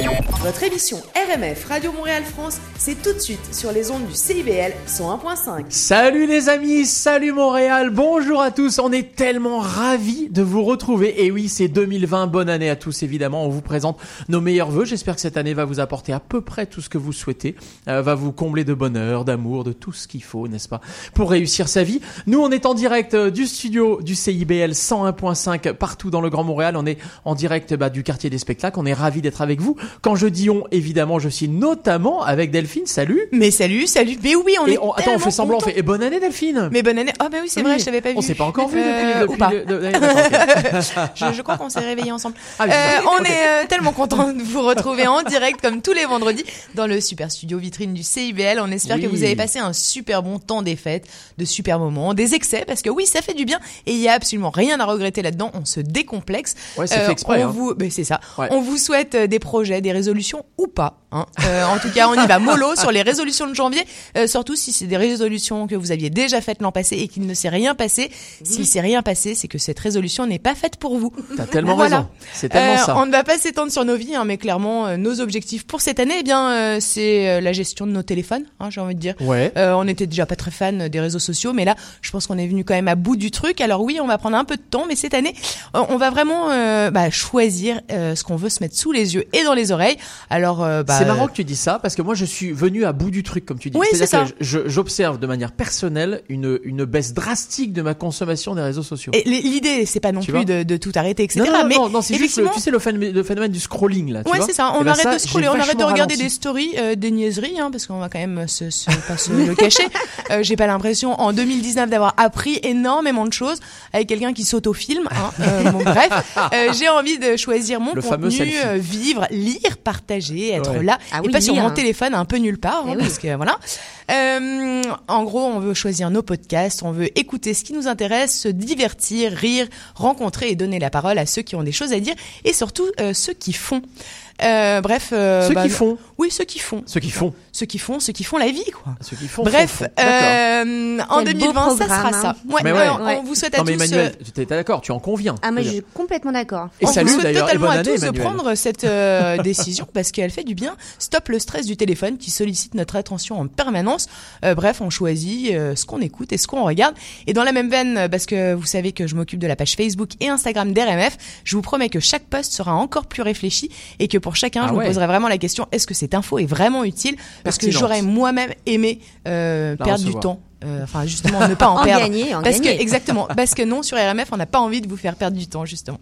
Yeah. Votre émission RMF Radio Montréal France, c'est tout de suite sur les ondes du CIBL 101.5. Salut les amis, salut Montréal, bonjour à tous, on est tellement ravis de vous retrouver. Et oui, c'est 2020, bonne année à tous évidemment, on vous présente nos meilleurs voeux. J'espère que cette année va vous apporter à peu près tout ce que vous souhaitez, euh, va vous combler de bonheur, d'amour, de tout ce qu'il faut, n'est-ce pas, pour réussir sa vie. Nous, on est en direct euh, du studio du CIBL 101.5 partout dans le Grand Montréal, on est en direct bah, du quartier des spectacles, on est ravis d'être avec vous. Quand je dis on, évidemment, je suis notamment avec Delphine, salut Mais salut, salut. Mais oui, on et est on- attends, on fait semblant, on fait et bonne année Delphine Mais bonne année. Ah bah oui, c'est vrai, je t'avais pas vu. On s'est pas encore vu Euh, depuis, ou pas. depuis le- de- d'accord, ok. je, je crois qu'on s'est réveillés ensemble. Ah oui, Euh, on est euh, tellement contents de vous retrouver en direct comme tous les vendredis dans le super studio vitrine du CIBL. On espère Oui. que vous avez passé un super bon temps des fêtes, de super moments, des excès parce que oui, ça fait du bien et il y a absolument rien à regretter là-dedans. On se décomplexe. Ouais, c'est fait exprès, On hein. vous, c'est ça. Ouais. On vous souhaite euh, des projets, des résolutions ou pas. Hein. Euh, en tout cas, on y va mollo sur les résolutions de janvier. Euh, surtout si c'est des résolutions que vous aviez déjà faites l'an passé et qu'il ne s'est rien passé. S'il s'est rien passé, c'est que cette résolution n'est pas faite pour vous. T'as tellement Voilà. raison. C'est tellement Euh, ça. On ne va pas s'étendre sur nos vies, hein, mais clairement, nos objectifs pour cette année, eh bien, c'est la gestion de nos téléphones, hein, j'ai envie de dire. Ouais. On était déjà pas très fan des réseaux sociaux, mais là, je pense qu'on est venu quand même à bout du truc. Alors oui, on va prendre un peu de temps, mais cette année, on va vraiment bah, choisir ce qu'on veut se mettre sous les yeux et dans les oreilles. Alors, bah, c'est marrant que tu dis ça parce que moi je suis venu à bout du truc comme tu dis. Oui, C'est-à-dire c'est ça. que j'observe de manière personnelle une, une baisse drastique de ma consommation des réseaux sociaux. L'idée, c'est pas non Tu plus de, de tout arrêter, etc. non, non, non, mais non, non, c'est juste le, tu sais le phénomène, le phénomène du scrolling là. Tu Ouais, c'est ça. On Eh ben arrête ça, de scroller, on arrête de regarder ralenti. des stories, euh, des niaiseries, hein, parce qu'on va quand même se, se, pas se le cacher. Euh, J'ai pas l'impression en 2019 d'avoir appris énormément de choses avec quelqu'un qui s'autofilme. Hein. Euh, bon, bref, euh, j'ai envie de choisir mon Le contenu, euh, vivre, lire, partager, être Ouais. là, Ah et oui, pas sur lire. mon téléphone un peu nulle part, hein, Eh oui. parce que voilà. Euh, en gros, on veut choisir nos podcasts, on veut écouter ce qui nous intéresse, se divertir, rire, rencontrer et donner la parole à ceux qui ont des choses à dire et surtout euh, ceux qui font. Euh, bref, euh, Ceux bah, qui font, oui, ceux qui font, ceux qui font, ceux qui font, ceux qui font la vie, quoi. ceux qui font. Bref, font, euh, en Quel beau 2020, ça sera ça. hein. Ouais, Mais euh, ouais. on Ouais. vous souhaite à Non mais tous. Emmanuel, euh, tu t'es d'accord, tu en conviens. Ah, moi, Je suis complètement d'accord. Et on salut vous souhaite totalement à année, tous de Emmanuel. prendre cette euh, décision parce qu'elle fait du bien. Stop le stress du téléphone qui sollicite notre attention en permanence. Euh, bref, on choisit euh, ce qu'on écoute et ce qu'on regarde. Et dans la même veine, parce que vous savez que je m'occupe de la page Facebook et Instagram d'RMF, je vous promets que chaque post sera encore plus réfléchi et que pour chacun, Ah je ouais. me poserai vraiment la question est-ce que cette info est vraiment utile? Parce que j'aurais moi-même aimé euh, perdre du temps. Euh, enfin, justement, ne pas en, En perdre. gagner, en parce gagner. que exactement, parce que non, sur RMF, on n'a pas envie de vous faire perdre du temps, justement.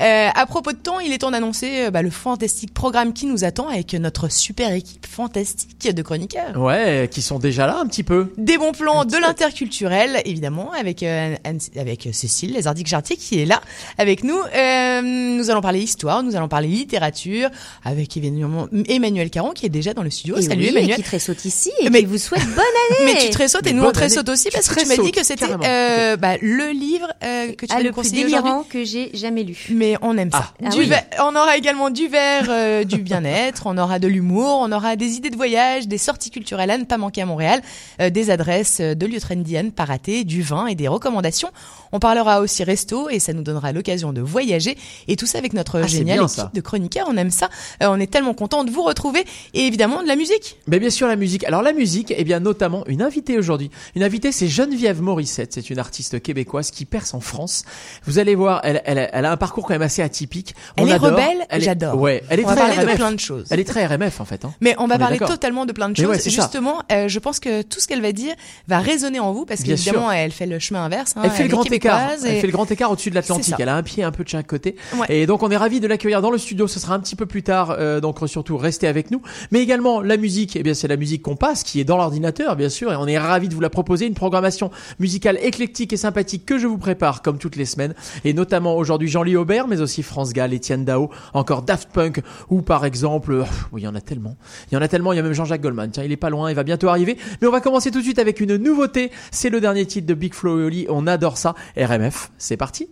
Euh, à propos de temps, il est temps d'annoncer euh, bah, le fantastique programme qui nous attend avec notre super équipe fantastique de chroniqueurs. Ouais, qui sont déjà là un petit peu. Des bons plans de l'interculturel, évidemment, avec euh, Anne- avec Cécile Lézardic Jartier qui est là avec nous. Euh, nous allons parler histoire, nous allons parler littérature, avec évidemment Emmanuel Caron qui est déjà dans le studio. Et Salut oui, Emmanuel. et qui tressaute ici et Mais- qui vous souhaite bonne année. Mais tu tressautes et nous année. tressaute aussi parce que tu m'as dit que c'était euh, bah, le livre euh, que tu Ah, vas le plus délirant que j'ai jamais lu. Mais on aime ça. Ah. Du Ah oui. on aura également du verre, euh, du bien-être, on aura de l'humour, on aura des idées de voyage, des sorties culturelles à ne pas manquer à Montréal, euh, des adresses euh, de lieux trendy à ne pas rater, du vin et des recommandations. On parlera aussi resto et ça nous donnera l'occasion de voyager et tout ça avec notre Ah, bien, équipe ça. de chroniqueurs. On aime ça. Euh, on est tellement content de vous retrouver et évidemment de la musique. Mais bien sûr la musique. Alors la musique, eh bien notamment une invitée aujourd'hui. Une invitée, c'est Geneviève Morissette. C'est une artiste québécoise qui perce en France. Vous allez voir, elle, elle, elle a un parcours quand même assez atypique. On Elle est adore. rebelle, j'adore. Ouais, elle est On va très parler de RMF. plein de choses. Elle est très RMF en fait. Hein. Mais on va On parler totalement de plein de choses. ouais. Justement, euh, je pense que tout ce qu'elle va dire va résonner en vous parce qu'évidemment, elle fait le chemin inverse. hein, Elle fait le grand écart. québécoise Elle et- fait le grand écart au-dessus de l'Atlantique. Elle a un pied un peu de chaque côté. Ouais. Et donc on est ravis de l'accueillir dans le studio. Ce sera un petit peu plus tard. euh, donc surtout restez avec nous. Mais également la musique. Eh bien c'est la musique qu'on passe, qui est dans l'ordinateur bien sûr. Et on est ravis de vous la proposer. Une programmation musicale éclectique et sympathique que je vous prépare comme toutes les semaines. Et notamment aujourd'hui Jean-Louis Aubert, mais aussi France Gall, Étienne Dao, encore Daft Punk ou par exemple, euh, il y en a tellement. Il y en a tellement. Il y a même Jean-Jacques Goldman. Tiens il est pas loin. Il va bientôt arriver. Mais on va commencer tout de suite avec une nouveauté. C'est le dernier titre de Big Flo et Oli. On adore ça. RMF. C'est parti.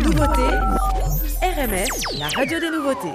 Nouveauté, RMF, la radio des nouveautés.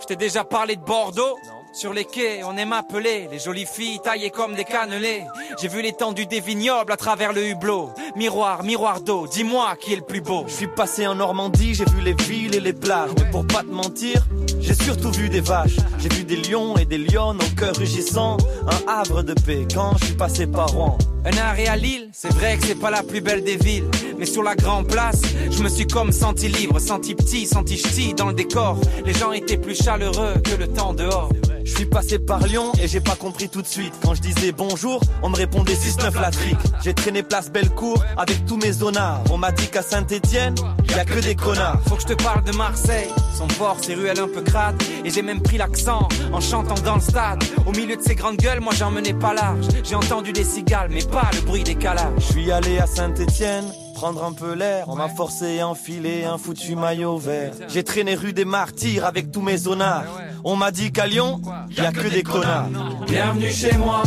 Je t'ai déjà parlé de Bordeaux Sur les quais, on aime appeler les jolies filles taillées comme des cannelés. J'ai vu l'étendue des vignobles à travers le hublot. Miroir, miroir d'eau, dis-moi qui est le plus beau. Je suis passé en Normandie, j'ai vu les villes et les plages. Mais pour pas te mentir, j'ai surtout vu des vaches. J'ai vu des lions et des lionnes au cœur rugissant. Un havre de paix quand je suis passé par Rouen. Un arrêt à Lille, c'est vrai que c'est pas la plus belle des villes. Mais sur la grande place, je me suis comme senti libre, senti petit, senti ch'ti dans le décor. Les gens étaient plus chaleureux que le temps dehors. Je suis passé par Lyon et j'ai pas compris tout de suite. Quand je disais bonjour, on me répondait 6-9 la trique. J'ai traîné place Bellecour avec tous mes zonards. On m'a dit qu'à Saint-Etienne, y a que des connards. Faut que je te parle de Marseille. Son port, ses ruelles un peu crades. Et j'ai même pris l'accent en chantant dans le stade. Au milieu de ces grandes gueules, moi j'en menais pas large. J'ai entendu des cigales, mais pas le bruit des calages. Je suis allé à Saint-Etienne prendre un peu l'air. On m'a forcé à enfiler un foutu maillot vert. J'ai traîné rue des Martyrs avec tous mes zonards. On m'a dit qu'à Lyon, y a que des connards. Bienvenue chez moi,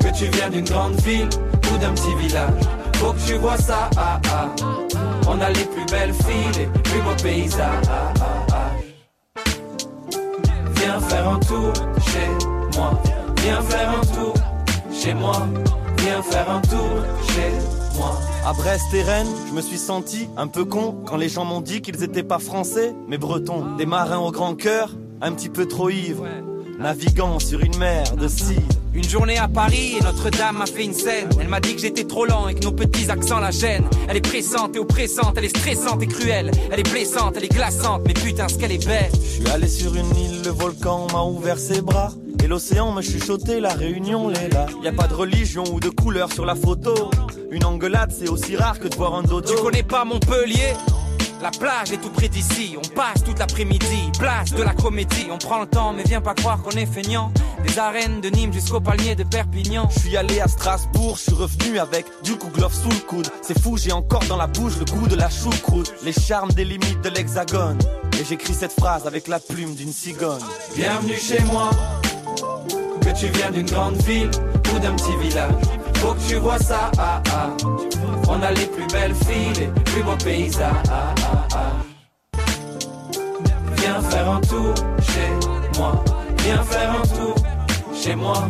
que tu viens d'une grande ville ou d'un petit village. Faut que tu vois ça, ah, ah. On a les plus belles filles, les plus beaux paysages. Viens faire un tour chez moi. Viens faire un tour chez moi. Viens faire un tour chez moi. À Brest et Rennes, je me suis senti un peu con quand les gens m'ont dit qu'ils étaient pas français, mais bretons. Des marins au grand cœur, un petit peu trop ivres, naviguant sur une mer de cire. Une journée à Paris et Notre-Dame m'a fait une scène. Elle m'a dit que j'étais trop lent et que nos petits accents la gênent. Elle est pressante et oppressante, elle est stressante et cruelle. Elle est blessante, elle est glaçante, mais putain, ce qu'elle est belle. Je suis allé sur une île, le volcan m'a ouvert ses bras. Et l'océan me chuchotait, la réunion l'est là. Y a pas de religion ou de couleur sur la photo. Une engueulade, c'est aussi rare que de voir un dodo. Tu connais pas Montpellier? La plage est tout près d'ici, on passe toute l'après-midi, place de la comédie, on prend le temps mais viens pas croire qu'on est feignant. Des arènes de Nîmes jusqu'au palmier de Perpignan. Je suis allé à Strasbourg, je suis revenu avec du coup glove sous le coude. C'est fou, j'ai encore dans la bouche le goût de la choucroute, les charmes des limites de l'hexagone. Et j'écris cette phrase avec la plume d'une cigogne. Bienvenue chez moi, que tu viens d'une grande ville ou d'un petit village. Faut que tu vois ça, ah ah. On a les plus belles filles, les plus beaux paysages. Ah, ah, ah. Viens faire un tour chez moi. Viens faire un tour chez moi.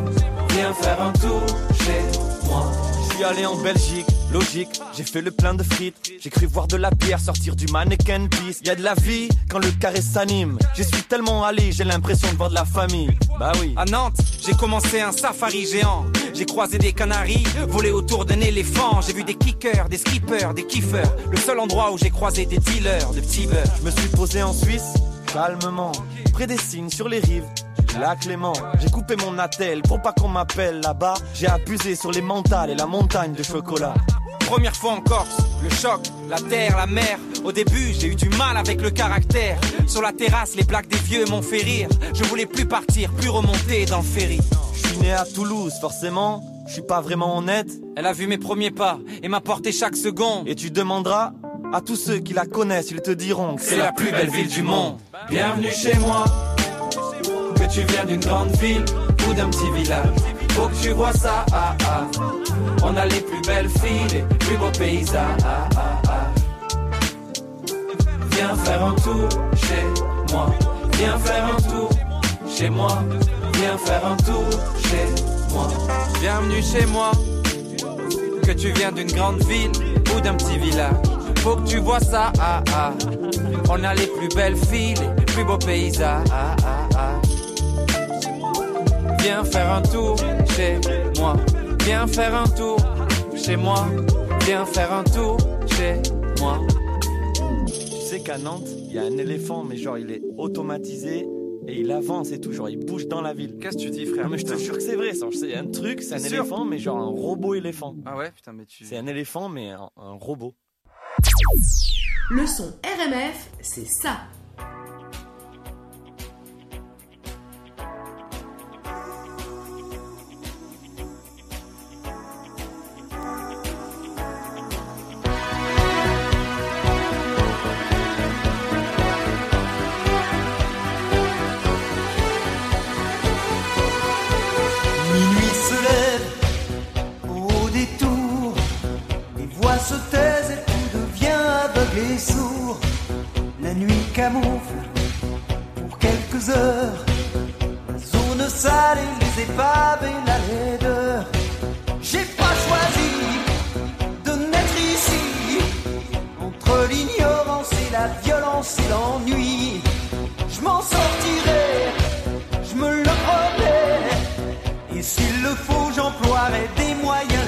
Viens faire un tour chez moi. Je suis allé en Belgique, logique, j'ai fait le plein de frites. J'ai cru voir de la pierre sortir du mannequin piece. Y a de la vie quand le carré s'anime. Je suis tellement allé, j'ai l'impression de voir de la famille. Bah oui. À Nantes, j'ai commencé un safari géant. J'ai croisé des canaris, volé autour d'un éléphant. J'ai vu des kickers, des skippers, des kiffers. Le seul endroit où j'ai croisé des dealers de petits beurre. Je me suis posé en Suisse, calmement, près des signes sur les rives. La Clément, j'ai coupé mon attel pour pas qu'on m'appelle là-bas. J'ai abusé sur les mentales et la montagne de chocolat. Première fois en Corse, le choc, la terre, la mer. Au début, j'ai eu du mal avec le caractère. Sur la terrasse, les plaques des vieux m'ont fait rire. Je voulais plus partir, plus remonter dans le ferry. Je suis né à Toulouse, forcément. Je suis pas vraiment honnête. Elle a vu mes premiers pas et m'a porté chaque seconde. Et tu demanderas à tous ceux qui la connaissent, ils te diront que c'est la plus belle ville du monde. Bienvenue chez moi. Que tu viens d'une grande ville ou d'un petit village. Faut que tu vois ça, ah ah. On a les plus belles filles, les plus beaux paysages. Ah. Viens faire un tour chez moi. Viens faire un tour chez moi. Viens faire un tour chez moi. Bienvenue chez moi. Que tu viens d'une grande ville ou d'un petit village. Faut que tu vois ça. On a les plus belles filles, les plus beaux paysages. Viens faire un tour chez moi. Viens faire un tour chez moi. Viens faire un tour chez moi. Tu sais qu'à Nantes, il y a un éléphant, mais genre il est automatisé et il avance et tout, genre il bouge dans la ville. Qu'est-ce que tu dis, frère? Non, mais je te jure que c'est vrai, ça. c'est un truc, c'est un sûr éléphant, mais genre un robot éléphant. Ah ouais, putain, mais tu. C'est un éléphant, mais un, un robot. Le son RMF, c'est ça. Pour quelques heures sale et les épaves et la laideur. J'ai pas choisi de naître ici, entre l'ignorance et la violence et l'ennui. Je m'en sortirai, je me le promets, et s'il le faut, j'emploierai des moyens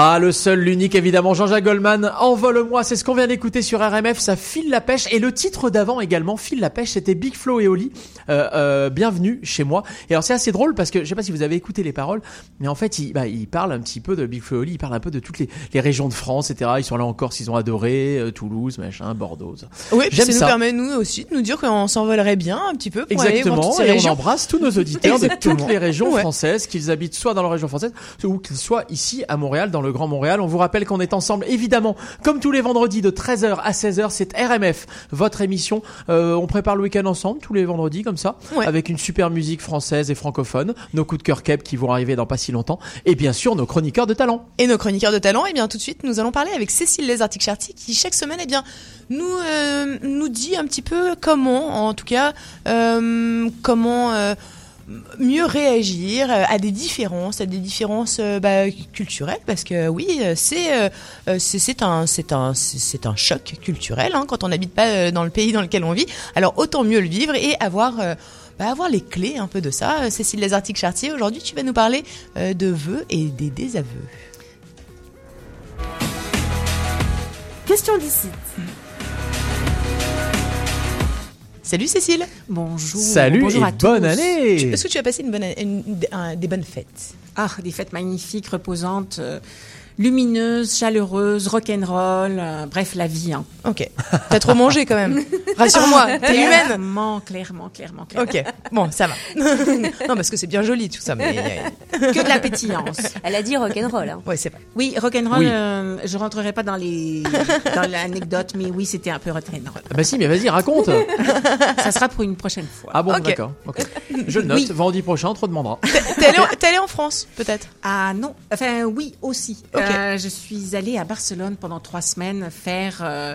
Ah, le seul, l'unique, évidemment, Jean-Jacques Goldman, Envole-moi, c'est ce qu'on vient d'écouter sur RMF, ça file la pêche. Et le titre d'avant également, file la pêche, c'était Big Flo et Oli, bienvenue chez moi. Et alors c'est assez drôle parce que, je sais pas si vous avez écouté les paroles, mais en fait, il, bah, il parle un petit peu de Big Flo Oli, il parle un peu de toutes les, les régions de France, etc. Ils sont là encore, s'ils ont adoré, euh, Toulouse, machin, Bordeaux. Oui, puis J'aime ça nous ça. permet nous aussi de nous dire qu'on s'envolerait bien un petit peu pour aller voir Exactement, toutes ces et on embrasse tous nos auditeurs de toutes les régions Ouais. françaises, qu'ils habitent soit dans la région française, ou qu'ils soient ici à Montréal, dans le le Grand Montréal. On vous rappelle qu'on est ensemble, évidemment, comme tous les vendredis de 13h à 16h. C'est RMF, votre émission. Euh, on prépare le week-end ensemble, tous les vendredis, comme ça, Ouais. avec une super musique française et francophone, nos coups de cœur Keb qui vont arriver dans pas si longtemps, et bien sûr nos chroniqueurs de talent. Et nos chroniqueurs de talent, eh bien tout de suite, nous allons parler avec Cécile Lézartic-Charty qui chaque semaine, eh bien, nous euh, nous dit un petit peu comment, en tout cas, euh, comment euh, mieux réagir euh, à des différences, à des différences euh, bah, culturelles, parce que oui, euh, c'est c'est un c'est un c'est un choc culturel hein, quand on n'habite pas dans le pays dans lequel on vit. Alors autant mieux le vivre et avoir bah, avoir les clés un peu de ça. Cécile Lézartic-Chartier, aujourd'hui, tu vas nous parler de vœux et des désaveux. Question d'ici. Salut Cécile. Bonjour. Salut Bonjour et à bonne tous. année Est-ce que tu as passé une bonne, une- un- des bonnes fêtes? Ah, des fêtes magnifiques, reposantes, euh, lumineuses, chaleureuses, rock'n'roll, euh, bref, la vie. Hein. Ok. T'as trop mangé quand même. Rassure-moi, t'es humaine. Clairement, clairement, clairement, clairement. Ok. Bon, ça va. non, parce que c'est bien joli tout ça, mais Que de la pétillance. Elle a dit rock'n'roll. Hein. ouais, c'est vrai. Oui, rock'n'roll, Oui. euh, je rentrerai pas dans les dans l'anecdote, mais oui, c'était un peu rock'n'roll. Ah Bah si, mais vas-y, raconte Ça sera pour une prochaine fois. Ah bon, d'accord. ok. Je le note, Oui. vendredi prochain, on te redemandera. T'es allée, en- t'es allée en France, peut-être? Ah non, enfin oui aussi. Euh, je suis allée à Barcelone pendant trois semaines faire euh,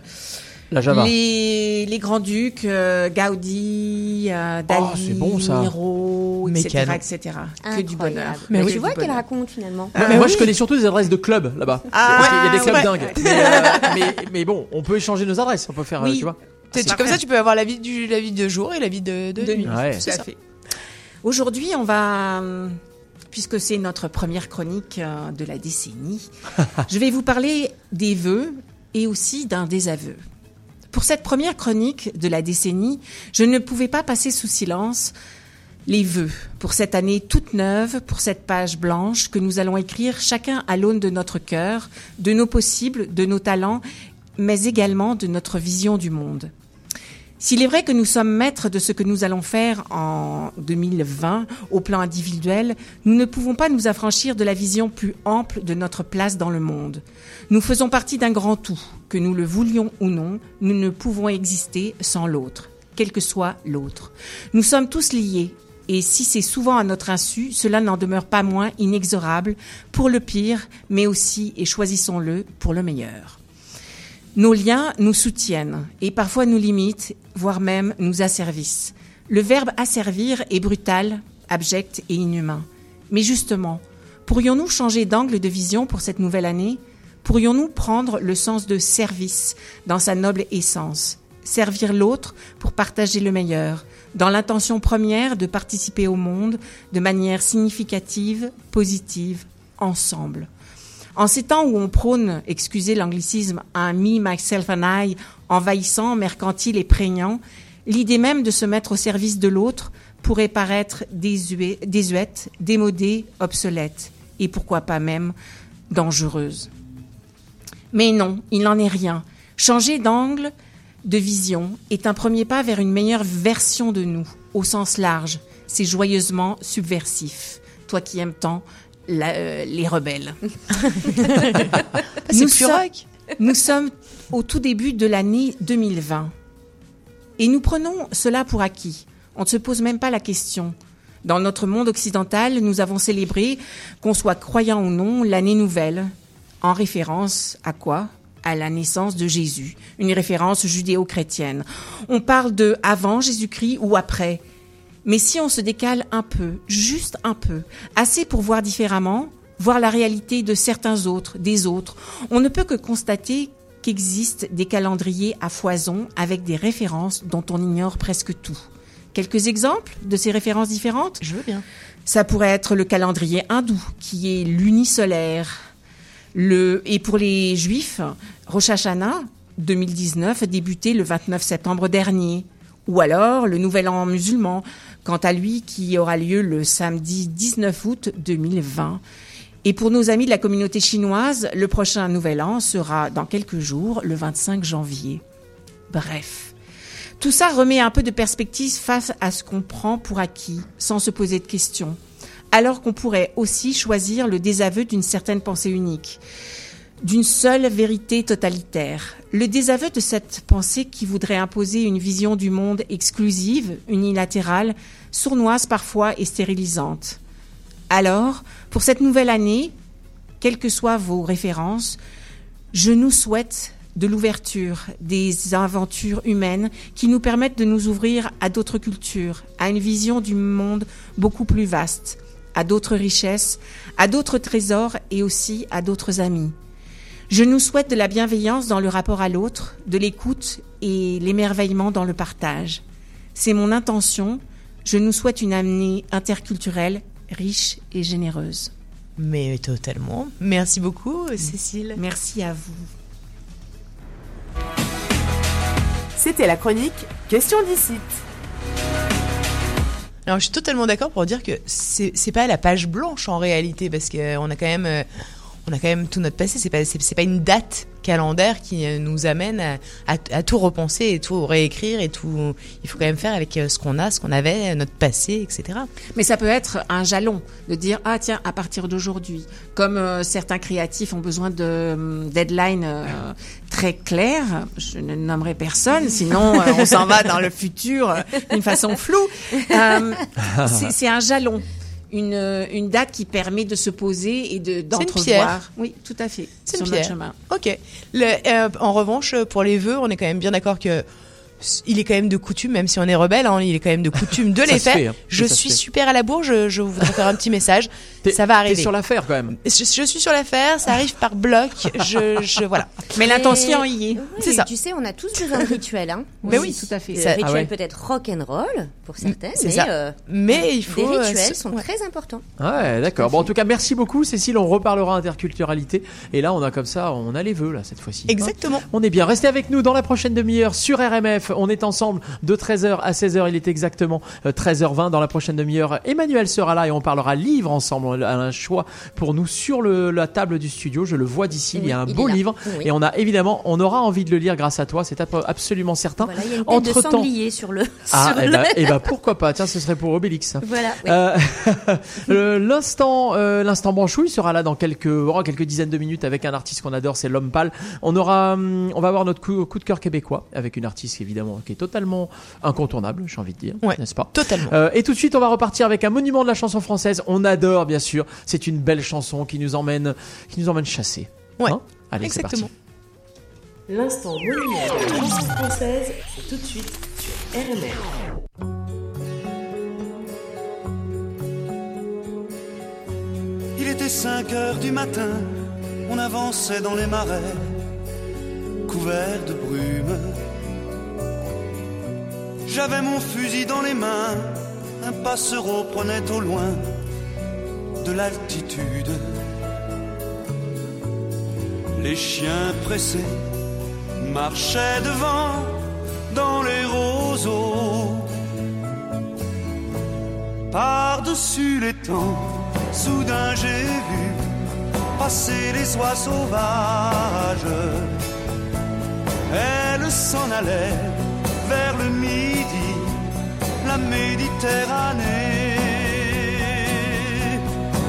La Java. les, les grands ducs, euh, Gaudi, euh, Dali, Oh, c'est bon, ça. Miro, etc., etc. Que du bonheur. Mais oui. tu vois qu'elle raconte finalement. Moi, mais moi, oui. je connais surtout des adresses de clubs là-bas. Ah, Parce qu'il y a des clubs ouais. dingues. Mais, euh, mais, mais bon, on peut échanger nos adresses. On peut faire, Oui. tu vois. Comme ça, tu peux avoir la vie, du, la vie de jour et la vie de, de, De nuit. nuit. Ouais. Tout à fait. Aujourd'hui, on va, euh, puisque c'est notre première chronique euh, de la décennie, je vais vous parler des vœux et aussi d'un désaveu. Pour cette première chronique de la décennie, je ne pouvais pas passer sous silence les vœux pour cette année toute neuve, pour cette page blanche que nous allons écrire chacun à l'aune de notre cœur, de nos possibles, de nos talents, mais également de notre vision du monde. S'il est vrai que nous sommes maîtres de ce que nous allons faire en 2020 au plan individuel, nous ne pouvons pas nous affranchir de la vision plus ample de notre place dans le monde. Nous faisons partie d'un grand tout, que nous le voulions ou non, nous ne pouvons exister sans l'autre, quel que soit l'autre. Nous sommes tous liés, et si c'est souvent à notre insu, cela n'en demeure pas moins inexorable, pour le pire, mais aussi, et choisissons-le, pour le meilleur. Nos liens nous soutiennent et parfois nous limitent, voire même nous asservissent. Le verbe asservir est brutal, abject et inhumain. Mais justement, pourrions-nous changer d'angle de vision pour cette nouvelle année? Pourrions-nous prendre le sens de service dans sa noble essence? Servir l'autre pour partager le meilleur, dans l'intention première de participer au monde de manière significative, positive, ensemble. En ces temps où on prône, excusez l'anglicisme, un me, myself and I envahissant, mercantile et prégnant, l'idée même de se mettre au service de l'autre pourrait paraître désuète, démodée, obsolète et pourquoi pas même dangereuse. Mais non, il n'en est rien. Changer d'angle, de vision, est un premier pas vers une meilleure version de nous, au sens large. C'est joyeusement subversif. Toi qui aimes tant la- euh, les rebelles. C'est Nous plus sommes- rock. Nous sommes au tout début de l'année 2020. Et nous prenons cela pour acquis. On ne se pose même pas la question. Dans notre monde occidental, nous avons célébré, qu'on soit croyant ou non, l'année nouvelle. En référence à quoi? À la naissance de Jésus. Une référence judéo-chrétienne. On parle de avant Jésus-Christ ou après. Mais si on se décale un peu, juste un peu, assez pour voir différemment, voir la réalité de certains autres, des autres, on ne peut que constater qu'existent des calendriers à foison avec des références dont on ignore presque tout. Quelques exemples de ces références différentes? Je veux bien. ça pourrait être le calendrier hindou, qui est lunisolaire. Le, et pour les juifs, Rosh Hashanah 2019 débuté le 29 septembre dernier. Ou alors le nouvel an musulman, quant à lui, qui aura lieu le samedi 19 août 2020. Et pour nos amis de la communauté chinoise, le prochain nouvel an sera dans quelques jours, le 25 janvier. Bref. Tout ça remet un peu de perspective face à ce qu'on prend pour acquis, sans se poser de questions. alors qu'on pourrait aussi choisir le désaveu d'une certaine pensée unique, d'une seule vérité totalitaire. Le désaveu de cette pensée qui voudrait imposer une vision du monde exclusive, unilatérale, sournoise parfois et stérilisante. Alors, pour cette nouvelle année, quelles que soient vos références, je nous souhaite de l'ouverture, des aventures humaines qui nous permettent de nous ouvrir à d'autres cultures, à une vision du monde beaucoup plus vaste, à d'autres richesses, à d'autres trésors et aussi à d'autres amis. Je nous souhaite de la bienveillance dans le rapport à l'autre, de l'écoute et l'émerveillement dans le partage. C'est mon intention. Je nous souhaite une année interculturelle riche et généreuse. Mais totalement. Merci beaucoup, Cécile. Merci à vous. C'était la chronique Question d'ici. Alors, je suis totalement d'accord pour dire que c'est c'est pas la page blanche en réalité, parce qu'on a quand même, euh, on a quand même tout notre passé. C'est pas, pas une date calendaire qui euh, nous amène à, tout repenser et tout réécrire et tout. Il faut quand même faire avec euh, ce qu'on a, ce qu'on avait, notre passé, etc. Mais ça peut être un jalon de dire ah tiens à partir d'aujourd'hui, comme euh, certains créatifs ont besoin de euh, deadline très clairs, je ne nommerai personne, sinon on s'en va dans le futur d'une façon floue. C'est un jalon. Une, euh, une date qui permet de se poser et de d'entrevoir. Oui, tout à fait. C'est une notre pierre. chemin. Ok. Le, euh, en revanche, pour les vœux, on est quand même bien d'accord que il est quand même de coutume, même si on est rebelle, hein, il est quand même de coutume de les faire. fait, hein. Je suis super à la bourre. Je, je voudrais faire un petit message. Ça va T'es arriver. sur l'affaire quand même. Je, je suis sur l'affaire. Ça arrive par bloc. Je, je voilà. Mais l'intention y est. Oui, C'est ça. Tu sais, on a tous besoin de rituels. Hein. Mais oui, tout à fait. Ça- rituel Ah ouais. peut être rock and roll pour certaines, c'est mais ça. euh, Mais il faut. des euh, rituels sont ouais. très importants. Ouais, d'accord. Bon, en tout cas, merci beaucoup, Cécile. On reparlera interculturalité. Et là, on a comme ça, on a les vœux, là, cette fois-ci. Exactement. On est bien. Restez avec nous dans la prochaine demi-heure sur RMF. On est ensemble de 13h à 16h. Il est exactement euh, 13h20. Dans la prochaine demi-heure, Emmanuel sera là et on parlera livre ensemble. On a un choix pour nous sur le- la table du studio. Je le vois d'ici. il y a un beau livre. Oui. Et on a évidemment, on aura envie de le lire grâce à toi. C'est absolument certain. Voilà, il y a une tête de sanglier sur le. Ah, sur et le- bah, eh ben, pourquoi pas. Tiens, ce serait pour Obélix. Voilà. oui. Euh, l'instant, euh, l'instant branchouille sera là dans quelques, oh, quelques dizaines de minutes avec un artiste qu'on adore, c'est l'homme pâle. On aura, hum, on va avoir notre coup, coup de cœur québécois avec une artiste évidemment qui est totalement incontournable, j'ai envie de dire, Ouais. n'est-ce pas? Totalement. Euh, et tout de suite, on va repartir avec un monument de la chanson française. On adore, bien sûr. C'est une belle chanson qui nous emmène, qui nous emmène chasser. Ouais. Hein? Allez, c'est Exactement. parti. L'instant monument de la chanson française, c'est tout de suite sur RMR. Il était 5 heures du matin, on avançait dans les marais, couverts de brume. J'avais mon fusil dans les mains, un passereau prenait au loin de l'altitude. Les chiens pressés marchaient devant dans les roseaux. Par-dessus les temps, soudain j'ai vu passer les oies sauvages. Elles s'en allaient vers le midi, la Méditerranée.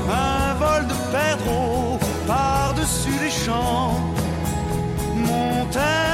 Un vol de perdreaux par-dessus les champs montait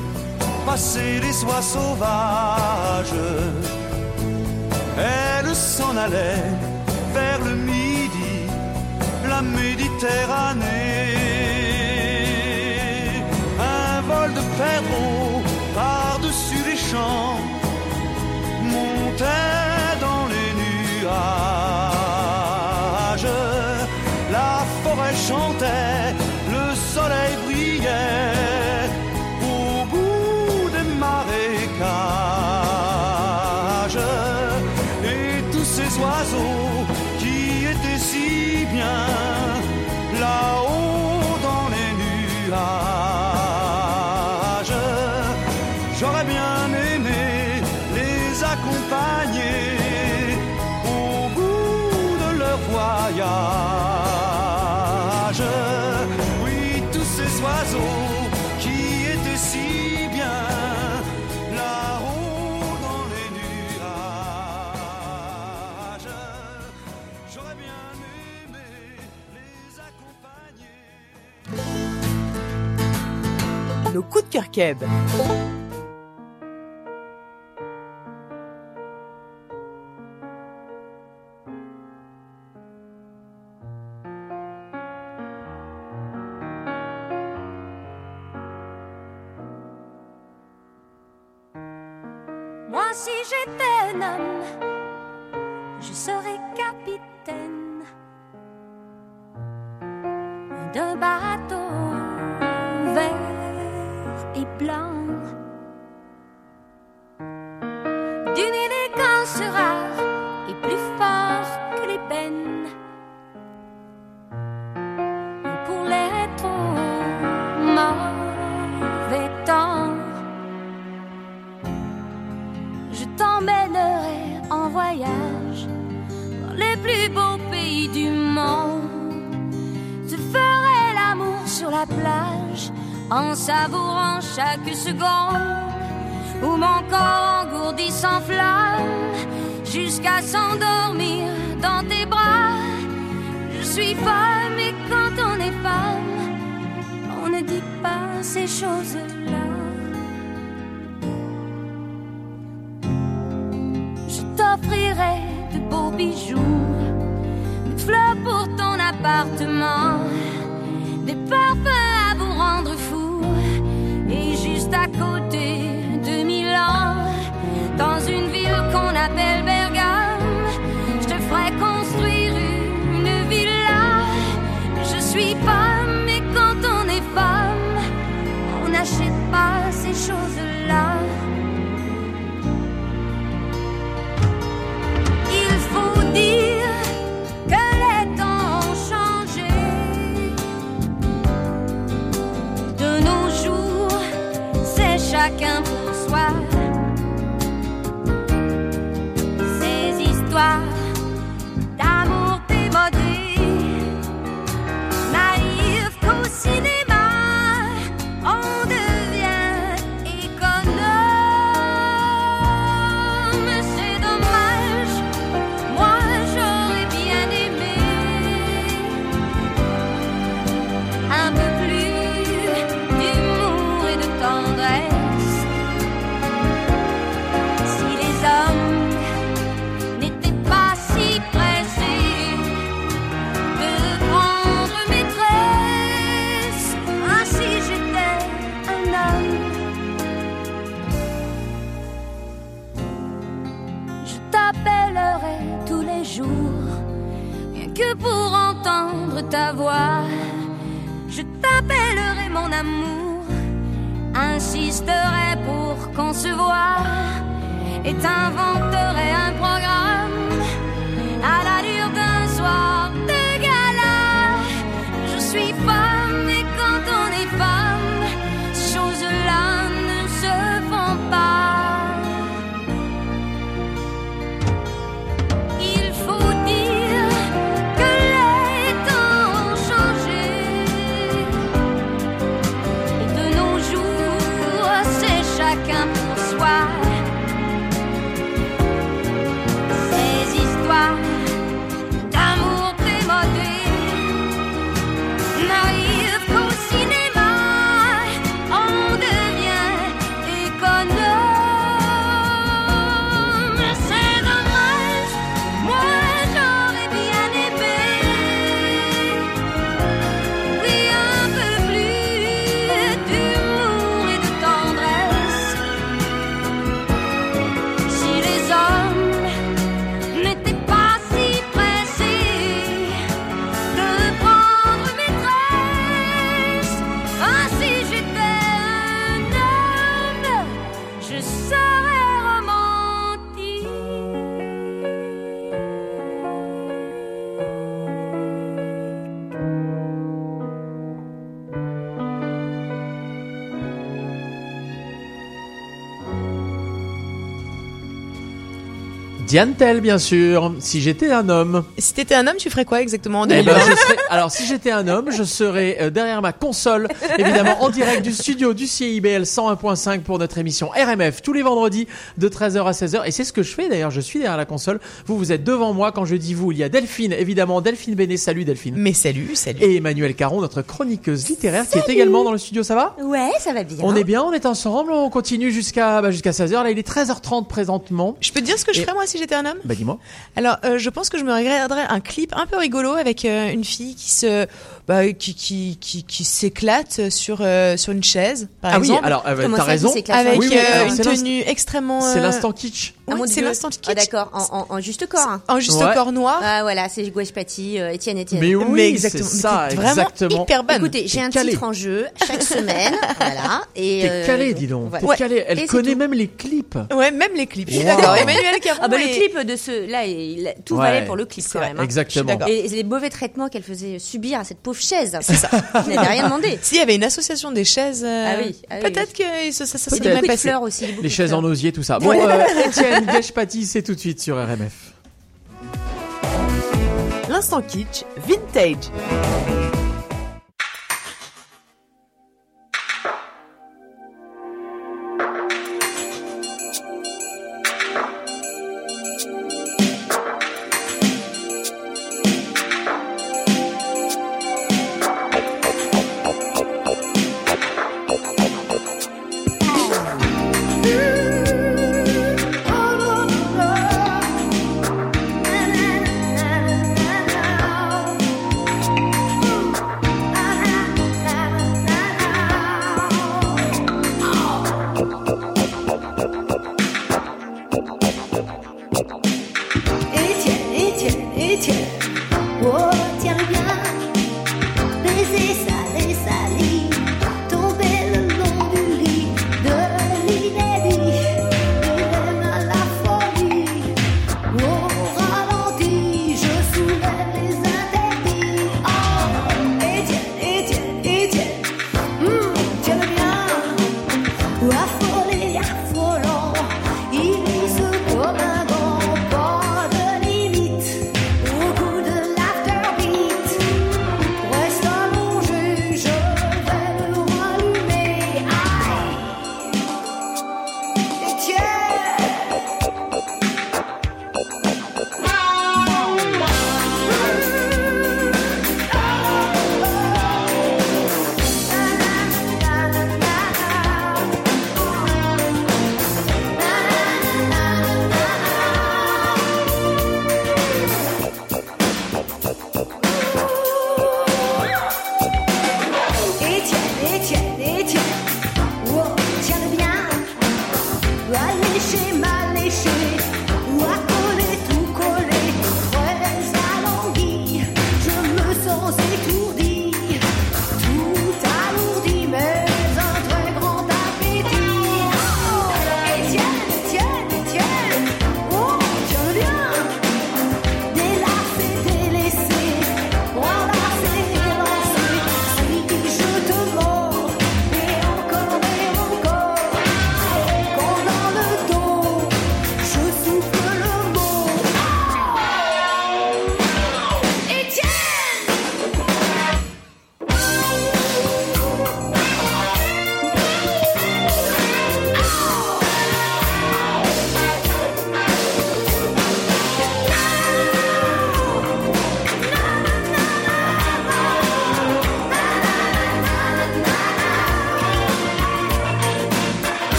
passer les oies sauvages. Elles s'en allaient vers le midi, la Méditerranée. Un vol de perdreaux par-dessus les champs forêt Moi, si j'étais un homme, je serais capitaine d'un bateau blanc, d'une élégance rare et plus fort que l'ébène. Pour les trop mauvais temps. Je t'emmènerai en voyage dans les plus beaux pays du monde. Je ferai l'amour sur la plage en savourant chaque seconde où mon corps engourdi s'enflamme jusqu'à s'endormir dans tes bras. Je suis femme et quand on est femme, on ne dit pas ces choses-là. Je t'offrirai de beaux bijoux, des fleurs pour ton appartement, des parfums à vous rendre fou. À côté de Milan, dans une ville qu'on appelle Bergame, je te ferai construire une villa. Je suis femme et quand on est femme, on n'achète pas ces choses-là. C'est chacun entendre ta voix. Je t'appellerai mon amour, insisterai pour qu'on se voit et t'inventerai un programme Diane Tell, bien sûr. Si j'étais un homme. Si t'étais un homme, tu ferais quoi exactement en Eh ben, 2020 je serais- alors, si j'étais un homme, je serais euh, derrière ma console, évidemment en direct du studio du CIBL 101.5 pour notre émission RMF tous les vendredis de 13h à 16h. Et c'est ce que je fais d'ailleurs. Je suis derrière la console. Vous, vous êtes devant moi. Quand je dis vous, il y a Delphine, évidemment. Delphine Bénet. Salut Delphine. Mais salut, salut. Et Emmanuel Caron, notre chroniqueuse littéraire, qui est également dans le studio. Ça va? Ouais, ça va bien. On est bien, on est ensemble, on continue jusqu'à bah, jusqu'à 16h. Là, il est 13h30 présentement. Je peux te dire ce que je Et- ferais moi si j'étais un homme Bah dis-moi. Alors, euh, je pense que je me regarderais un clip un peu rigolo avec euh, une fille qui se, bah, qui qui qui, qui s'éclate sur euh, sur une chaise, par ah oui, exemple, alors euh, Comment t'as ça, raison. avec Oui, oui, euh, alors, une c'est tenue extrêmement. C'est euh, l'instant kitsch. Ah, mon c'est Dieu. l'instant kitsch. Ah, d'accord, en, en- en juste corps. hein. En juste Ouais. corps noir. Ah voilà, c'est Gouache Paty, euh, Étienne Étienne. Mais oui, Mais c'est exactement. ça, t'es vraiment exactement. hyper bonne. Écoutez, j'ai un calé. titre en jeu chaque semaine, voilà. Et T'es euh, calé, dis donc. voilà. T'es Ouais. calé. Elle c'est connaît tout. même les clips. Ouais, même les clips. Je suis Wow. d'accord. Emmanuel Caron. Ah bah le est- clip de ce, là, il- tout Ouais. valait pour le clip quand même. hein. Exactement. d'accord. Et les mauvais traitements qu'elle faisait subir à cette pauvre chaise. C'est ça. Je n'avais rien demandé. S'il y avait une association des chaises, euh, Ah oui, ah oui, peut-être que ça, ça, ça C'est serait passé. fleurs aussi. Les chaises en osier, tout ça. Bon, euh, Étienne Gage-Paty, c'est tout de suite sur RMF. L'instant kitsch, vintage.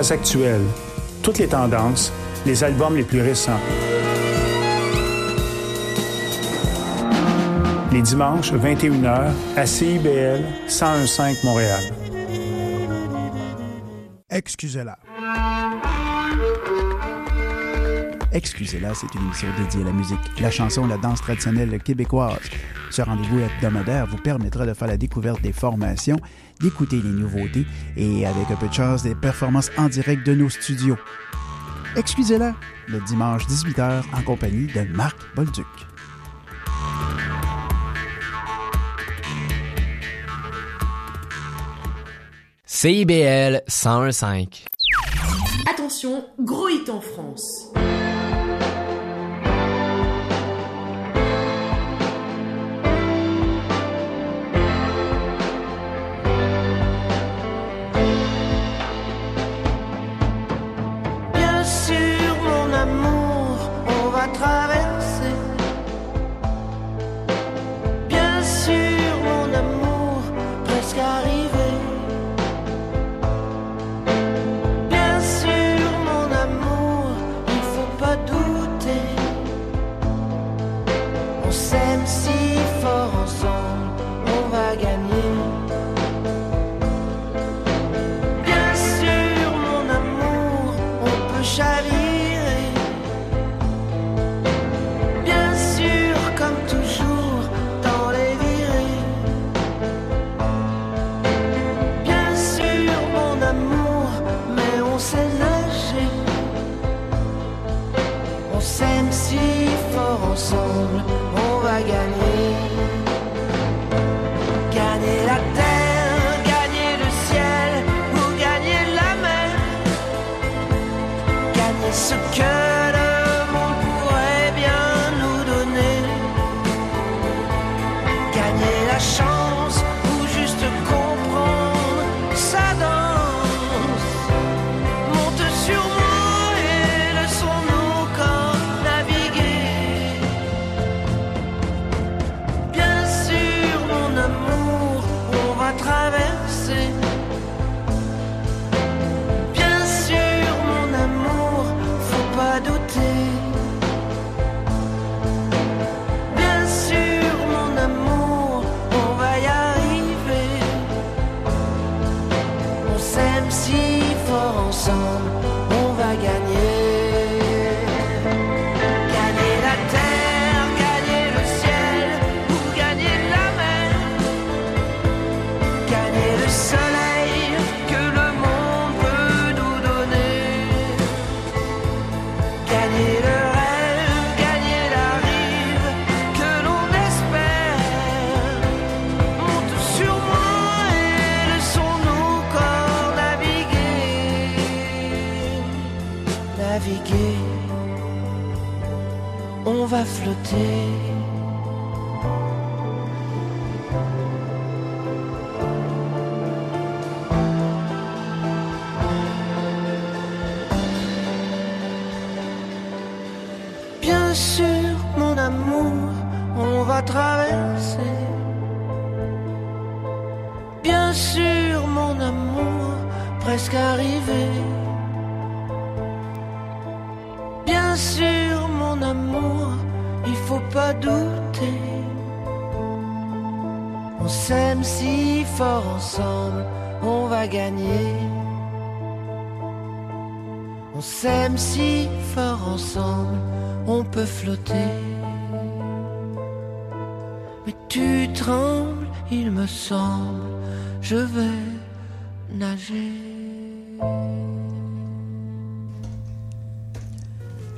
Jazz toutes les tendances, les albums les plus récents. Les dimanches, 21h, à CIBL 1015 Montréal. Excusez-la. Excusez-la, c'est une émission dédiée à la musique, la chanson, la danse traditionnelle québécoise. Ce rendez-vous hebdomadaire vous permettra de faire la découverte des formations, d'écouter les nouveautés et, avec un peu de chance, des performances en direct de nos studios. Excusez-la, le dimanche 18h en compagnie de Marc Bolduc. CIBL 101.5. Attention, gros hit en France. Bien sûr, mon amour, on va traverser. Bien sûr, mon amour, presque arrivé. Bien sûr, mon amour, il faut pas douter. On s'aime si fort ensemble, on va gagner. On s'aime si fort ensemble, on peut flotter. Mais tu trembles, il me semble, je vais nager.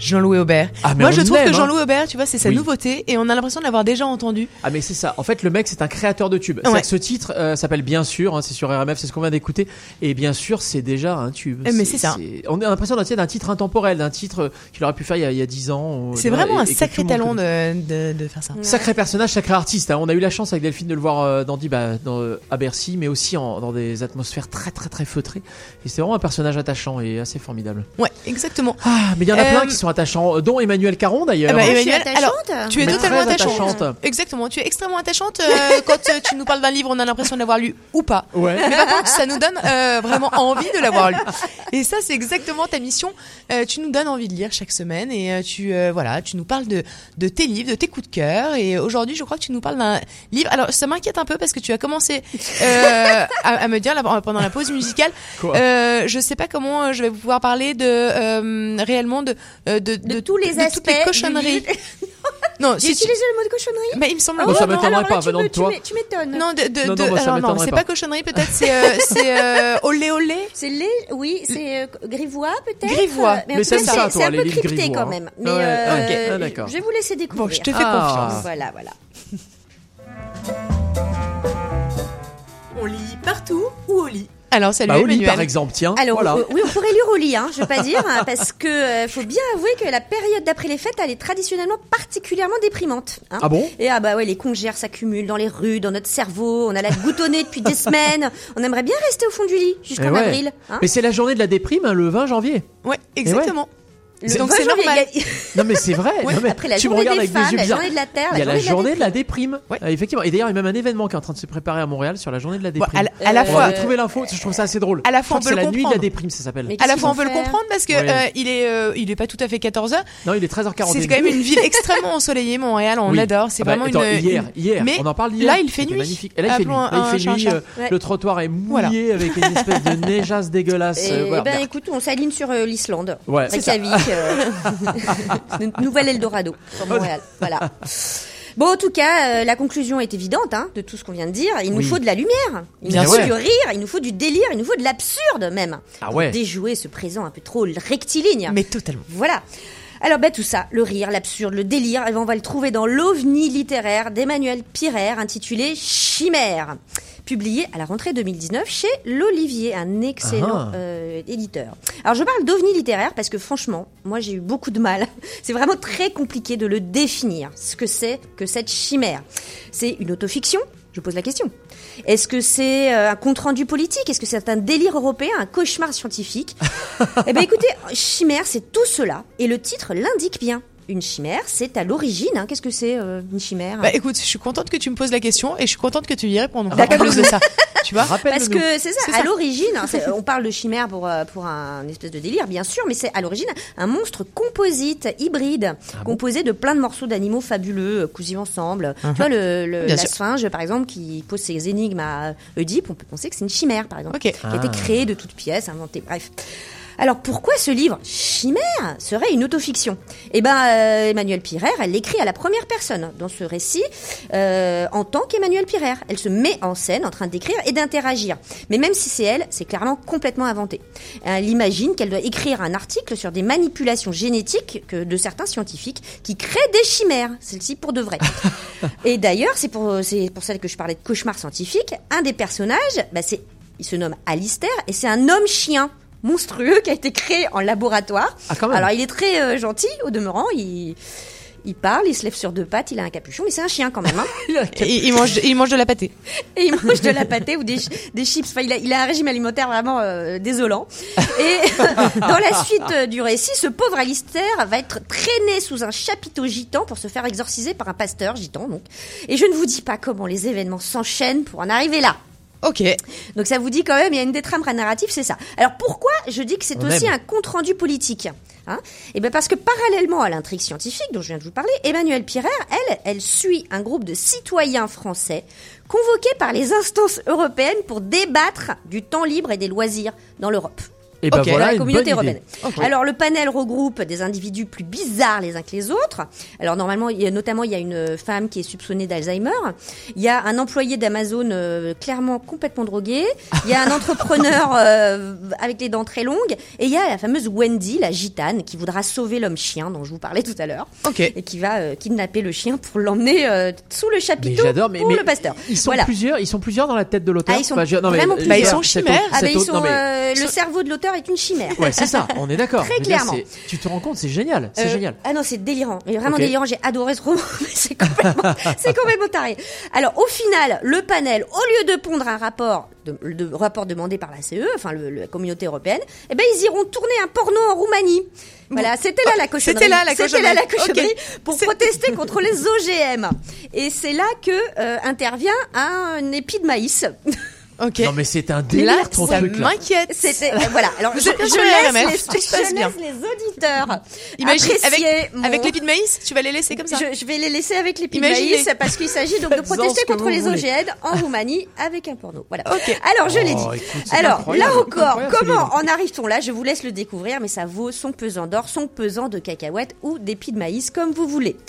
Jean-Louis Aubert. Ah, Moi, je trouve que hein. Jean-Louis Aubert, tu vois, c'est sa Oui. nouveauté et on a l'impression de l'avoir déjà entendu. Ah mais c'est ça. En fait, le mec, c'est un créateur de tubes. Ouais. Ce titre euh, s'appelle Bien sûr. hein, c'est sur RMF, c'est ce qu'on vient d'écouter. Et bien sûr, c'est déjà un tube. Eh, mais c'est ça. On a l'impression d'un titre intemporel, d'un titre euh, qu'il aurait pu faire il y a, a 10 ans. C'est vraiment et- un et sacré talent de, de, de faire ça. Sacré personnage, sacré artiste. hein. On a eu la chance avec Delphine de le voir euh, dans, bah, dans, euh, à Bercy, mais aussi en- dans des atmosphères très très très feutrées. Et c'est vraiment un personnage attachant et assez formidable. Ouais, exactement. Ah, mais il y en a plein Euh, qui sont attachants, euh, dont Emmanuel Caron d'ailleurs. Eh ben, suis Emmanuel, alors, tu es Mais totalement attachante. attachante. Exactement, tu es extrêmement attachante euh, quand euh, tu nous parles d'un livre, on a l'impression de l'avoir lu ou pas. Ouais. Mais par contre, ça nous donne euh, vraiment envie de l'avoir lu. Et ça, c'est exactement ta mission. Euh, tu nous donnes envie de lire chaque semaine et euh, tu euh, voilà, tu nous parles de de tes livres, de tes coups de cœur. Et aujourd'hui, je crois que tu nous parles d'un livre. Alors, ça m'inquiète un peu parce que tu as commencé euh, à, à me dire là, pendant la pause musicale. Quoi? euh, je sais pas comment je vais pouvoir parler de euh, réellement de de, De tous les de toutes les aspects cochonneries. non, J'ai si tu- utilisé le mot de cochonnerie mais il me semble Bon, ça que- m'étonnerait pas tu venant me- de toi. tu m'é- Tu m'étonnes. Non, de, de, Non, de- non, c'est pas. pas cochonnerie, peut-être c'est euh, c'est euh, olé olé. C'est les, oui, c'est euh, grivois peut-être. Grivois. Mais, Mais t'aimes ça, c'est- toi, c'est un les peu crypté grivois, quand hein. même. Mais Ouais, euh. Ah, d'accord. je vais vous laisser découvrir. Bon, je te fais Ah. confiance. Voilà, voilà. On lit partout ou au lit? Alors salut Bah, au lit, Emmanuel. par exemple, tiens. Alors voilà. euh, oui, on pourrait lire au lit, hein, je vais pas dire, hein, parce que euh, faut bien avouer que la période d'après les fêtes, elle est traditionnellement particulièrement déprimante. hein. Ah bon? Et ah bah ouais, les congères s'accumulent dans les rues, dans notre cerveau, on a la nez depuis des semaines. On aimerait bien rester au fond du lit Eh jusqu'en ouais. avril. hein. Mais c'est la journée de la déprime, hein, le 20 janvier. Ouais, exactement. Le Donc 20 c'est normal. a- Non mais c'est vrai. Ouais, non, mais après la tu me journée regardes des avec femmes, des yeux la bizarres. journée de la Terre, Il y a la journée de de la déprime. Ouais. Ah, effectivement. Et d'ailleurs, il y a même un événement qui est en train de se préparer à Montréal sur la journée de la Bon, déprime. à, la- à la On fois, va trouver l'info. Je trouve ça assez drôle. à la fois, on peut c'est la le nuit de la comprendre. déprime, ça s'appelle. À la fois on peut le comprendre parce que euh, il est euh, il est pas tout à fait 14 h Non, il est 13h41. C'est quand même une ville extrêmement ensoleillée, Montréal. On Oui. l'adore. C'est Ah bah, vraiment une. hier, hier, Mais on en parle hier. là, il fait nuit. magnifique. Là, il fait nuit. Appelons Là, il fait nuit. euh. Le trottoir est mouillé avec une espèce de neigeasse dégueulasse. Euh, voilà. ben écoute, on s'aligne sur l'Islande. Ouais, c'est euh, une nouvelle Eldorado sur Montréal. Voilà. Bon, en tout cas, euh, la conclusion est évidente hein, de tout ce qu'on vient de dire. Il nous Oui. faut de la lumière, il Bien nous faut du rire, il nous faut du délire, il nous faut de l'absurde même. Ah pour ouais. Déjouer ce présent un peu trop rectiligne. Mais totalement. Voilà. Alors ben tout ça, le rire, l'absurde, le délire, eh ben, on va le trouver dans l'OVNI littéraire d'Emmanuel Pirer intitulé Chimère, publié à la rentrée 2019 chez l'Olivier, un excellent Ah. euh, éditeur. Alors je parle d'OVNI littéraire parce que franchement, moi j'ai eu beaucoup de mal. C'est vraiment très compliqué de le définir, ce que c'est que cette chimère. C'est une autofiction je pose la question. Est-ce que c'est euh, un compte-rendu politique? Est-ce que c'est un délire européen, un cauchemar scientifique? Eh bien écoutez, chimère, c'est tout cela, et le titre l'indique bien. Une chimère, c'est à l'origine. hein. Qu'est-ce que c'est euh, une chimère? Bah écoute, je suis contente que tu me poses la question et je suis contente que tu y répondes. Plus de ça. Tu vois? Parce que c'est ça, à l'origine, hein, on parle de chimère pour, euh, pour un espèce de délire, bien sûr, mais c'est à l'origine un monstre composite, hybride, Ah composé de plein de morceaux d'animaux fabuleux, euh, cousus ensemble. Mhm. Tu vois, le, le- la sûr. sphinge, par exemple, qui pose ses énigmes à Oedipe, on peut penser que c'est une chimère, par exemple, qui a été Ah. créée de toutes pièces, inventée, bref. Alors pourquoi ce livre Chimère serait une autofiction? Eh ben, euh, Emmanuel Pirer, elle l'écrit à la première personne dans ce récit euh, en tant qu'Emmanuel Pirer. Elle se met en scène en train d'écrire et d'interagir. Mais même si c'est elle, c'est clairement complètement inventé. Elle imagine qu'elle doit écrire un article sur des manipulations génétiques que de certains scientifiques qui créent des chimères. Celle-ci pour de vrai. et d'ailleurs, c'est pour c'est pour celle que je parlais de cauchemar scientifique. Un des personnages, bah, c'est il se nomme Alistair et c'est un homme chien monstrueux qui a été créé en laboratoire. Ah, quand même. Alors il est très euh, gentil au demeurant, il il parle, il se lève sur deux pattes, il a un capuchon, mais c'est un chien quand même. Hein. il, il mange, de- il mange de la pâtée. Et il mange de la pâtée ou des chips. Enfin, il a, il a un régime alimentaire vraiment euh, désolant. Et dans la suite euh, du récit, ce pauvre Alistair va être traîné sous un chapiteau gitan pour se faire exorciser par un pasteur gitan. Donc. Et je ne vous dis pas comment les événements s'enchaînent pour en arriver là. Ok. Donc ça vous dit quand même, il y a une des trames narratives, c'est ça. Alors pourquoi je dis que c'est aussi aime. un compte-rendu politique hein? Eh bien parce que parallèlement à l'intrigue scientifique dont je viens de vous parler, Emmanuel Pirer, elle, elle suit un groupe de citoyens français convoqués par les instances européennes pour débattre du temps libre et des loisirs dans l'Europe. Et ben Ok. voilà, la communauté européenne. idée. Ok. Alors le panel regroupe des individus plus bizarres les uns que les autres. Alors normalement, il y a, notamment, il y a une femme qui est soupçonnée d'Alzheimer. Il y a un employé d'Amazon euh, clairement complètement drogué. Il y a un entrepreneur euh, avec les dents très longues. Et il y a la fameuse Wendy, la gitane, qui voudra sauver l'homme chien dont je vous parlais tout à l'heure. Et qui va euh, kidnapper le chien pour l'emmener sous le Mais chapiteau mais, pour mais le pasteur. ils sont Voilà. plusieurs, ils sont plusieurs dans la tête de l'auteur. Ah, ils sont Enfin, je- non, mais, vraiment plusieurs. Bah, ils sont chimères. Ah ils sont, non, mais- le cerveau de l'auteur est une chimère. Ouais, c'est ça, on est d'accord. Très clairement. Tu te rends compte, c'est génial, c'est Euh, génial. Ah non, c'est délirant. Mais vraiment délirant. J'ai adoré ce roman. mais c'est complètement, complètement taré. Alors, au final, le panel, au lieu de pondre un rapport, de, de- rapport demandé par la CE, enfin le, la communauté européenne, eh ben ils iront tourner un porno en Roumanie. Voilà, c'était là la cochonnerie. C'était là la C'était là la cochonnerie. cochonnerie pour protester contre les OGM. Et c'est là que euh, intervient un épi de maïs. Ok. Non mais c'est un délire Là, ton ça truc là. m'inquiète. C'était euh, voilà. Alors je, je laisse, les, je passe laisse les auditeurs Imagine, avec, mon- avec l'épi de maïs, tu vas les laisser comme ça. Je, je vais les laisser avec les pieds de maïs parce qu'il s'agit donc de protester contre les. OGM en Roumanie avec un porno. Voilà. Alors je l'ai Oh, dit. écoute, Alors là encore, comment en arrive-t-on là? Je vous laisse le découvrir, mais ça vaut son pesant d'or, son pesant de cacahuètes ou d'épis de maïs, comme vous voulez.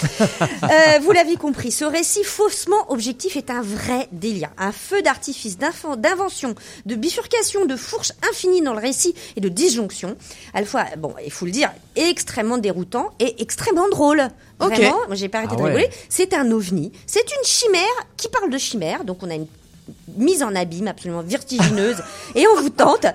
Euh, vous l'avez compris, ce récit faussement objectif est un vrai délire, un feu d'artifice, d'info- d'invention, de bifurcation, de fourche infinie dans le récit et de disjonction. À la fois, bon, il faut le dire, extrêmement déroutant et extrêmement drôle. Vraiment, moi j'ai pas arrêté Ah de ouais. rigoler. C'est un ovni, c'est une chimère qui parle de chimère, donc on a une mise en abîme absolument vertigineuse et envoûtante.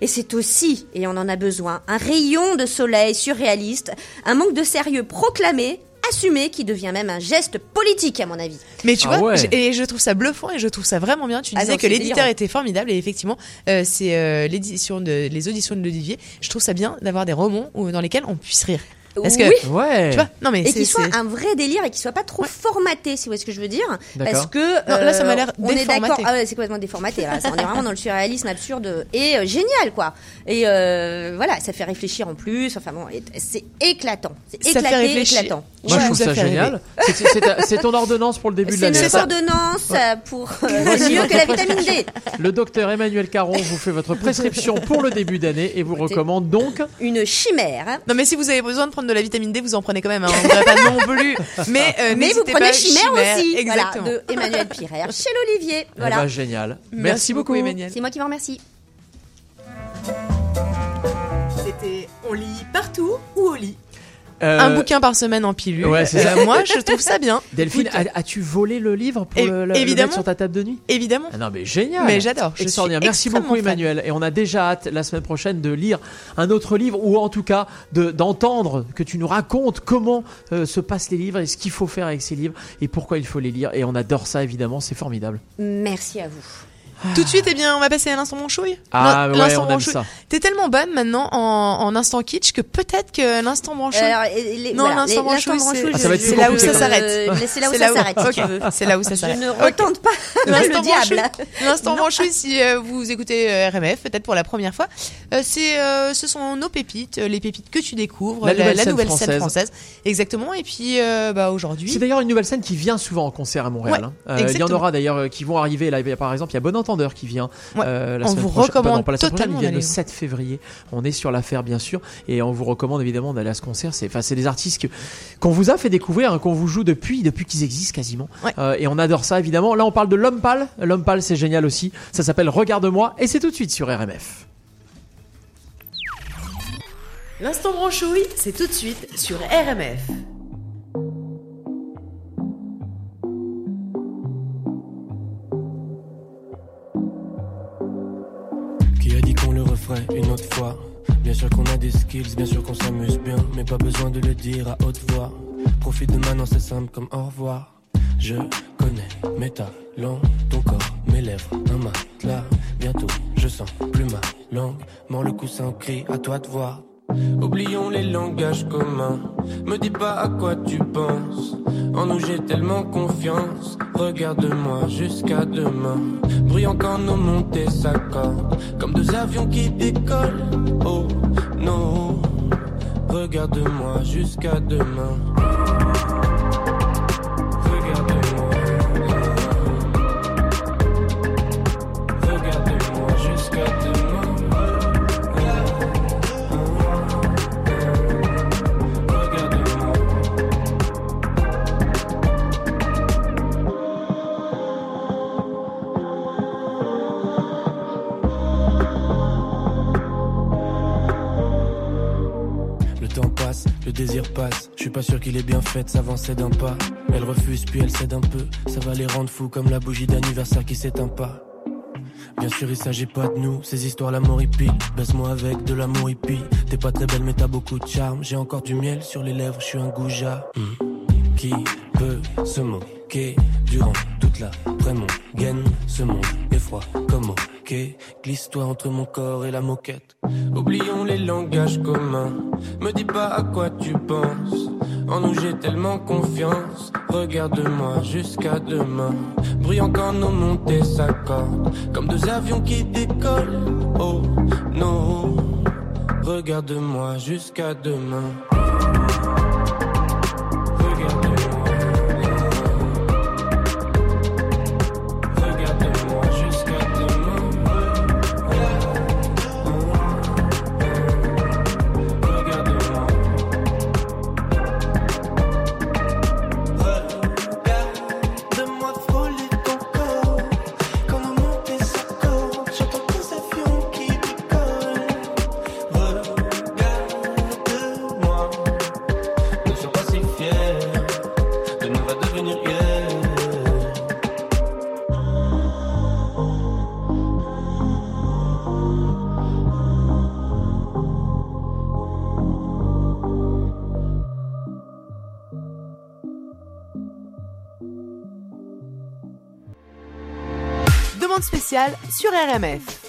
Et c'est aussi, et on en a besoin, un rayon de soleil surréaliste, un manque de sérieux proclamé, assumé, qui devient même un geste politique à mon avis. Mais tu Ah vois, ouais. je- et je trouve ça bluffant et je trouve ça vraiment bien. Tu Ah disais non, que l'éditeur était formidable et effectivement, euh, c'est euh, l'édition de les auditions de l'Olivier. Je trouve ça bien d'avoir des romans où, dans lesquels on puisse rire. Parce que Oui. Ouais. tu vois, non mais Et c'est qu'il soit c'est- un vrai délire et qu'il soit pas trop formaté, si vous voyez ce que je veux dire. Parce que euh, Non, là, ça m'a l'air on est d'accord. déformaté. Ah ouais, c'est complètement déformaté. Là. Ça, on est vraiment dans le surréalisme absurde et euh, génial quoi. Et euh, voilà, ça fait réfléchir en plus. Enfin bon, c'est éclatant. C'est Ça fait éclaté, réfléchir. éclatant. Moi, Ouais. je trouve Ça génial. C'est- C'est c'est- c'est ton ordonnance pour le début de C'est l'année. notre ça. ordonnance euh, pour euh, c'est mieux que la vitamine D. Le docteur Emmanuel Caron vous fait votre prescription pour le début d'année et vous recommande donc Une chimère. Non mais si vous avez besoin de prendre de la vitamine D, vous en prenez quand même. Hein. On dirait pas non plus. Mais, euh, Mais vous n'hésitez prenez pas, chimère, aussi. Exactement. Voilà, de Emmanuel Pirer chez l'Olivier. eh Voilà. ben, génial. Merci Merci, beaucoup, beaucoup Emmanuel. C'est moi qui vous remercie. C'était on lit partout ou au lit. Euh, Un bouquin par semaine en pilule. ouais, c'est ça. Euh, moi, je trouve ça bien. Delphine, as-tu volé le livre pour É- le, le- le évidemment. mettre sur ta table de nuit? Évidemment. Ah non mais génial Mais j'adore, je suis. Merci beaucoup fan. Emmanuel et on a déjà hâte la semaine prochaine de lire un autre livre ou en tout cas de d'entendre que tu nous racontes comment euh, se passent les livres et ce qu'il faut faire avec ces livres et pourquoi il faut les lire et on adore ça évidemment c'est formidable. Merci à vous. Tout de suite, eh bien, on va passer à l'instant manchouille. Ah ouais l'instant on aime manchouille. ça. T'es tellement bonne maintenant en, en instant kitsch que peut-être que l'instant manchouille. Alors, et les- Non, voilà, l'instant branchouille, l'instant c'est- Ah, je- là où ça s'arrête. C'est là où ça s'arrête. C'est là où ça Je s'arrête. ne Ok. retente pas L'instant le diable. branchouille. L'instant branchouille, si euh, vous écoutez euh, RMF, peut-être pour la première fois, euh, c'est, ce sont nos pépites, les pépites que tu découvres, La nouvelle scène française. française. Exactement. Et puis, bah, aujourd'hui. C'est d'ailleurs une nouvelle scène qui vient souvent en concert à Montréal. Hein. Il y en aura d'ailleurs qui vont arriver. Là, il y a, par exemple, il y a Bon Qui vient Ouais. euh, la On semaine vous prochaine. recommande non, pas la semaine prochaine, totalement il vient le d'aller. 7 février. On est sur l'affaire, bien sûr, et on vous recommande évidemment d'aller à ce concert. C'est, enfin, c'est des artistes qu'on vous a fait découvrir, hein, qu'on vous joue depuis depuis qu'ils existent quasiment. Ouais. Euh, et on adore ça évidemment. Là, on parle de l'homme pâle. L'homme pâle, c'est génial aussi. Ça s'appelle Regarde-moi, et c'est tout de suite sur RMF. L'instant branchouille, c'est tout de suite sur RMF. Une autre fois Bien sûr qu'on a des skills, bien sûr qu'on s'amuse bien, mais pas besoin de le dire à haute voix. Profite de maintenant, c'est simple comme au revoir. Je connais mes talents, ton corps, mes lèvres, un matelas. Bientôt, je sens plus ma langue. Mort le coussin, crie à toi de voir. Oublions les langages communs. Me dis pas à quoi tu penses. En nous j'ai tellement confiance. Regarde-moi jusqu'à demain. Bruyant quand nos montées s'accordent. Comme deux avions qui décollent. Oh non. Regarde-moi jusqu'à demain. Je suis pas sûr qu'il est bien fait, s'avancer d'un pas. Elle refuse, puis elle cède un peu. Ça va les rendre fous comme la bougie d'anniversaire qui s'éteint pas. Bien sûr, il s'agit pas de nous, ces histoires l'amour hippie. Baisse-moi avec de l'amour hippie. T'es pas très belle, mais t'as beaucoup de charme. J'ai encore du miel sur les lèvres, je suis un goujat. Hmm qui peut se moquer durant toute la prémon gaine ce monde est froid comme ok glisse-toi entre mon corps et la moquette. Oublions les langages communs. Me dis pas à quoi tu penses. En nous j'ai tellement confiance. Regarde-moi jusqu'à demain. Brillant quand nos montées s'accordent. Comme deux avions qui décollent. Oh non. Regarde-moi jusqu'à demain. sur RMF.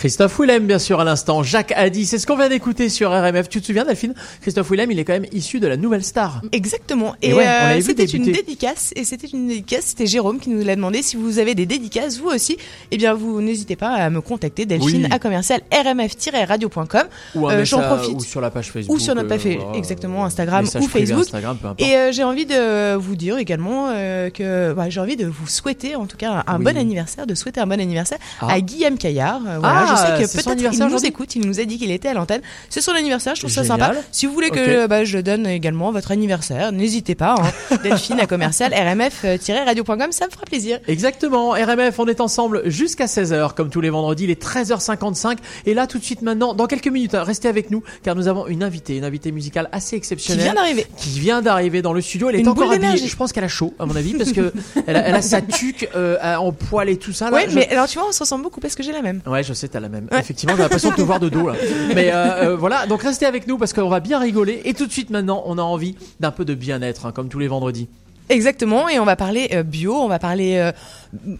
Christophe Willem, bien sûr, à l'instant. Jacques a dit, c'est ce qu'on vient d'écouter sur RMF. Tu te souviens, Delphine? Christophe Willem, il est quand même issu de la Nouvelle Star. Exactement. Et Et, ouais, euh, c'était une dédicace. Et c'était une dédicace. C'était Jérôme qui nous l'a demandé. Si vous avez des dédicaces, vous aussi, eh bien, vous n'hésitez pas à me contacter. Delphine Oui. à commercial rmf-radio.com. Ou, Euh, J'en profite. ou sur la page Facebook. Ou sur notre page euh, voilà. exactement, Instagram Message ou Facebook. Instagram. Et euh, j'ai envie de vous dire également euh, que bah, j'ai envie de vous souhaiter, en tout cas, un Oui. bon anniversaire, de souhaiter un bon anniversaire Ah. à Guillaume Caillard. Euh, voilà, Ah, je sais que peut-être il nous écoute, il nous a dit qu'il était à l'antenne. C'est son anniversaire, je trouve ça sympa. Si vous voulez que euh, bah, je donne également votre anniversaire, n'hésitez pas. Hein. Delphine à commercial rmf-radio.com, ça me fera plaisir. Exactement, RMF, on est ensemble jusqu'à 16h, comme tous les vendredis, il est 13h55. Et là, tout de suite maintenant, dans quelques minutes, hein, restez avec nous, car nous avons une invitée, une invitée musicale assez exceptionnelle. Qui vient d'arriver. Qui vient d'arriver dans le studio. Elle est Une encore habillée. Je pense qu'elle a chaud, à mon avis, parce que elle a, elle a sa tuque euh, en poil et tout ça. Là, Ouais, Je- mais alors tu vois, on se ressemble beaucoup parce que j'ai la même. Ouais, je sais, t'as la même. Effectivement, j'ai l'impression de te voir de dos là. Mais euh, euh, voilà, donc restez avec nous parce qu'on va bien rigoler. Et tout de suite maintenant, on a envie d'un peu de bien-être, hein, comme tous les vendredis. Exactement, et on va parler euh, bio, on va parler euh,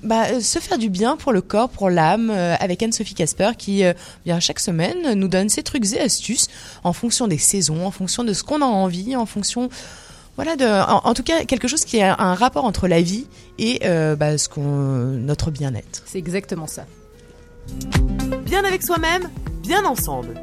bah, euh, se faire du bien pour le corps, pour l'âme, euh, avec Anne-Sophie Casper qui, euh, bien chaque semaine, nous donne ses trucs et astuces en fonction des saisons, en fonction de ce qu'on a envie, en fonction, voilà, de, en, en tout cas quelque chose qui a un rapport entre la vie et euh, bah, ce qu'on, notre bien-être. C'est exactement ça. Bien avec soi-même, bien ensemble.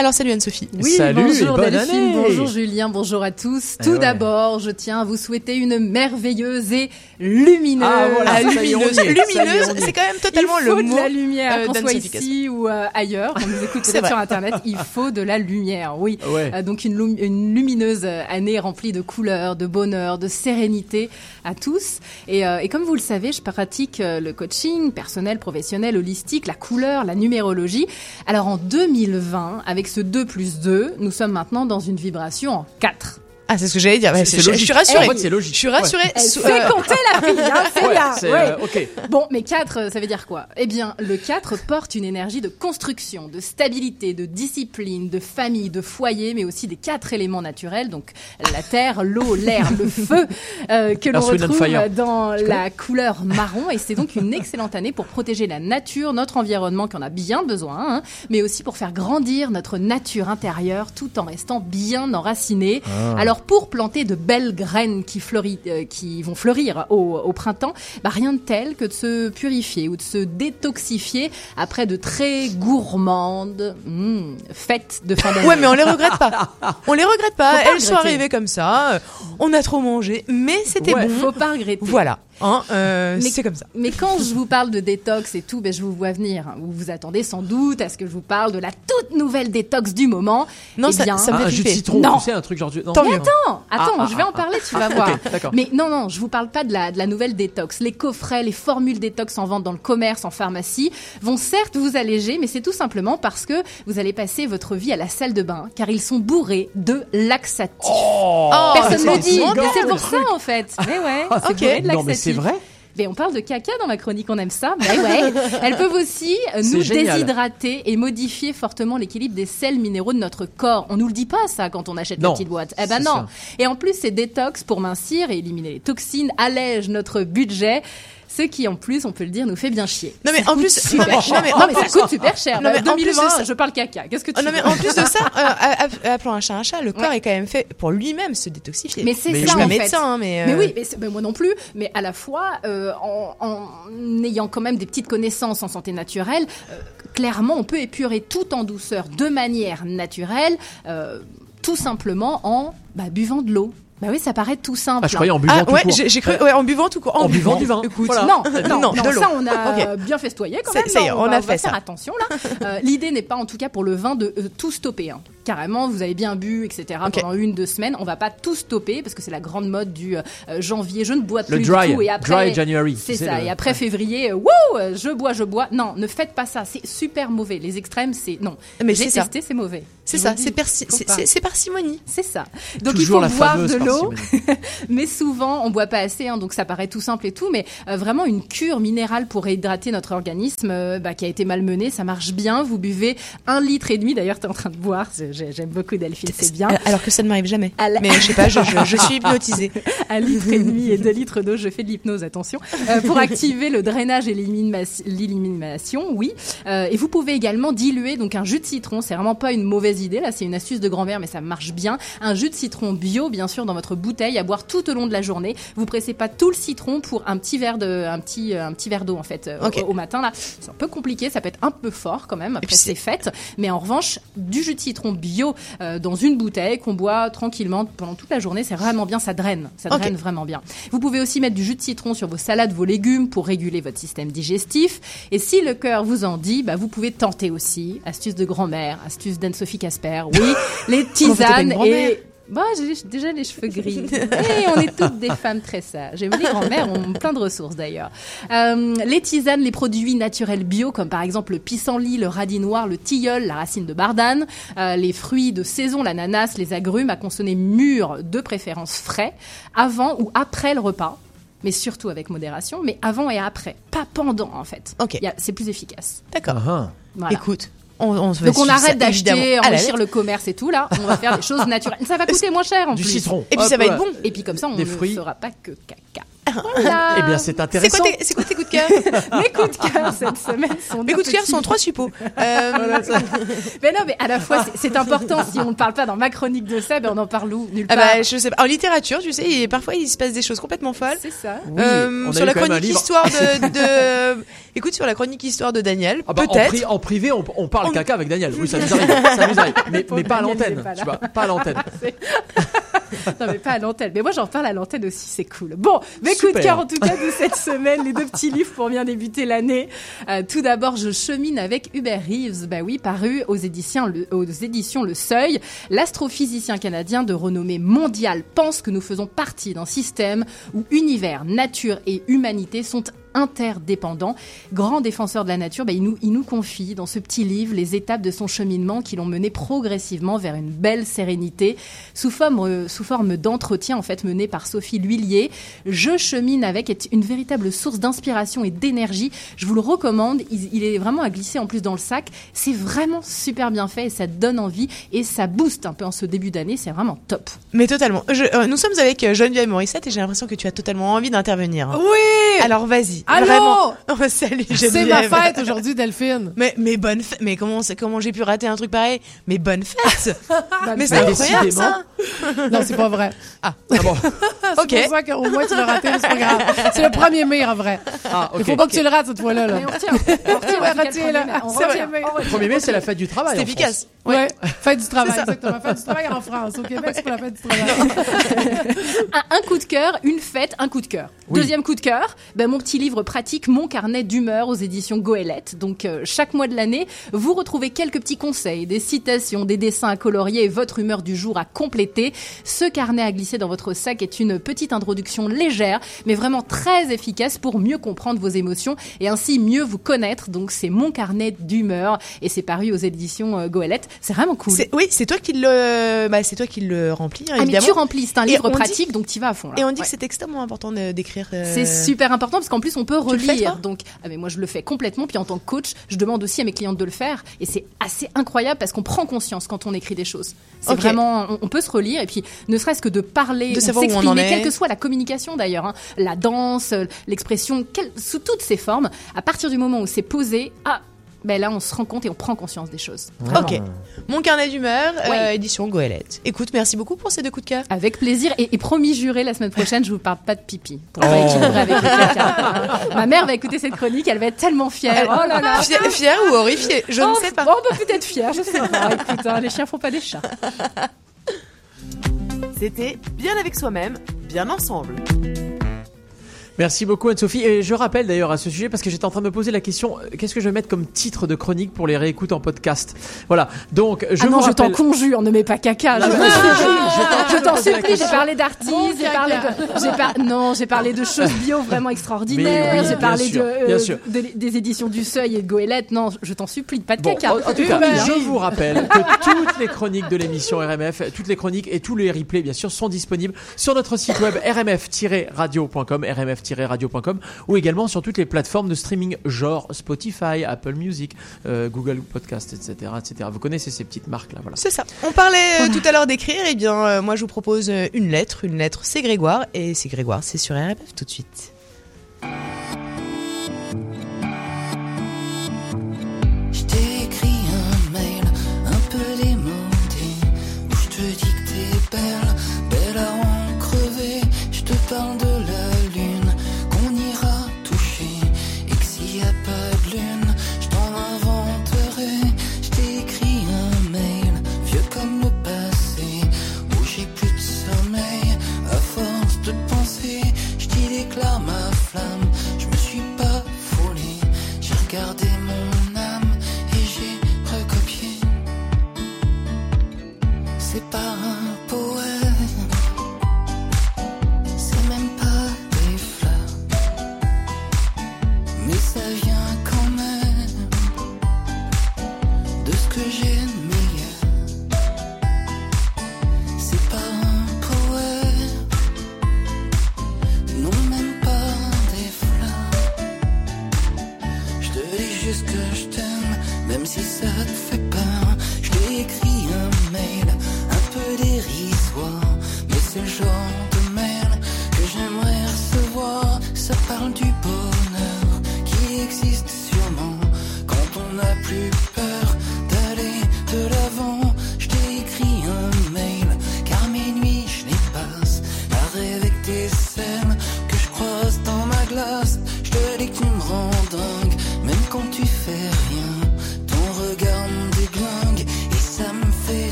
Alors salut Anne-Sophie. Oui, Salut bonjour Delphine, année. bonjour Julien, bonjour à tous. Eh Tout ouais. d'abord, je tiens à vous souhaiter une merveilleuse et lumineuse. Ah, voilà, Ah, on lumineuse, lumineuse, on c'est quand même totalement il faut le de mot. la lumière, euh, qu'on soit ici ou euh, ailleurs, qu'on nous écoute peut-être sur Internet, il faut de la lumière, oui. Ouais. Euh, donc une, lum- une lumineuse année remplie de couleurs, de bonheur, de sérénité à tous. Et, euh, et comme vous le savez, je pratique euh, le coaching personnel, professionnel, holistique, la couleur, la numérologie. Alors en 2020, avec ce 2 plus 2, nous sommes maintenant dans une vibration en 4. Ah, c'est ce que j'allais dire. Ouais, C'est- je, suis rassurée. En fait, c'est logique. Je suis rassurée. Elle fait euh, compter la fille, hein, c'est Ouais, c'est, ouais. euh, ok. Bon, mais 4, ça veut dire quoi? Eh bien, le 4 porte une énergie de construction, de stabilité, de discipline, de famille, de foyer, mais aussi des quatre éléments naturels, donc la terre, l'eau, l'air, le feu, euh, que l'on retrouve dans la couleur marron. Et c'est donc une excellente année pour protéger la nature, notre environnement, qui en a bien besoin, hein, mais aussi pour faire grandir notre nature intérieure tout en restant bien enracinée. Ah. Alors, pour planter de belles graines qui, fleurit- euh, qui vont fleurir au, au printemps, bah, rien de tel que de se purifier ou de se détoxifier après de très gourmandes mm, fêtes de fin d'année. Ouais, mais on les regrette pas. On les regrette pas. Elles sont arrivées comme ça. On a trop mangé, mais c'était Ouais, bon. faut pas regretter. Voilà. Hein, euh, Mais- c'est comme ça. Mais quand je vous parle de détox et tout, ben je vous vois venir. Vous vous attendez sans doute à ce que je vous parle de la toute nouvelle détox du moment. Non, Eh ça- bien, ça me Ah, fait un jus de citron, Non. tu sais, un truc genre. du- non, mieux. Attends, attends, Ah, je ah, vais en ah, parler, tu vas ok, voir. d'accord. Mais non, non, je vous parle pas de la, de la nouvelle détox. Les coffrets, les formules détox en vente dans le commerce, en pharmacie, vont certes vous alléger, mais c'est tout simplement parce que vous allez passer votre vie à la salle de bain, car ils sont bourrés de laxatifs. Oh, Personne ne le dit, mais c'est pour ça en fait. Mais ouais, Ah, c'est ok. bourré de mais laxatifs. C'est vrai Mais on parle de caca dans ma chronique, on aime ça. Mais ouais. Elles peuvent aussi euh, nous génial. déshydrater et modifier fortement l'équilibre des sels minéraux de notre corps. On nous le dit pas ça quand on achète Non, la petite boîte. Eh ben non. ça. Et en plus, ces détox pour mincir et éliminer les toxines allègent notre budget. Ce qui, en plus, on peut le dire, nous fait bien chier. Non, mais Ça en plus- super non, mais- cher. non, mais Non, en mais ça coûte super cher. Non, mais Euh, en plus de 2020, ça- je parle caca. Qu'est-ce que tu Oh, non, mais en plus de ça, euh, appelons un chat un chat, le corps est quand même fait pour lui-même se détoxifier. Mais c'est je ça suis pas en fait. médecin, hein, mais. Mais euh, oui, mais, c'est- mais moi non plus. Mais à la fois, euh, en, en ayant quand même des petites connaissances en santé naturelle, euh, clairement, on peut épurer tout en douceur, de manière naturelle, euh, tout simplement en bah, buvant de l'eau. Bah oui, ça paraît tout simple. Ah, je croyais en buvant Ah tout ouais, court. j'ai cru, ouais, en buvant tout court. En buvant du vin. Écoute, Voilà. Non, non, Non, non, ça on a Ok. euh, bien festoyé quand même. est, Non, on va- a va fait faire ça. attention là. Euh, L'idée n'est pas en tout cas pour le vin de euh, tout stopper. hein. Carrément, vous avez bien bu, etc. Pendant une deux semaines, on va pas tout stopper parce que c'est la grande mode du euh, janvier. Je ne bois plus Le dry, du tout et après dry January. c'est ça. le- Et après février, euh, euh, je bois, je bois. Non, ne faites pas ça. C'est super mauvais. Les extrêmes, c'est non. Mais J'ai testé, c'est mauvais. C'est ça, c'est c'est parcimonie. C'est ça. Donc Toujours il faut boire de l'eau, mais souvent on boit pas assez, hein, donc ça paraît tout simple et tout, mais euh, vraiment une cure minérale pour réhydrater notre organisme euh, bah, qui a été malmené, ça marche bien. Vous buvez un litre et demi. D'ailleurs, tu es en train de boire, j'aime beaucoup Delphine, c'est bien. Alors que ça ne m'arrive jamais. La- Mais je sais pas, je, je- je suis hypnotisée. un litre et demi et deux litres d'eau, je fais de l'hypnose, attention, Euh, pour activer le drainage et l'élimina- l'élimination, oui. Euh, et vous pouvez également diluer donc un jus de citron, c'est vraiment pas une mauvaise idée, là c'est une astuce de grand-mère, mais ça marche bien. Un jus de citron bio, bien sûr, dans votre bouteille à boire tout au long de la journée. Vous pressez pas tout le citron pour un petit verre de, un petit, un petit verre d'eau en fait euh, au, au matin là. C'est un peu compliqué, ça peut être un peu fort quand même. Après c'est fait, mais en revanche du jus de citron bio euh, dans une bouteille qu'on boit tranquillement pendant toute la journée, c'est vraiment bien, ça draine, ça draine vraiment bien. Vous pouvez aussi mettre du jus de citron sur vos salades, vos légumes pour réguler votre système digestif. Et si le cœur vous en dit, bah, vous pouvez tenter aussi. Astuce de grand-mère, astuce d'Anne-Sophie Casper. Oui, les tisanes et bah, j'ai déjà les cheveux gris. Et on est toutes des femmes très sages. Et les grand-mères ont plein de ressources d'ailleurs. Euh, les tisanes, les produits naturels bio, comme par exemple le pissenlit, le radis noir, le tilleul, la racine de bardane, euh, les fruits de saison, l'ananas, les agrumes à consommer mûrs, de préférence frais, avant ou après le repas. Mais surtout avec modération, mais avant et après, pas pendant en fait. Ok. C'est plus efficace. D'accord. Ah. Voilà. Écoute, on, on Donc on arrête d'acheter, enrichir lettre. le commerce et tout là. On va faire des choses naturelles. Ça va coûter moins cher en Du plus. citron. Et puis ça va être bon. Et puis comme ça, on Des ne fruits. fera pas que caca. Voilà. Eh bien, c'est C'est intéressant. quoi, tes- c'est quoi tes coups de cœur Mes coups de cœur cette semaine sont Mes coups de cœur sont trois suppos. Euh, Mais non, mais à la fois, c'est- c'est important. Si on ne parle pas dans ma chronique de ça, ben on en parle où Nulle ah part. bah, je sais pas. En littérature, tu sais, et parfois il se passe des choses complètement folles. C'est ça. Oui, Euh, on a sur la chronique livre. histoire de, de- écoute sur la chronique histoire de Daniel, Ah bah, en, peut-être. pri- en privé, on, on parle On- caca avec Daniel. Oui, ça nous arrive. ça nous arrive. Mais, mais pas à l'antenne. pas là. Tu vois, pas à l'antenne. Non, mais pas à l'antenne. Mais moi, j'en parle à l'antenne aussi, c'est cool. Bon, mes coups de cœur, en tout cas, de cette semaine, les deux petits livres pour bien débuter l'année. Euh, tout d'abord, je chemine avec Hubert Reeves, bah oui, paru aux éditions Le, aux éditions le Seuil. L'astrophysicien canadien de renommée mondiale pense que nous faisons partie d'un système où univers, nature et humanité sont interdépendants. Grand défenseur de la nature, bah, il, nous, il nous confie dans ce petit livre les étapes de son cheminement qui l'ont mené progressivement vers une belle sérénité sous forme, euh, sous forme d'entretien en fait mené par Sophie L'Huillier. Je chemine avec est une véritable source d'inspiration et d'énergie. Je vous le recommande. Il, il est vraiment à glisser en plus dans le sac. C'est vraiment super bien fait et ça donne envie et ça booste un peu en ce début d'année. C'est vraiment top. Mais totalement. Je- euh, nous sommes avec euh, Geneviève Morissette et j'ai l'impression que tu as totalement envie d'intervenir. Oui Alors vas-y. Allô? Vraiment. Oh, salut C'est ma fête aujourd'hui, Delphine. Mais mais bonne fête. Mais comment comment j'ai pu rater un truc pareil? Mais bonne fête. mais c'est incroyable ça. Non, c'est pas vrai. Ah. Ah bon? C'est Ok. pour ça qu'au moins tu l'as raté, c'est pas grave. C'est le 1er mai en vrai. Ah, Il ok. faut pas que tu le rates cette fois-là. Là. Mais on retient, on retient, on mai. On retient, on Le retient. 1er mai, c'est la fête du travail. C'est en efficace. Ouais. Fête du travail, C'est ça. exactement. Fête du travail en France. Au Québec, c'est pas la fête du travail. un, un coup de cœur, une fête, un coup de cœur. Oui. Deuxième coup de cœur, ben, mon petit livre pratique, Mon carnet d'humeur aux éditions Goélette. Donc euh, chaque mois de l'année, vous retrouvez quelques petits conseils, des citations, des dessins à colorier et votre humeur du jour à compléter. Ce carnet à glisser dans votre sac est une petite introduction légère, mais vraiment très efficace pour mieux comprendre vos émotions et ainsi mieux vous connaître. Donc c'est Mon carnet d'humeur et c'est paru aux éditions euh, Goélette. C'est vraiment cool. Oui, c'est toi qui le bah, c'est toi qui le remplis hein, Ah, mais tu remplis, c'est un livre dit- pratique, donc tu vas à fond. Là. Et on dit Ouais. que c'est extrêmement important d'écrire. euh, C'est super important parce qu'en plus on peut fais, relire. donc ah mais moi je le fais complètement. Puis en tant que coach, je demande aussi à mes clientes de le faire et c'est assez incroyable parce qu'on prend conscience quand on écrit des choses. C'est vraiment on, on peut se relire et puis ne serait-ce que de parler, De ou savoir où on en s'exprimer, est. quelle que soit la communication d'ailleurs, hein, la danse, euh, l'expression, sous toutes ses formes. À partir du moment où c'est posé, ah ben là on se rend compte et on prend conscience des choses. Vraiment. Ok. Mon carnet d'humeur, euh, édition Goélette. Écoute, merci beaucoup pour ces deux coups de cœur. Avec plaisir et, et promis juré la semaine prochaine, je vous parle pas de pipi pour Oh. équilibrer avec le. Ma mère va écouter cette chronique, elle va être tellement fière. Oh là là. Fière, fière ou horrifiée? Je Oh, ne sais pas. On peut peut-être fière, je sais pas. Écoute, hein, les chiens font pas des chats. C'était Bien avec soi-même, bien ensemble. Merci beaucoup Anne-Sophie. Et je rappelle d'ailleurs à ce sujet parce que j'étais en train de me poser la question euh, qu'est-ce que je vais mettre comme titre de chronique pour les réécoutes en podcast? Voilà. Donc je ah non, je t'en conjure, ne mets pas caca. Je, Non, t'en supplie. je Je t'en poser la supplie, j'ai parlé d'artistes, Bon j'ai parlé de, par- non, j'ai parlé de choses bio vraiment extraordinaires, oui, j'ai bien parlé sûr, de, euh, bien sûr. de- des éditions du Seuil et de Goélette. Non, je t'en supplie, pas de Bon, caca. en, en tout cas, je vous rappelle que toutes les chroniques de l'émission RMF, toutes les chroniques et tous les replays, bien sûr, sont disponibles sur notre site web rmf-radio.com, rmf rmf-radio.com ou également sur toutes les plateformes de streaming genre Spotify, Apple Music, Google Podcast, etc., etc. Vous connaissez ces petites marques là, voilà. C'est ça. On parlait tout à l'heure d'écrire, et bien moi je vous propose une lettre. Une lettre, c'est Grégoire, et c'est Grégoire, c'est sur RMF tout de suite. J'ai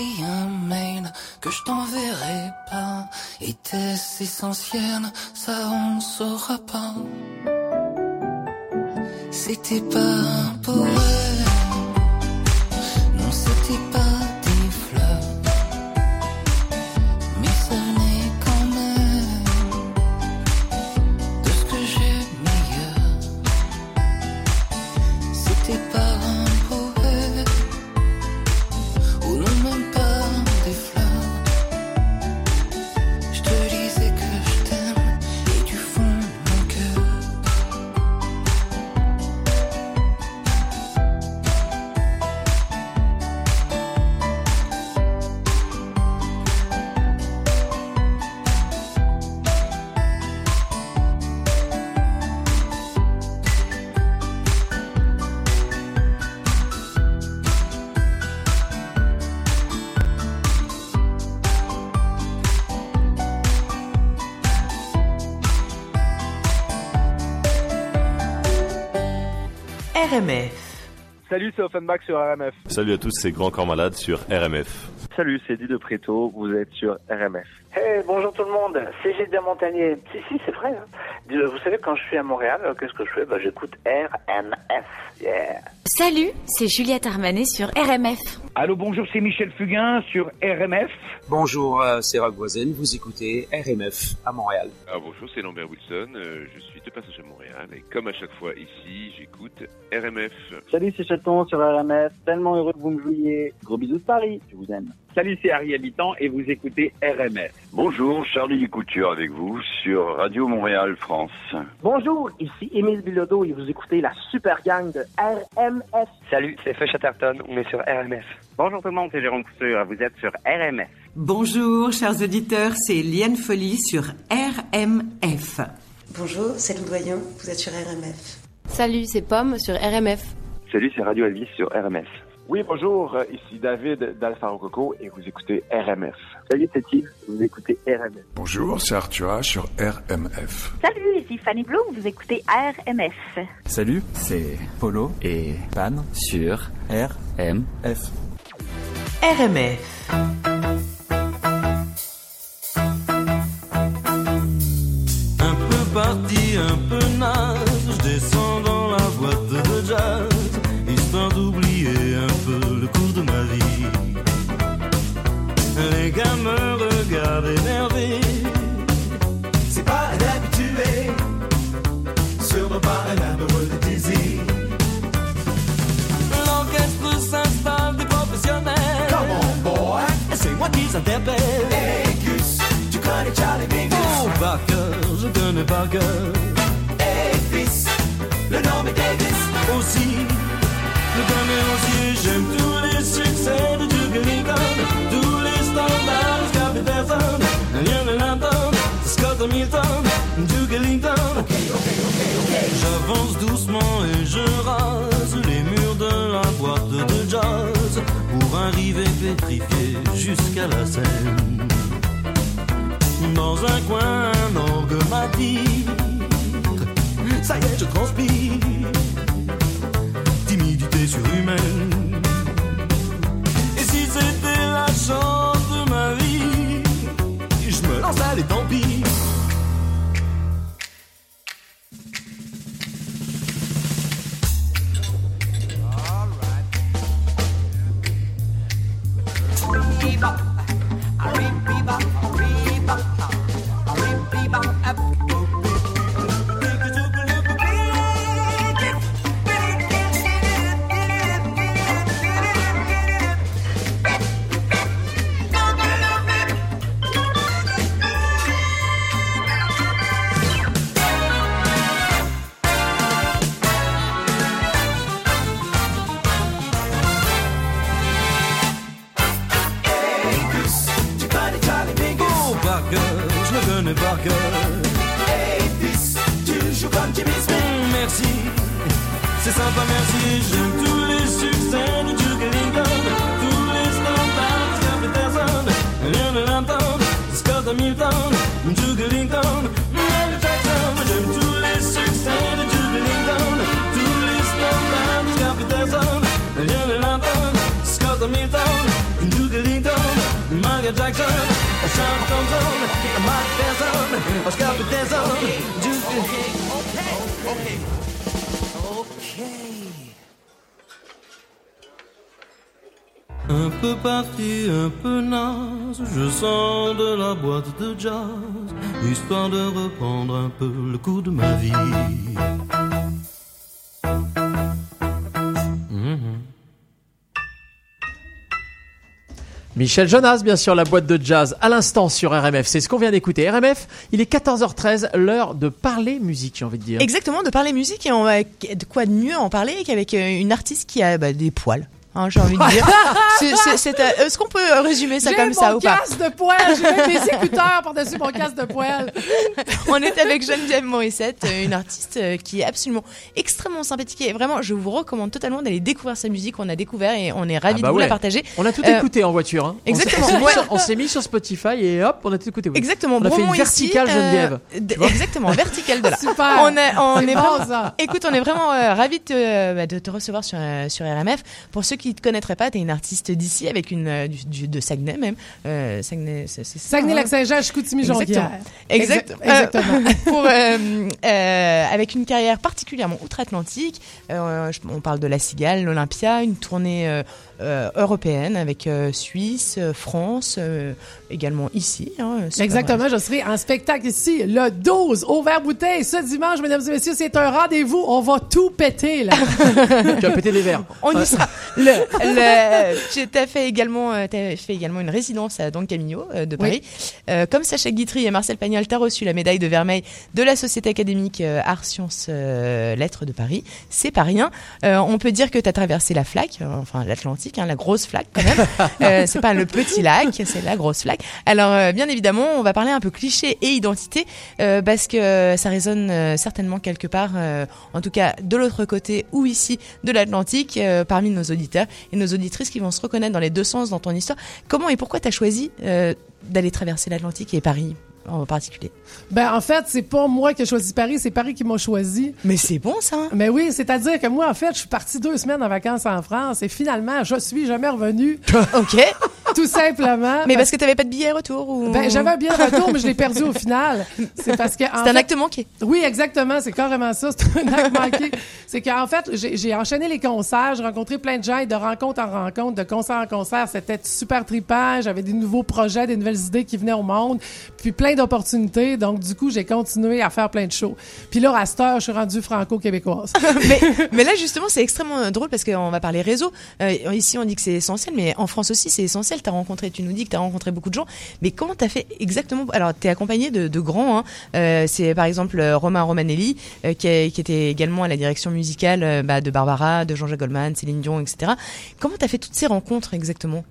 un mail que je t'enverrai pas. Était-ce essentiel Ça on saura pas. C'était pas un poème. RMF. Salut, c'est Offenbach sur RMF. Salut à tous, c'est Grand Corps Malade sur RMF. Salut, c'est Eddie de Préto, vous êtes sur RMF. Hey, bonjour tout le monde, c'est Gilbert Montagnier. Si, si, c'est vrai. hein. Euh, Vous savez, quand je suis à Montréal, euh, qu'est-ce que je fais? Bah, J'écoute RMF. Yeah. Salut, c'est Juliette Armanet sur RMF. Allô, bonjour, c'est Michel Fugain sur RMF. Bonjour, euh, c'est Rock Voisine, vous écoutez RMF à Montréal. Ah, bonjour, c'est Lambert Wilson, euh, je suis de passage à Montréal et comme à chaque fois ici, j'écoute RMF. Salut, c'est Chaton sur RMF. Tellement heureux que vous me jouiez. Gros bisous de Paris. Je vous aime. Salut, c'est Harry Habitant et vous écoutez RMF. Bonjour, Charlie Couture avec vous sur Radio Montréal France. Bonjour, ici Émile Bilodeau et vous écoutez la super gang de RMF. Salut, c'est Feu Chatterton, on est sur RMF. Bonjour tout le monde, c'est Jérôme Couture, vous êtes sur RMF. Bonjour, chers auditeurs, c'est Liane Folly sur RMF. Bonjour, c'est Lou vous êtes sur RMF. Salut, c'est Pomme sur RMF. Salut, c'est Radio Elvis sur RMF. Oui, bonjour, euh, ici David d'Alpha Rococo et vous écoutez RMF. Salut, c'est Yves. Vous écoutez RMF. Bonjour, c'est Arthur sur RMF. Salut, ici Fanny Bloom, vous écoutez RMF. Salut, c'est Polo et Pan sur RMF. RMF. Un peu parti, un peu naze, je descends dans moi qui s'interpelle. Hey, Gus, tu connais Charlie Mingus? Oh, par cœur, je connais par cœur. Hey, fils, le nom est Davis. Aussi, le premier aussi, j'aime tous les succès de Duke Ellington, tous les standards de Scott Peterson, Young Ellington, Scott Hamilton, Duke Ellington. J'avance doucement et je rase les murs de la boîte de jazz arriver pétrifié jusqu'à la scène. Dans un coin, un orgue m'a dit Ça y est, je transpire timidité surhumaine. Et si c'était la chance de ma vie, je me lance allez tant pis. Michel Jonas, bien sûr, la boîte de jazz à l'instant sur RMF. C'est ce qu'on vient d'écouter. RMF, il est 14h13, l'heure de parler musique, j'ai envie de dire. Exactement, de parler musique et on va de quoi de mieux en parler qu'avec euh, une artiste qui a bah, des poils. Hein, j'ai envie de dire. Euh, Est-ce qu'on peut résumer ça J'ai comme mon ça ou pas? casque de poêle, j'ai même mes écouteurs par-dessus mon casque de poêle. On est avec Geneviève Morissette, euh, une artiste euh, qui est absolument extrêmement sympathique et vraiment, je vous recommande totalement d'aller découvrir sa musique. On a découvert et on est ravis Ah bah de vous ouais. la partager. On a tout Euh, écouté en voiture. Hein. Exactement. On s'est mis, Ouais. sur- mis Spotify et hop, on a tout écouté. oui. Exactement. On a fait une ici, verticale euh, Geneviève. exactement, verticale de là. Super. On, est- on est bon, vraiment. ça. Écoute, on est vraiment euh, ravis de te, bah, de te recevoir sur euh, sur RMF. Pour ceux qui ne te connaîtraient pas, tu es une artiste d'ici avec une euh, du, du- de Saguenay même. Euh, Saguenay, c'est c'est ça, hein? Saguenay-Lac-Saint-Jean, Chicoutimi-Jonquière. Exactement. Exact- exactement. Euh, pour, euh, avec une carrière particulièrement outre-Atlantique. On parle de la Cigale, l'Olympia, une tournée européenne avec euh, Suisse, euh, France, euh, également ici. hein, Exactement, je serai en spectacle ici le 12 au Vert Bouteille ce dimanche, mesdames et messieurs, c'est un rendez-vous, on va tout péter là. Tu as pété des verres. On y sera. Le, le, tu as fait également, euh, fait également une résidence à Don Camillo euh, de Paris. Euh, comme Sacha Guitry et Marcel Pagnol, tu as reçu la médaille de vermeil de la Société académique euh, Arts Sciences euh, Lettres de Paris. C'est pas rien. Euh, on peut dire que tu as traversé la flaque, euh, enfin l'Atlantique hein, la grosse flaque quand même. euh, c'est pas le petit lac, c'est la grosse flaque. Alors euh, bien évidemment, on va parler un peu cliché et identité euh, parce que ça résonne euh, certainement quelque part, euh, en tout cas de l'autre côté ou ici de l'Atlantique, euh, parmi nos auditeurs et nos auditrices qui vont se reconnaître dans les deux sens dans ton histoire. Comment et pourquoi tu as choisi euh, d'aller traverser l'Atlantique et Paris? En particulier Ben, en fait, c'est pas moi qui ai choisi Paris, c'est Paris qui m'a choisi. Mais c'est bon, ça. Mais oui, c'est-à-dire que moi, en fait, je suis partie deux semaines en vacances en France et finalement, je suis jamais revenue. OK. Tout simplement. Mais parce que tu n'avais pas de billet retour ou... Ben, j'avais un billet de retour, mais je l'ai perdu au final. C'est parce que. C'est un acte manqué. Oui, exactement. C'est carrément ça. C'est un acte manqué. C'est qu'en fait, j'ai enchaîné les concerts. J'ai rencontré plein de gens et de rencontre en rencontre, de concert en concert. C'était super trippant. J'avais des nouveaux projets, des nouvelles idées qui venaient au monde. Puis plein d'opportunités. Donc, du coup, j'ai continué à faire plein de shows. Puis là, à cette heure, je suis rendue franco-québécoise. mais, mais là, justement, c'est extrêmement drôle parce qu'on va parler réseau. Euh, ici, on dit que c'est essentiel, mais en France aussi, c'est essentiel. Tu as rencontré, tu nous dis que tu as rencontré beaucoup de gens. Mais comment tu as fait exactement? Alors, tu es accompagné de, de grands. Hein. Euh, c'est par exemple Romain Romanelli, euh, qui, était également à la direction musicale bah, de Barbara, de Jean-Jacques Goldman, Céline Dion, etc. Comment tu as fait toutes ces rencontres exactement?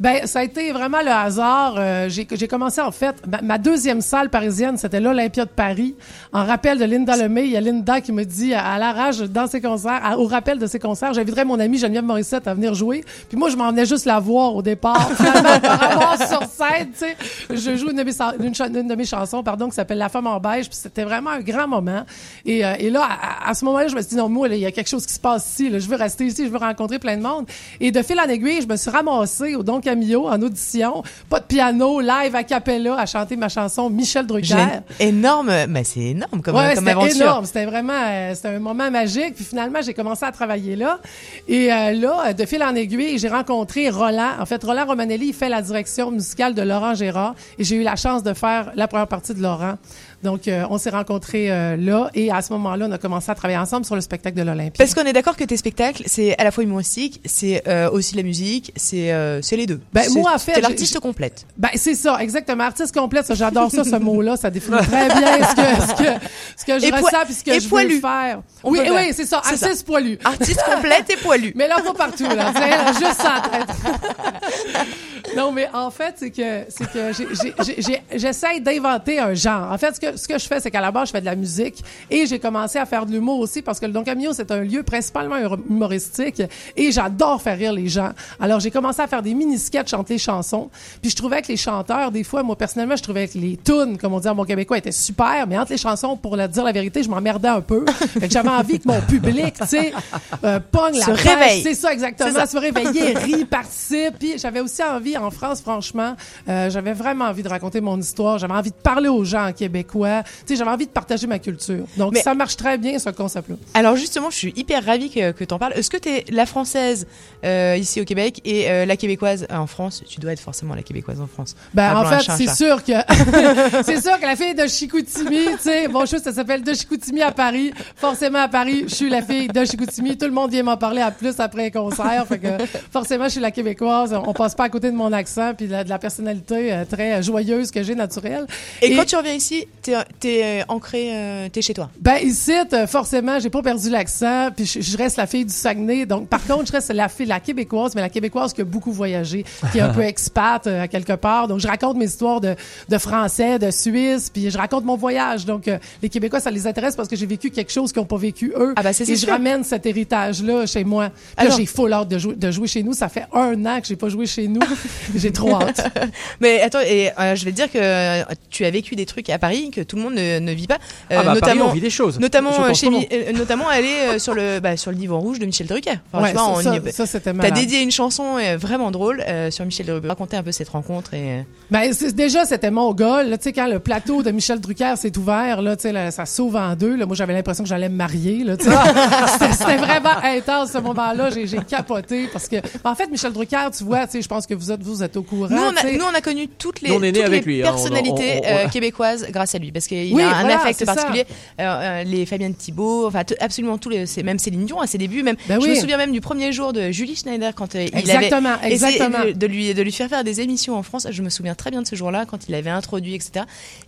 Ben, ça a été vraiment le hasard. J'ai j'ai commencé, en fait, ma, ma deuxième salle parisienne, c'était l'Olympia de Paris. En rappel de Linda Lemay, il y a Linda qui me dit, à, à la rage, dans ses concerts, à- au rappel de ses concerts, j'inviterais mon amie Geneviève Morissette à venir jouer. Puis moi, je m'en venais juste la voir au départ. Sur scène, tu sais. Je joue une de mes, chansons, pardon, qui s'appelle La femme en beige. Puis c'était vraiment un grand moment. Et, euh, là, à, à ce moment-là, je me suis dit, non, moi, il y a quelque chose qui se passe ici. Je veux rester ici, je veux rencontrer plein de monde. Et de fil en aiguille, je me suis ramassée au Don Camillo en audition. Pas de piano, live a cappella, à chanter ma chanson Michel Drucker. Énorme, mais c'est énorme comme, ouais, comme aventure. énorme. C'était vraiment, euh, c'était un moment magique. Puis finalement, j'ai commencé à travailler là. Et euh, là, de fil en aiguille, j'ai rencontré Roland. En fait, Roland Romanelli, il fait la direction musicale de Laurent Gérard. Et j'ai eu la chance de faire la première partie de Laurent. Donc, euh, on s'est rencontrés euh, là. Et à ce moment-là, on a commencé à travailler ensemble sur le spectacle de l'Olympia. Parce qu'on est d'accord que tes spectacles, c'est à la fois humoristique, c'est euh, aussi la musique, c'est c'est les deux. Ben, C'est- moi, en fait, j'ai- l'artiste complète. Ben, c'est ça, exactement. Artiste complète, j'adore ça, ce mot-là. Ça définit très bien ce que, ce que, ce que je Et poi- ressens puis ce que et je poilu. veux faire. On oui, oui, c'est ça. C'est ça. Artiste poilu. Artiste complète et poilu. Mais là, pas partout, là. Juste ça. Non, mais en fait, c'est que, c'est que j'essaie d'inventer un genre. En fait, ce que, ce que je fais, c'est qu'à la base, je fais de la musique et j'ai commencé à faire de l'humour aussi parce que le Don Camillo, c'est un lieu principalement hum- humoristique et j'adore faire rire les gens. Alors, j'ai commencé à faire des mini-sketchs, chanter les chansons. Puis je trouvais que les chanteurs, des fois, moi, personnellement, je trouvais que les tunes, comme on dit en bon québécois, étaient super, mais entre les chansons, pour le dire la vérité, je m'emmerdais un peu. J'avais envie que mon public, tu sais, euh, pogne la Se réveille. C'est ça, exactement. Se réveiller, rit, participe. Puis j'avais aussi envie, en France, franchement, euh, j'avais vraiment envie de raconter mon histoire. J'avais envie de parler aux gens québécois. Tu sais, j'avais envie de partager ma culture. Donc, Mais- ça marche très bien, ce concept-là. Alors justement, je suis hyper ravie que, que t'en parles. Est-ce que t'es la française euh, ici au Québec et euh, la québécoise en France? Tu dois être forcément la québécoise en France. Ben, en fait, c'est sûr que, c'est sûr que la fille de Chicoutimi, tu sais, bon, chose, ça s'appelle de Chicoutimi à Paris. Forcément, à Paris, je suis la fille de Chicoutimi. Tout le monde vient m'en parler à plus après un concert. Fait que, forcément, je suis la québécoise. On passe pas à côté de mon accent puis de la, de la personnalité euh, très joyeuse que j'ai naturelle. Et, quand tu reviens ici, t'es es, euh, ancré, euh, t'es chez toi? Ben ici, euh, forcément, j'ai pas perdu l'accent, puis je, je reste la fille du Saguenay. Donc, par contre, je reste la fille, la québécoise, mais la québécoise qui a beaucoup voyagé, qui est un peu expat euh, à quelque part. Donc, je raconte mes histoires de, de français, de Suisse, puis je raconte mon voyage. Donc, euh, les Québécois, ça les intéresse parce que j'ai vécu quelque chose qu'ils n'ont pas vécu eux. Ah ben, c'est- Et je sûr. ramène cet héritage-là chez moi. Puis là, Alors- j'ai full hâte de jouer, de jouer chez nous. Ça fait un an que j'ai pas joué chez nous. j'ai trop hâte. Mais attends, et euh, je vais te dire que euh, tu as vécu des trucs à Paris que tout le monde ne, ne vit pas. Ah bah, à Paris, on vit des choses. Notamment, euh, chez euh, notamment aller euh, sur le bah, sur le divan rouge de Michel Drucker. Enfin, Ouais, tu vois, ça- on ça- ça, c'était T'as dédié une chanson euh, vraiment drôle euh, sur Michel Drucker. Raconter un peu cette rencontre et. euh, Ben, c'est- déjà, c'était mon goal. Là, tu sais, quand le plateau de Michel Drucker s'est ouvert, là, tu sais, là, ça s'ouvre en deux. Là, moi, j'avais l'impression que j'allais me marier. C'était- C'était vraiment intense, ce moment-là. J'ai j'ai capoté parce que, en fait, Michel Drucker, tu vois, tu sais, je pense que vous êtes, vous êtes au courant. Nous on, a, sais. nous, on a connu toutes les, toutes lui, hein. On- personnalités on- on- euh, québécoises grâce à lui, parce qu'il Oui, a un voilà, affect particulier. Euh, euh, les Fabienne Thibault, enfin t- absolument tous les, même Céline Dion à ses débuts, même. Ben je oui. me souviens même du premier jour de Julie Schneider quand euh, il Exactement, avait exactement. de, de lui de lui faire faire des émissions en France. Je me souviens très bien de ce jour-là quand il avait introduit, etc.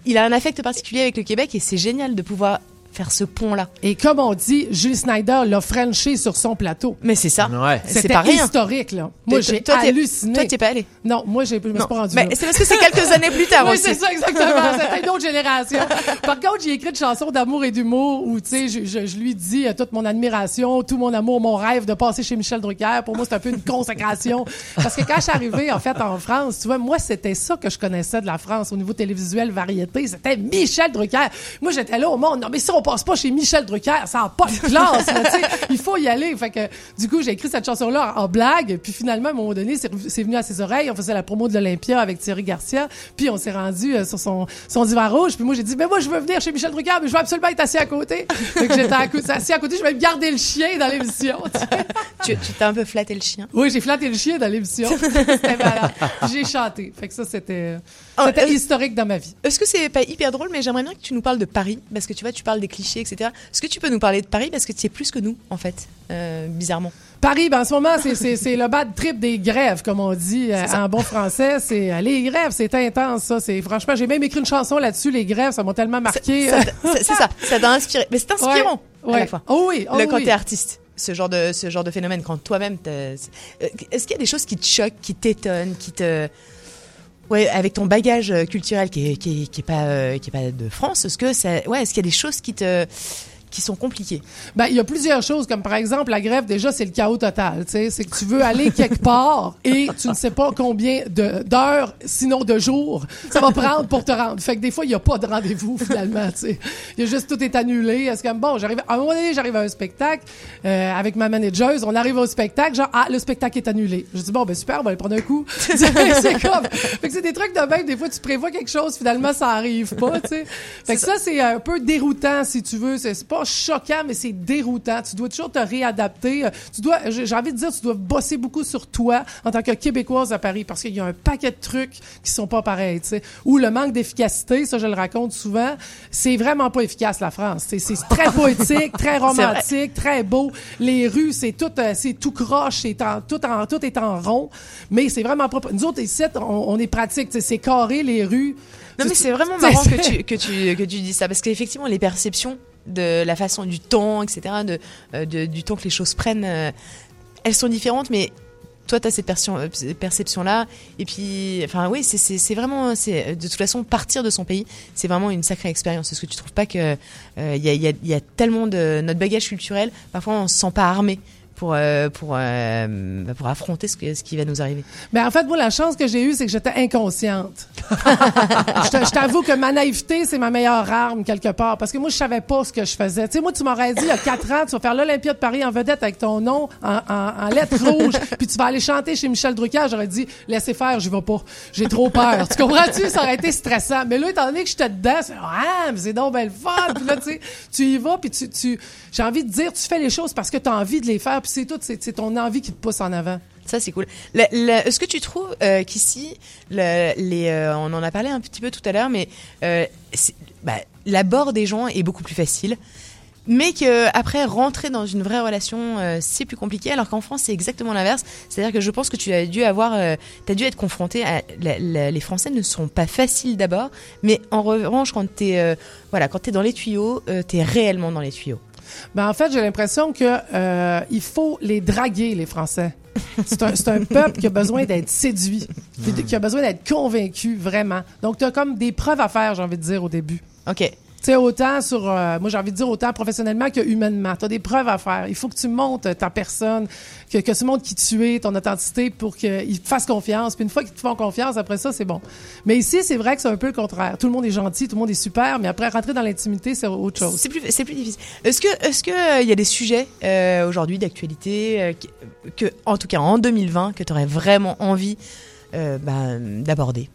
Il a un affect particulier avec le Québec et c'est génial de pouvoir faire ce pont-là. Et comme on dit, Julie Snyder l'a Frenché sur son plateau. Mais c'est ça. Ouais. C'est C'était pas rien. historique, là. Moi, j'ai halluciné. Toi, t'es pas allé. Non, moi, j'ai, je me suis pas rendu Mais c'est parce que c'est quelques années plus tard oui, aussi. c'est ça, exactement. C'était une autre génération. Par contre, j'ai écrit une chanson d'amour et d'humour où, tu sais, je, je, je lui dis euh, toute mon admiration, tout mon amour, mon rêve de passer chez Michel Drucker. Pour moi, c'est un peu une consécration. Parce que quand je suis arrivée, en fait, en France, tu vois, moi, c'était ça que je connaissais de la France au niveau télévisuel, variété. C'était Michel Drucker. Moi, j'étais là au monde. Non, mais si on passe pas chez Michel Drucker, ça n'a pas de classe, là. Il faut y aller. Fait que, du coup, j'ai écrit cette chanson-là en blague. Puis finalement, à un moment donné, c'est venu à ses oreilles. On faisait la promo de l'Olympia avec Thierry Garcia. Puis on s'est rendu euh, sur son, son divan rouge. Puis moi, j'ai dit, mais moi, je veux venir chez Michel Drucker, mais je veux absolument être assis à côté. fait que j'étais assis à côté. Je vais me garder le chien dans l'émission. tu t'as un peu flatté le chien. Oui, j'ai flatté le chien dans l'émission. C'était malade. J'ai chanté. Fait que ça, c'était c'était euh, historique dans ma vie. Est-ce que c'est pas hyper drôle, mais j'aimerais bien que tu nous parles de Paris, parce que tu vois, tu parles des clichés, etc. Est-ce que tu peux nous parler de Paris, parce que tu sais plus que nous, en fait, euh, bizarrement? Paris, ben en ce moment, c'est- le bad trip des grèves, comme on dit euh, en bon français. C'est euh, les grèves, c'est intense, ça. C'est franchement, j'ai même écrit une chanson là-dessus. Les grèves, ça m'a tellement marqué. C'est ça, ça t'a inspiré. Mais c'est inspirant Ouais, à la fois. Oh oui, oh Le, oui. t'es artiste, ce genre de ce genre de phénomène, quand toi-même, t'as- euh, est-ce qu'il y a des choses qui te choquent, qui t'étonnent, qui te Ouais, avec ton bagage euh, culturel qui est, qui est, qui est pas euh, qui est pas de France, est-ce que ça ouais, est-ce qu'il y a des choses qui te qui sont compliquées Ben, il y a plusieurs choses, comme par exemple, la grève, déjà, c'est le chaos total. Tu sais, c'est que tu veux aller quelque part et tu ne sais pas combien d'heures, sinon de jours, ça va prendre pour te rendre. Fait que des fois, il n'y a pas de rendez-vous, finalement, tu sais. Il y a juste tout est annulé. Est-ce que, bon, j'arrive, à un moment donné, j'arrive à un spectacle, euh, avec ma manageuse, on arrive au spectacle, genre, ah, le spectacle est annulé. Je dis, bon, ben, super, on va aller prendre un coup. c'est comme, fait que c'est des trucs de même, des fois, tu prévois quelque chose, finalement, ça arrive pas, tu sais. Fait que ça, c'est un peu déroutant, si tu veux. C'est c'est pas choquant, mais c'est déroutant. Tu dois toujours te réadapter. Euh, Tu dois, j'ai envie de dire, tu dois bosser beaucoup sur toi en tant que Québécoise à Paris parce qu'il y a un paquet de trucs qui sont pas pareils, tu sais. Ou le manque d'efficacité, ça, je le raconte souvent. C'est vraiment pas efficace, la France. C'est c'est très poétique, très romantique, très beau. Les rues, c'est tout, euh, c'est tout croche, c'est en, tout en, tout est en rond. Mais c'est vraiment pas, nous autres, ici, on, on est pratique, tu sais, c'est carré, les rues. Non mais c'est vraiment marrant que tu que tu que tu dis ça parce qu'effectivement les perceptions de la façon du temps etc de, euh, de- du temps que les choses prennent euh, elles sont différentes mais toi tu as cette perception là et puis enfin oui c'est vraiment de toute façon partir de son pays c'est vraiment une sacrée expérience. Est-ce que tu trouves pas que euh, il y a y a tellement de notre bagage culturel parfois on se sent pas armé pour euh, pour euh, bah, pour affronter ce que ce qui va nous arriver Mais en fait, moi, la chance que j'ai eue, c'est que j'étais inconsciente. je je t'avoue que ma naïveté, c'est ma meilleure arme, quelque part. Parce que moi, je savais pas ce que je faisais. Tu sais, moi, tu m'aurais dit, il y a quatre ans, tu vas faire l'Olympia de Paris en vedette avec ton nom en, en, en lettres rouges, puis tu vas aller chanter chez Michel Drucker. J'aurais dit, laissez faire, j'y vais pas. J'ai trop peur. Tu comprends-tu? Ça aurait été stressant. Mais là, étant donné que j'étais dedans, c'est, ah, mais c'est donc belle fun. Puis là, tu sais, tu y vas, puis tu, tu, j'ai envie de dire, tu fais les choses parce que tu as envie de les faire, c'est tout, c'est, ton envie qui te pousse en avant. Ça, c'est cool. Est-ce que tu trouves euh, qu'ici, euh, on en a parlé un petit peu tout à l'heure, mais euh, bah, l'abord des gens est beaucoup plus facile, mais que après rentrer dans une vraie relation, euh, c'est plus compliqué. Alors qu'en France, c'est exactement l'inverse. C'est-à-dire que je pense que tu as dû avoir, t'as dû être confronté les Français ne sont pas faciles d'abord, mais en revanche, quand t'es, euh, voilà, quand dans les tuyaux, euh, t'es réellement dans les tuyaux. Ben en fait, j'ai l'impression que euh, il faut les draguer, les Français. C'est un, un peuple qui a besoin d'être séduit, qui a besoin d'être convaincu, vraiment. Donc, tu as comme des preuves à faire, j'ai envie de dire, au début. OK. Tu sais, autant sur, euh, moi j'ai envie de dire autant professionnellement que humainement. Tu as des preuves à faire. Il faut que tu montes ta personne, que, que tu montres qui tu es, ton authenticité pour qu'ils te fassent confiance. Puis une fois qu'ils te font confiance, après ça, c'est bon. Mais ici, c'est vrai que c'est un peu le contraire. Tout le monde est gentil, tout le monde est super, mais après, rentrer dans l'intimité, c'est autre chose. C'est plus, plus difficile. Est-ce que, que euh, y a des sujets euh, aujourd'hui d'actualité que, en tout cas en 2020, que tu aurais vraiment envie bah, d'aborder?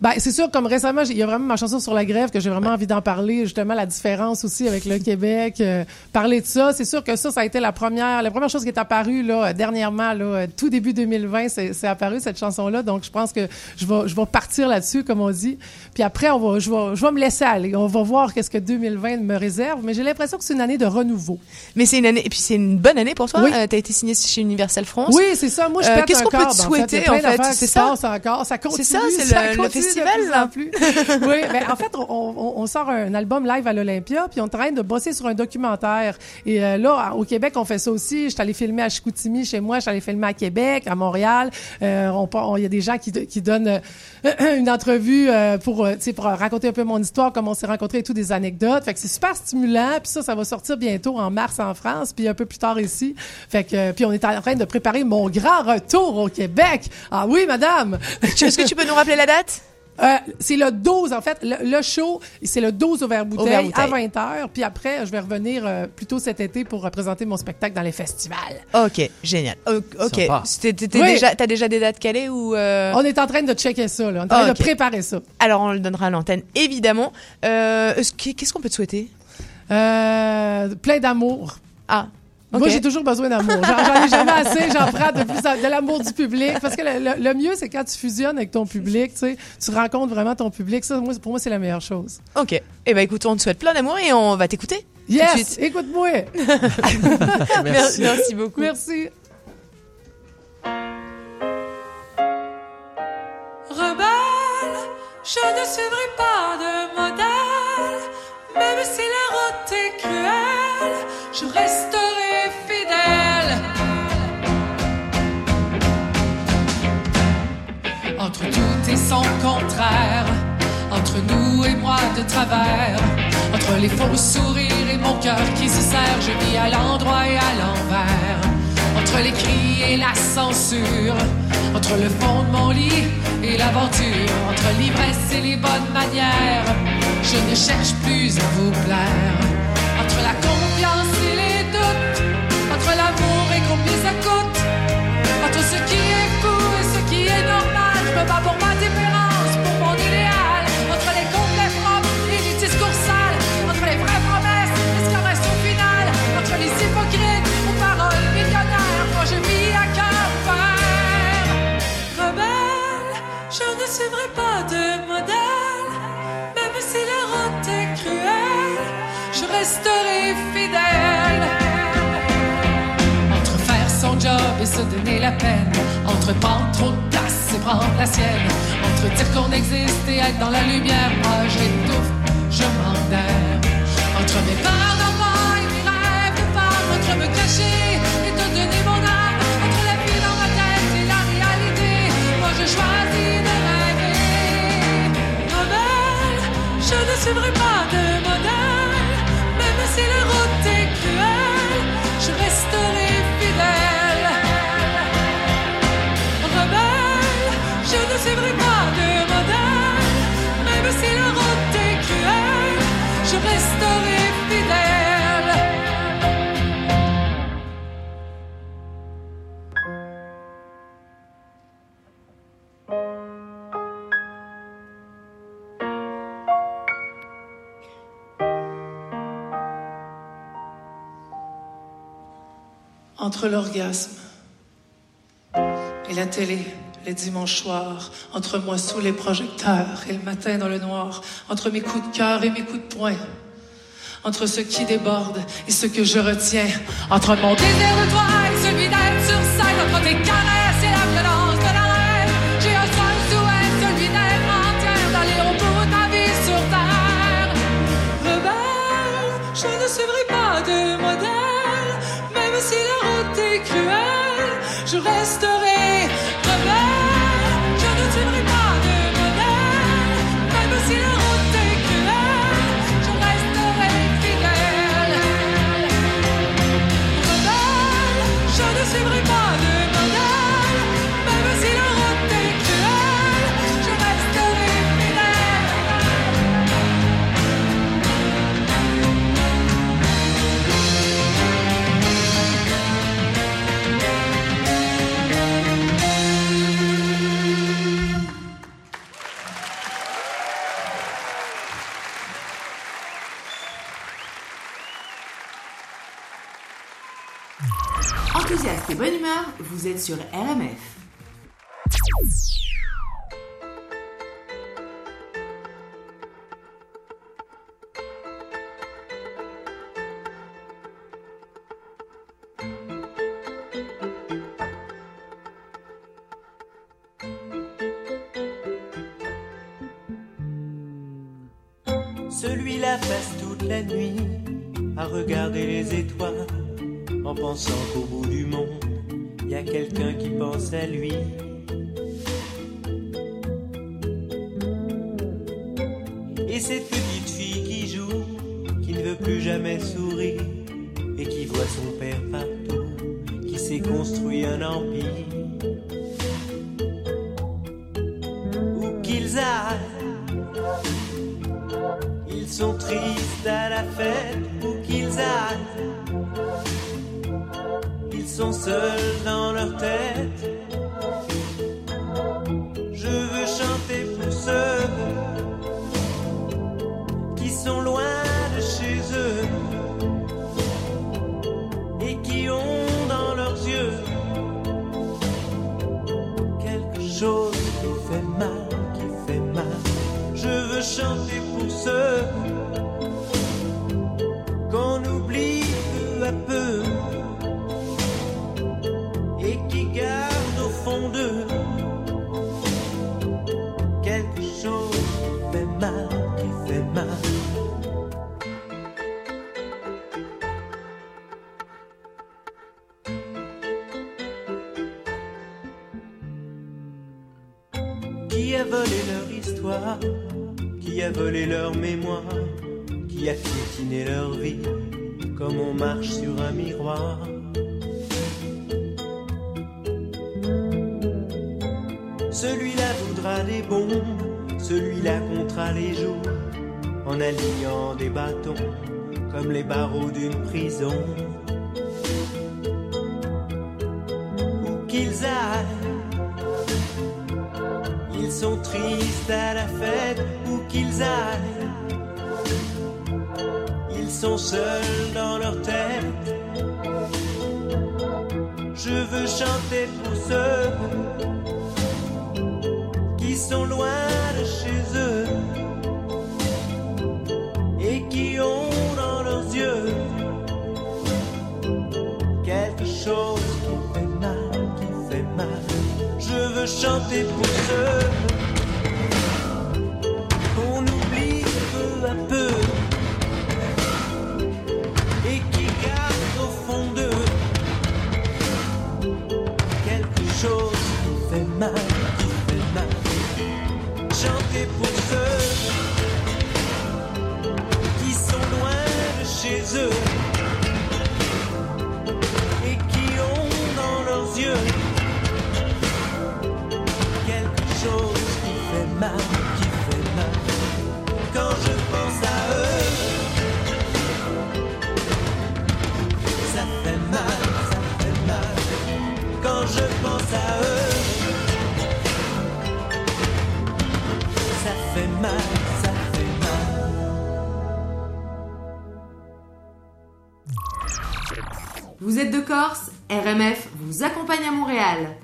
Ben, c'est sûr, comme récemment, il y a vraiment ma chanson sur la grève que j'ai vraiment envie d'en parler, justement, la différence aussi avec le Québec, euh, parler de ça. C'est sûr que ça, ça a été la première, la première chose qui est apparue, là, euh, dernièrement, là, euh, tout début 2020, c'est, apparu, cette chanson-là. Donc, je pense que je vais, je vais partir là-dessus, comme on dit. Puis après, on va, je vais, je vais me laisser aller. On va voir qu'est-ce que 2020 me réserve, mais j'ai l'impression que c'est une année de renouveau. Mais c'est une année, et puis c'est une bonne année pour toi. Oui. Euh, T'as été signé chez Universal France. Oui, c'est ça. Moi, je Euh, Qu'est-ce qu'on peut te souhaiter en fait? C'est ça? passent encore. Ça continue. C'est ça, c'est ça le, le. Festival, de plus là. en plus. oui, mais en fait, on, on- on sort un album live à l'Olympia, puis on est en train de bosser sur un documentaire. Et euh, là, au Québec, on fait ça aussi. Je suis allée filmer à Chicoutimi chez moi, je suis allée filmer à Québec, à Montréal. Euh, on on- Il y a des gens qui, qui donnent euh, une entrevue euh, pour, euh, tu sais, pour raconter un peu mon histoire, comment on s'est rencontrés et tout, des anecdotes. Fait que c'est super stimulant. Puis ça, ça va sortir bientôt en mars en France, puis un peu plus tard ici. Fait que, puis on est en train de préparer mon grand retour au Québec. Ah oui, madame! Est-ce que tu peux nous rappeler la date? Euh, c'est le 12, en fait. Le, le show, c'est le 12 au verre bouteille, à Vert-Bouteille. 20h. Puis après, je vais revenir euh, plus tôt cet été pour représenter mon spectacle dans les festivals. Ok, génial. O- Ok. T'es- Oui. déjà, t'as déjà des dates calées ou euh, On est en train de checker ça, là. On est en train de préparer ça. Alors on le donnera à l'antenne, évidemment. Euh, est-ce que- Qu'est-ce qu'on peut te souhaiter? Euh, plein d'amour. Ah. Moi, j'ai toujours besoin d'amour. J'en ai jamais assez. J'en prends de, plus de l'amour du public. Parce que le, le- le mieux, c'est quand tu fusionnes avec ton public, tu sais, tu rencontres vraiment ton public. Ça, moi, pour moi, c'est la meilleure chose. Ok. Eh ben écoute, on te souhaite plein d'amour et on va t'écouter. Yes! Écoute-moi! Merci. Merci beaucoup. Merci. Rebelle, je ne suivrai pas de modèle, même si la route est cruelle, je resterai tout et son contraire, entre nous et moi de travers, entre les faux sourires et mon cœur qui se serre, je vis à l'endroit et à l'envers. Entre les cris et la censure, entre le fond de mon lit et l'aventure, entre l'ivresse et les bonnes manières, je ne cherche plus à vous plaire. Entre la bats pour ma différence, pour mon idéal. Entre les complets propres et les discours sales, entre les vraies promesses et ce entre les hypocrites aux paroles millionnaires, moi je vis à cœur ouvert. Rebelle, je ne suivrai pas de modèle, même si la route est cruelle, je resterai fidèle. Entre faire son job et se donner la peine, entre prendre la sienne, entre dire qu'on existe et être dans la lumière, moi j'étouffe, je m'endère. Entre mes peurs et mes rêves de femme, entre me cacher et te donner mon âme, entre la vie dans ma tête et la réalité, moi je choisis de rêver. Rebelle, je ne suivrai pas de modèle, même si la route est ne suivrai pas de modèle, même si la route est cruelle, je resterai fidèle. entre l'orgasme et la télé les dimanches soirs, entre moi sous les projecteurs et le matin dans le noir, entre mes coups de cœur et mes coups de poing, entre ce qui déborde et ce que je retiens, entre mon désir de toi et celui d'être sur scène, entre tes caresses et bonne humeur, vous êtes sur RMF. Celui-là passe toute la nuit à regarder les étoiles en pensant qu'au bout du monde, il y a quelqu'un qui pense à lui. Et cette petite fille qui joue, qui ne veut plus jamais sourire et qui voit son père partout, qui s'est construit un empire. Où qu'ils aillent, ils sont tristes à la fête, où qu'ils aillent. Sont seuls dans leur tête. A volé leur mémoire Qui a piétiné leur vie Comme on marche sur un miroir. Celui-là voudra des bombes Celui-là comptera les jours En alignant des bâtons Comme les barreaux d'une prison Ils sont seuls dans leur tête. Je veux chanter pour ceux qui sont loin de chez eux et qui ont dans leurs yeux quelque chose qui fait mal, qui fait mal. Je veux chanter pour ceux eux et qui ont dans leurs yeux quelque chose qui fait mal, qui fait mal. Quand je pense à eux, ça fait mal, ça fait mal. Quand je pense à eux, Vous êtes de Corse RMF vous accompagne à Montréal.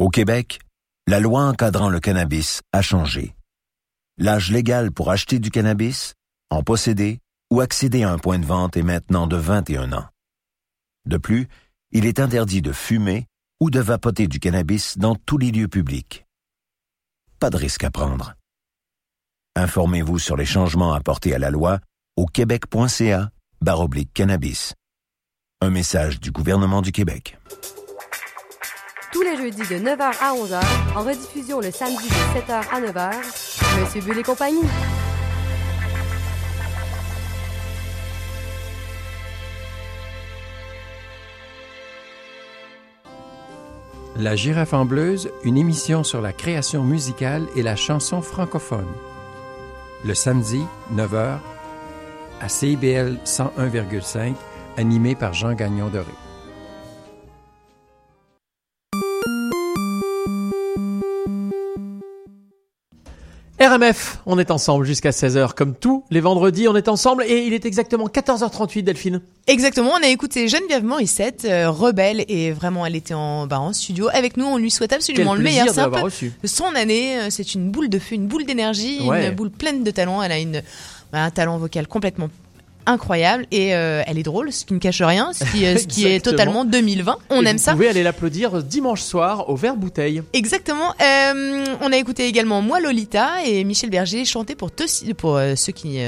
Au Québec, la loi encadrant le cannabis a changé. L'âge légal pour acheter du cannabis, en posséder ou accéder à un point de vente est maintenant de 21 ans. De plus, il est interdit de fumer ou de vapoter du cannabis dans tous les lieux publics. Pas de risque à prendre. Informez-vous sur les changements apportés à la loi au québec.ca cannabis. Un message du gouvernement du Québec. Tous les jeudis de 9h à 11h, en rediffusion le samedi de 7h à 9h, Monsieur Bull et compagnie. La girafe en bleuse, une émission sur la création musicale et la chanson francophone. Le samedi, 9h, à CIBL 101,5, animé par Jean Gagnon RMF, on est ensemble jusqu'à 16h comme tous les vendredis, on est ensemble et il est exactement 14h38 Delphine. Exactement, on a écouté Geneviève Morissette, euh, rebelle, et vraiment elle était en, bah, en studio avec nous, on lui souhaite absolument Quel le meilleur. peu reçu. son année, euh, c'est une boule de feu, une boule d'énergie, Ouais. une boule pleine de talent, elle a une, bah, un talent vocal complètement incroyable et euh, elle est drôle, ce qui ne cache rien, ce qui, euh, ce qui est totalement 2020, on Et aime vous ça. pouvez aller l'applaudir dimanche soir au verre bouteille. Exactement. Euh, on a écouté également moi Lolita et Michel Berger chanter pour, te- pour euh, ceux qui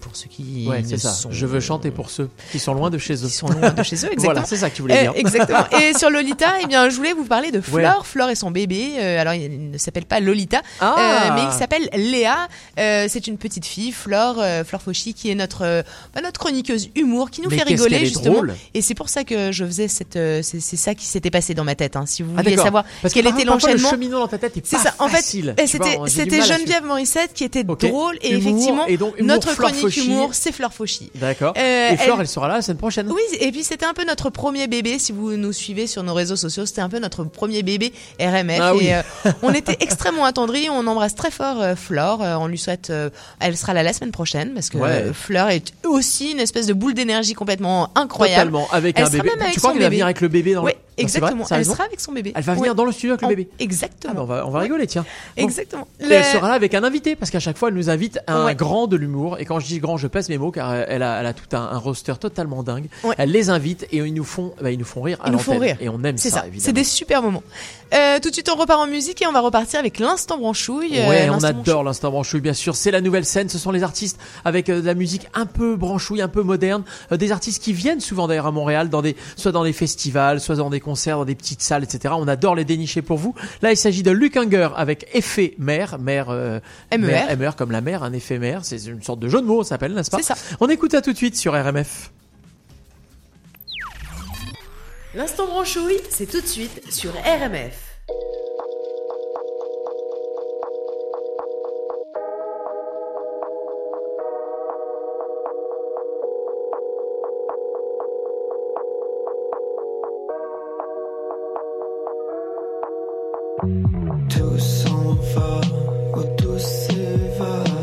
pour ceux qui Ouais, c'est ça. sont- Je veux chanter pour ceux qui sont loin de chez eux. Qui sont loin de chez eux, exactement. voilà, c'est ça que tu voulais dire. exactement. Et sur Lolita, eh bien, je voulais vous parler de Ouais. Flore. Flore et son bébé. alors, il ne s'appelle pas Lolita, Ah. mais il s'appelle Léa. C'est une petite fille, Flore, Flore Fauchy, qui est notre, bah, notre chroniqueuse humour, qui nous Mais fait rigoler qu'elle justement. Et c'est pour ça que je faisais cette, euh, c'est ça qui s'était passé dans ma tête. Hein, si vous Ah, d'accord. savoir Parce que quel parfois- était le l'enchaînement. cheminement dans ta tête est C'est ça. En fait, facile, eh, tu vois, c'était Geneviève Morissette qui était drôle et Humour, effectivement et donc, humour, notre chronique Fauchy. humour, c'est Fleur Fauchy. D'accord. Euh, et Flore, elle- elle... sera là la semaine prochaine. Oui, et puis c'était un peu notre premier bébé, si vous nous suivez sur nos réseaux sociaux, c'était un peu notre premier bébé RMF. Ah et oui. euh, on était extrêmement attendris, on embrasse très fort euh, Flore, euh, on lui souhaite, elle sera là la semaine prochaine, parce que Ouais. Fleur est aussi une espèce de boule d'énergie complètement incroyable. Totalement, avec Elle un bébé. avec Tu crois qu'elle va venir avec le bébé dans le- Oui, exactement, vrai elle sera avec son bébé. Elle va venir Ouais. dans le studio avec le bébé. Exactement. Ah bah, on va, on va rigoler, tiens. Bon. Exactement. Et Le- elle sera là avec un invité, parce qu'à chaque fois, elle nous invite à un Ouais. grand de l'humour. Et quand je dis grand, je pèse mes mots, car elle a, elle a tout un, un roster totalement dingue. Ouais. Elle les invite et ils nous font, bah, ils nous font rire à Ils nous font rire. Et on aime C'est ça, ça. évidemment. C'est des super moments. Euh, tout de suite, on repart en musique et on va repartir avec l'instant branchouille. Euh, Ouais, on adore l'instant branchouille, bien sûr. C'est la nouvelle scène. Ce sont les artistes avec euh, de la musique un peu branchouille, un peu moderne. Euh, des artistes qui viennent souvent d'ailleurs à Montréal, dans des, soit dans des festivals, soit dans des concerts, dans des petites salles, etc. On adore les dénicher pour vous. Là, il s'agit de Luke Unger avec effet mère, mère, euh, MER. mère, MER comme la mère, un éphémère. C'est une sorte de jeu de mots, ça s'appelle, n'est-ce pas C'est ça. On écoute ça tout de suite sur RMF. L'instant branchouille, c'est tout de suite sur RMF. Tout s'en va, ou tout s'évade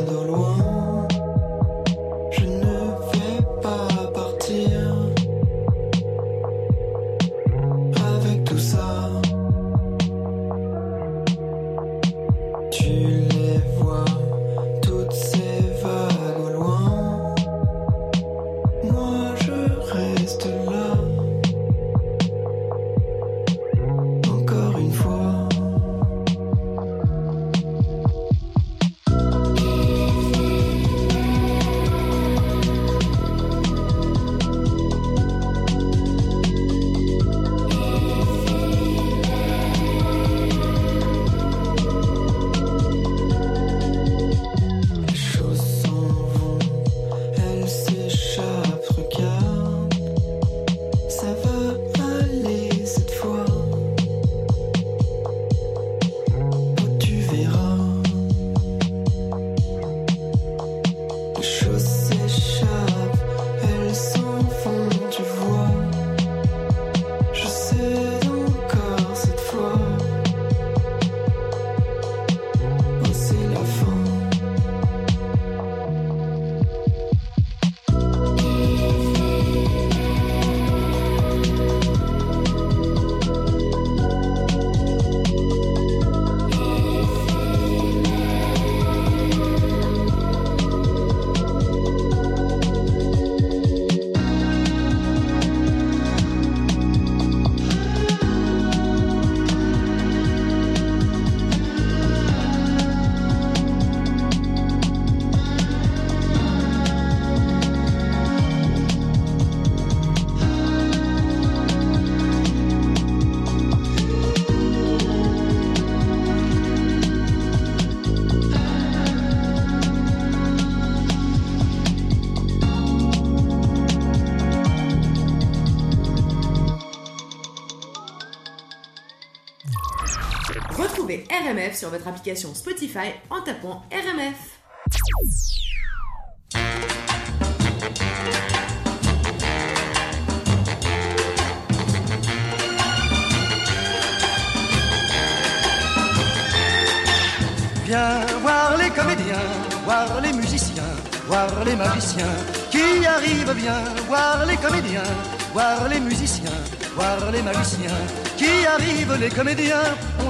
Sur votre application Spotify en tapant RMF. Viens voir les comédiens, voir les musiciens, voir les magiciens qui arrivent bien, voir les comédiens, voir les musiciens, voir les magiciens qui arrivent. Les comédiens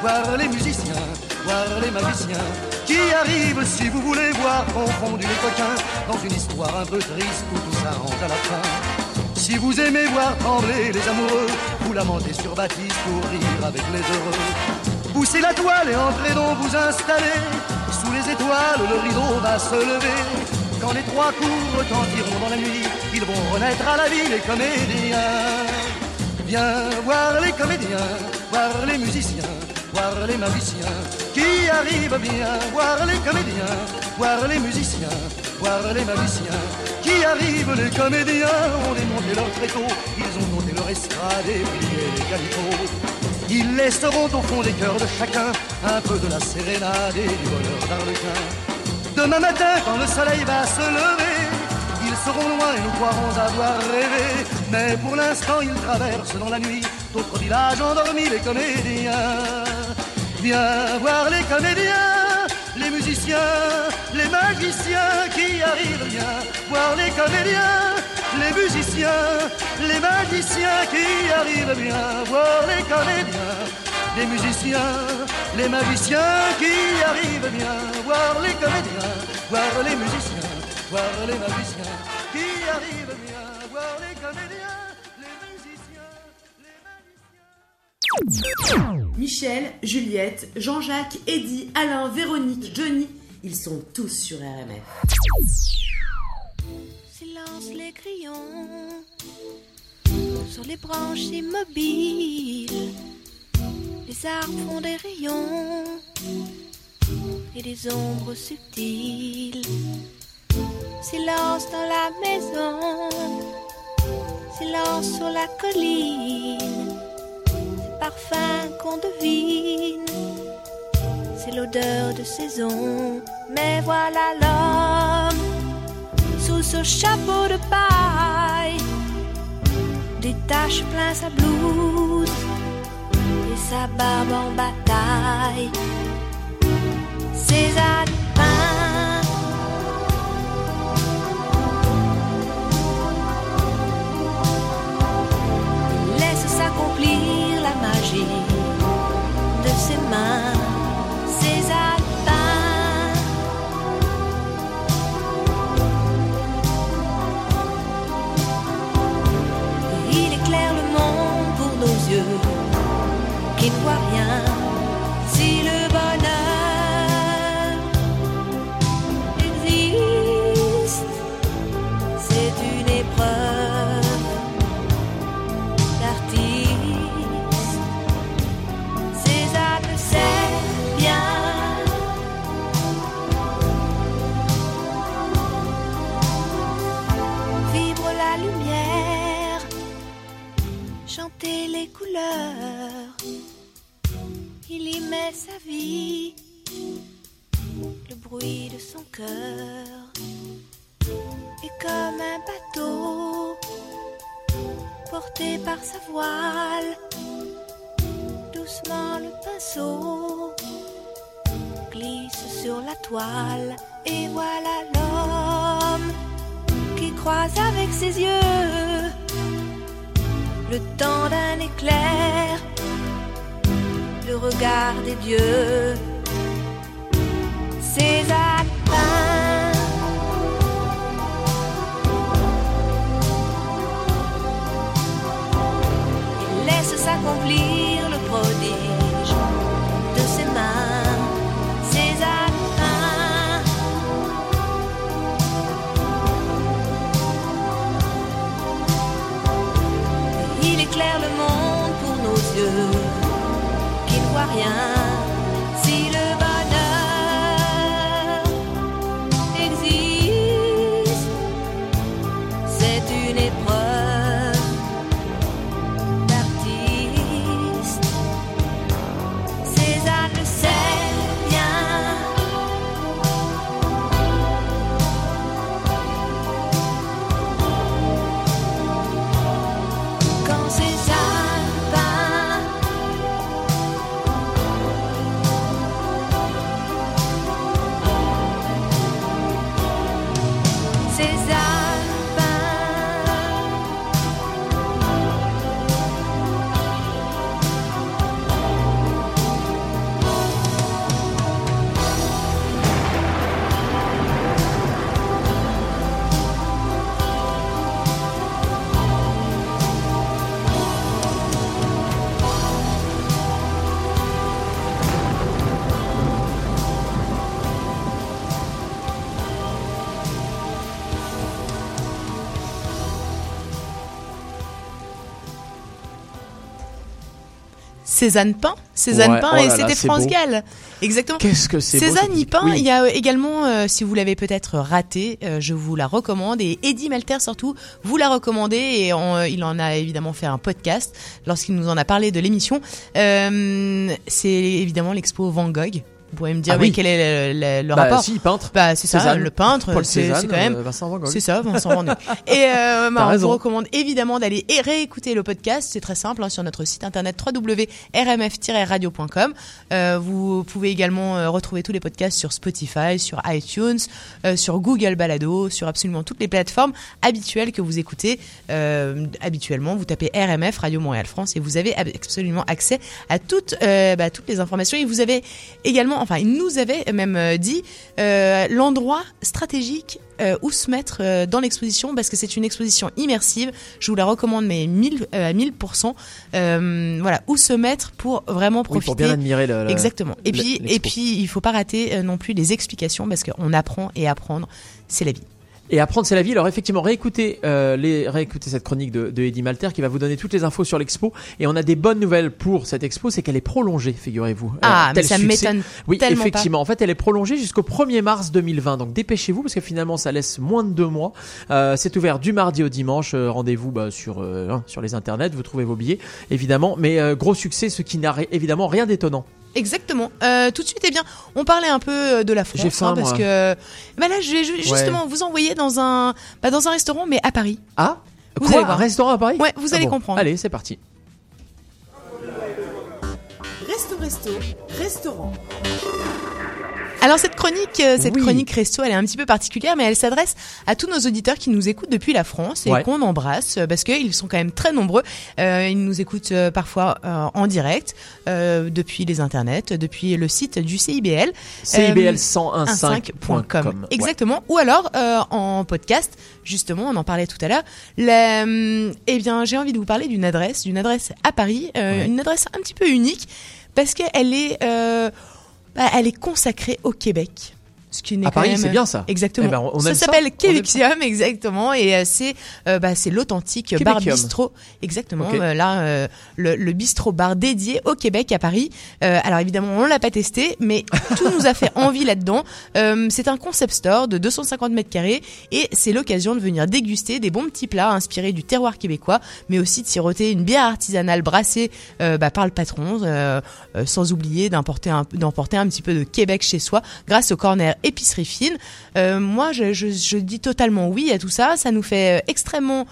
voir les musiciens, voir les magiciens qui arrivent si vous voulez voir confondu les coquins dans une histoire un peu triste où tout s'arrange à la fin. Si vous aimez voir trembler les amoureux, vous lamentez sur Baptiste pour rire avec les heureux. Poussez la toile et entrez donc vous installer. Sous les étoiles, le rideau va se lever. Quand les trois coups retentiront dans la nuit, ils vont renaître à la vie les comédiens. Viens voir les comédiens, voir les musiciens, voir les magiciens qui arrivent bien, voir les comédiens, voir les musiciens, voir les magiciens qui arrivent. Les comédiens ont démonté leur tréteau, ils ont monté leur estrade et plié les calicots. Ils laisseront au fond des cœurs de chacun un peu de la sérénade et du bonheur d'Arlequin. Demain matin, quand le soleil va se lever, ils seront loin et nous croirons avoir rêvé. Mais pour l'instant, ils traversent dans la nuit d'autres villages endormis, les comédiens. Viens voir les comédiens, les musiciens, les magiciens qui arrivent bien. Voir les comédiens, les musiciens, les magiciens qui arrivent bien. Voir les comédiens, les musiciens, les magiciens qui arrivent bien. Voir les comédiens, voir les musiciens, voir les magiciens qui arrivent bien. Voir les comédiens. Michel, Juliette, Jean-Jacques, Eddy, Alain, Véronique, Johnny, ils sont tous sur RMF. Silence les crayons sur les branches immobiles. Les arbres font des rayons et des ombres subtiles. Silence dans la maison, silence sur la colline. Ces parfums qu'on devine, c'est l'odeur de saison. Mais voilà l'homme sous ce chapeau de paille, des taches plein sa blouse et sa barbe en bataille. Ses alpins Et voilà l'homme qui croise avec ses yeux le temps d'un éclair, le regard des dieux, ses. Il laisse s'accomplir Cézanne peint, Cézanne Ouais, peint oh et c'était France beau. Gall. Exactement. Qu'est-ce que c'est beau, Cézanne. Oui. Il y a euh, également, euh, si vous l'avez peut-être raté, euh, je vous la recommande. Et Eddie Malter surtout, vous la recommandez. Et il en a évidemment fait un podcast lorsqu'il nous en a parlé de l'émission. Euh, c'est évidemment l'expo Van Gogh. Vous pourrez me dire, Ah mais oui. quel est le, le- le Bah, rapport si, peintre. Bah, c'est ça, Cézanne. le peintre. Paul c'est quand même. euh, Vincent Van Gogh. C'est ça, Vincent Van Gogh. Et euh, bah, on vous recommande évidemment d'aller réécouter le podcast. C'est très simple hein, sur notre site internet www.rmf-radio.com. Euh, vous pouvez également euh, retrouver tous les podcasts sur Spotify, sur iTunes, sur Google Balado, sur absolument toutes les plateformes habituelles que vous écoutez. Habituellement, vous tapez RMF Radio Montréal France et vous avez ab- absolument accès à toutes bah, toutes les informations. Et vous avez également, enfin, il nous avait même euh, dit euh, l'endroit stratégique euh, où se mettre euh, dans l'exposition parce que c'est une exposition immersive. Je vous la recommande mais 1000 euh, à 1000%. Euh, voilà, où se mettre pour vraiment Oui, profiter. pour bien admirer le- le- Exactement. Et le- puis et puis il faut pas rater non plus les explications parce qu'on apprend et apprendre, c'est la vie. Et apprendre c'est la vie. Alors effectivement, réécoutez, euh, les, réécoutez cette chronique de, de Eddie Malter qui va vous donner toutes les infos sur l'expo. Et on a des bonnes nouvelles pour cette expo, c'est qu'elle est prolongée, figurez-vous. Ah, mais tel ça m'étonne Oui, tellement pas. effectivement. En fait, elle est prolongée jusqu'au 1er mars 2020. Donc dépêchez-vous parce que finalement, ça laisse moins de deux mois. Euh, c'est ouvert du mardi au dimanche. Euh, Rendez-vous bah, sur euh, hein, sur les internets. Vous trouvez vos billets, évidemment. Mais euh, gros succès, ce qui n'a évidemment rien d'étonnant. Exactement. Euh, tout de suite, eh bien, on parlait un peu euh, de la France, J'ai faim, hein, parce moi. que bah là, je vais ju- justement vous envoyer dans un, bah, dans un restaurant, mais à Paris. Ah Vous Quoi allez Un voir. restaurant à Paris Ouais, vous Ah allez bon. comprendre. Allez, c'est parti. Resto Resto, restaurant. Alors cette chronique, euh, cette Oui. chronique resto, elle est un petit peu particulière, mais elle s'adresse à tous nos auditeurs qui nous écoutent depuis la France et Ouais. qu'on embrasse euh, parce qu'ils sont quand même très nombreux. Euh, ils nous écoutent euh, parfois euh, en direct euh, depuis les internets, depuis le site du CIBL. CIBL1015.com. Euh, Exactement. Ou alors euh, en podcast, justement, on en parlait tout à l'heure. Eh bien, j'ai envie de vous parler d'une adresse, d'une adresse à Paris, euh, Ouais. une adresse un petit peu unique parce qu'elle est, euh, bah, elle est consacrée au Québec. Ce qui n'est À Paris, même- c'est bien ça. Exactement. Eh ben, on ça s'appelle Québexium, exactement, et euh, c'est euh, bah, c'est l'authentique bar Québecium. bistrot, exactement. Euh, là, euh, le, le bistrot bar dédié au Québec à Paris. Euh, alors évidemment, on l'a pas testé, mais tout nous a fait envie là-dedans. Euh, c'est un concept store de 250 mètres carrés et c'est l'occasion de venir déguster des bons petits plats inspirés du terroir québécois, mais aussi de siroter une bière artisanale brassée euh, bah, par le patron, sans oublier d'emporter un, d'emporter un petit peu de Québec chez soi grâce au corner épicerie fine. Euh, moi, je, dis totalement oui à tout ça. Ça nous fait euh, extrêmement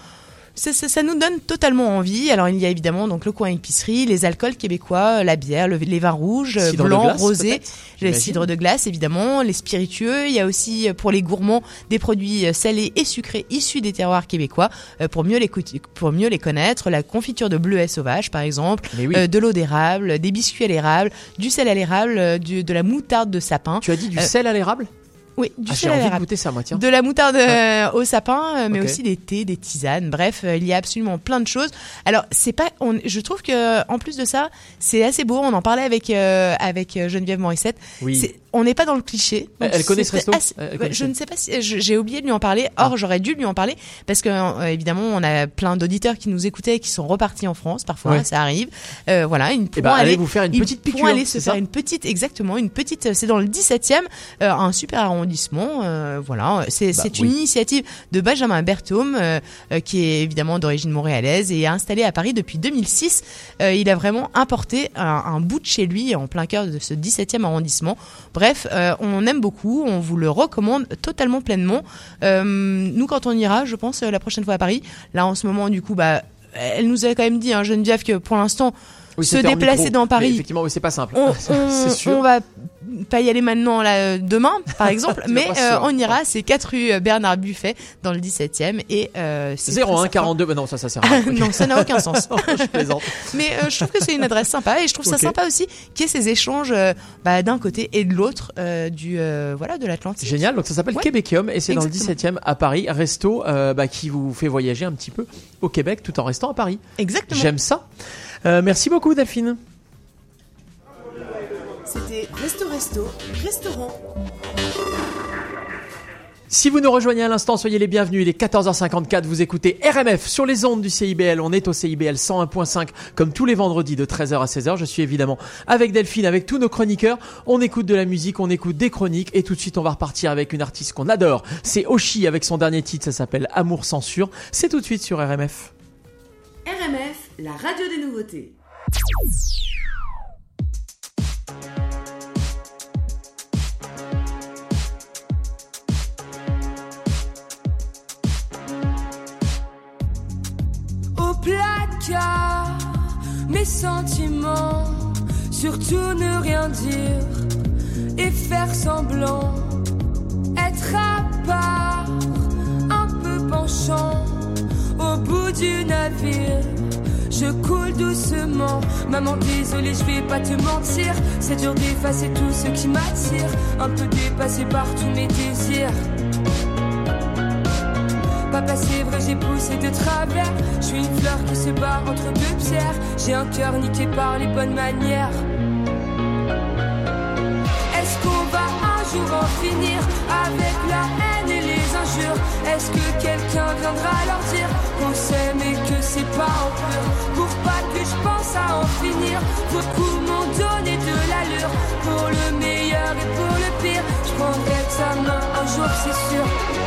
ça, ça- ça nous donne totalement envie. Alors il y a évidemment donc le coin épicerie, les alcools québécois, la bière, le- les vins rouges, euh, Cidre blancs, glace, rosés, les cidres de glace évidemment, les spiritueux. Il y a aussi euh, pour les gourmands des produits euh, salés et sucrés issus des terroirs québécois euh, pour mieux les pour mieux les connaître. La confiture de bleuet sauvage par exemple, oui. euh, de l'eau d'érable, des biscuits à l'érable, du sel à l'érable, euh, de la moutarde de sapin. Tu as dit du Euh, sel à l'érable? Oui, du Ah, J'ai sel à envie de l'érable. goûter ça, moi, tiens. De la moutarde euh, au sapin, euh, mais aussi des thés, des tisanes. Bref, euh, il y a absolument plein de choses. Alors, c'est pas. On, je trouve que en plus de ça, c'est assez beau. On en parlait avec euh, avec Geneviève Morissette. Oui. On n'est pas dans le cliché. Elle- Donc, elle connaît ce resto assez- Elle Ouais, connaît Je ne sais pas si j'ai oublié de lui en parler. Or, Ah. j'aurais dû lui en parler parce que euh, évidemment, on a plein d'auditeurs qui nous écoutaient et qui sont repartis en France. Parfois, Ouais. ça arrive. Euh, voilà, ils pourront ben, allez aller vous faire une petite pourront piqûre, aller se faire une petite, exactement, une petite. euh, C'est dans le 17e, euh, un super arrondissement. euh, voilà, c'est Bah, oui. une initiative de Benjamin Berthaume, euh, qui est évidemment d'origine montréalaise et installé à Paris depuis 2006. Euh, il a vraiment importé un, un bout de chez lui en plein cœur de ce 17e arrondissement. Bref, euh, on aime beaucoup, on vous le recommande totalement pleinement. Euh, nous, quand on ira, je pense, euh, la prochaine fois à Paris, là en ce moment, du coup, bah, elle nous a quand même dit, hein, Geneviève, que pour l'instant, Oui, se déplacer dans Mais Paris, effectivement, oui, c'est pas simple. on, c'est on, sûr. on va pas y aller maintenant là euh, demain par exemple mais euh, on ira c'est 4 rue euh, Bernard Buffet dans le 17e et euh, c'est très 01 sympa. 42, bah non, ça, ça sert à rien. non ça n'a aucun sens je plaisante. mais euh, je trouve que c'est une adresse sympa et je trouve ça sympa aussi qu'il y ait ces échanges bah, d'un côté et de l'autre du voilà de l'Atlantique Génial, donc ça s'appelle Ouais. Québecium et c'est dans le Exactement. 17e à Paris, resto bah, qui vous fait voyager un petit peu au Québec tout en restant à Paris. Exactement. J'aime ça. Euh, merci beaucoup Delphine. C'était Resto Resto, restaurant. Si vous nous rejoignez à l'instant, soyez les bienvenus. Il est 14h54. Vous écoutez RMF sur les ondes du CIBL. On est au CIBL 101.5 comme tous les vendredis de 13h à 16h. Je suis évidemment avec Delphine, avec tous nos chroniqueurs. On écoute de la musique, on écoute des chroniques et tout de suite on va repartir avec une artiste qu'on adore. C'est Oshi avec son dernier titre. Ça s'appelle Amour censure. C'est tout de suite sur RMF. RMF, la radio des nouveautés. au placard mes sentiments, surtout ne rien dire et faire semblant, être à part, un peu penchant au bout du navire. Je coule doucement, maman désolée je vais pas te mentir C'est dur d'effacer tout ce qui m'attire Un peu dépassé par tous mes désirs Papa, c'est vrai, j'ai poussé de travers. Je suis une fleur qui se bat entre deux pierres. J'ai un cœur niqué par les bonnes manières. Est-ce qu'on va un jour en finir avec la haine Est-ce que quelqu'un viendra leur dire qu'on s'aime et que c'est pas en pur? Pour pas que je pense à en finir, beaucoup m'ont donné de l'allure. Pour le meilleur et pour le pire, je prendrai ta main un jour, c'est sûr.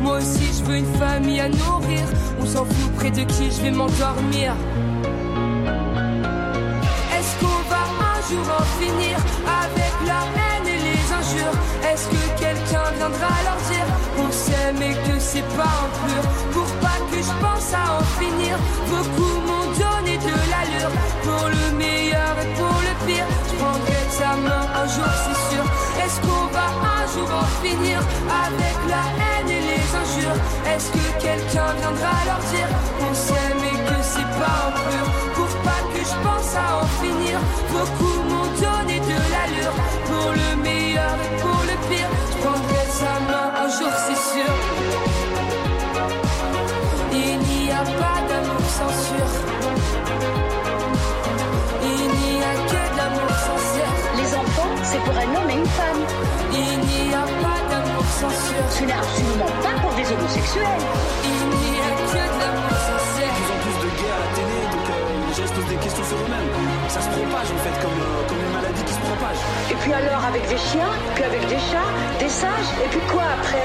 Moi aussi, je veux une famille à nourrir. On s'en fout près de qui je vais m'endormir. Est-ce qu'on va un jour en finir avec la haine et les injures? Est-ce que quelqu'un viendra leur dire qu'on s'aime et que c'est pas un pur? Pour pas que je pense à en finir, beaucoup m'ont donné de l'allure. Pour le meilleur et pour le pire, je prendrai ta main un jour, c'est sûr. Est-ce qu'on va un jour en finir avec la haine injures Est-ce que quelqu'un viendra leur dire qu'on s'aime et que c'est pas un pur Pour pas que je pense à en finir, beaucoup m'ont donné de l'allure. Pour le meilleur et pour le pire, je prendrai sa main un jour, c'est sûr. Il n'y a pas d'amour censure. Il n'y a que de l'amour sincère. Les enfants, c'est pour un homme et une femme. Il n'y a pas Ce n'est absolument pas pour des homosexuels. Il n'y a que de l'amour sincère. De plus en plus de gays à la télé, donc euh, les gens se posent des questions sur eux-mêmes. Ça se propage en fait, comme, euh, comme une maladie qui se propage. Et puis alors avec des chiens, puis avec des chats, des singes, et puis quoi après?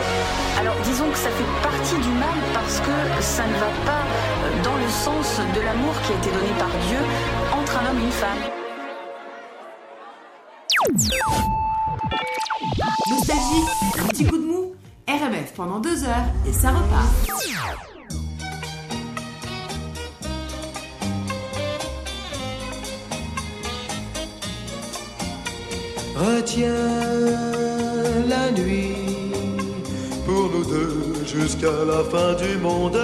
Alors disons que ça fait partie du mal parce que ça ne va pas euh, dans le sens de l'amour qui a été donné par Dieu entre un homme et une femme. RMF pendant deux heures et ça repart. Retiens la nuit pour nous deux jusqu'à la fin du monde.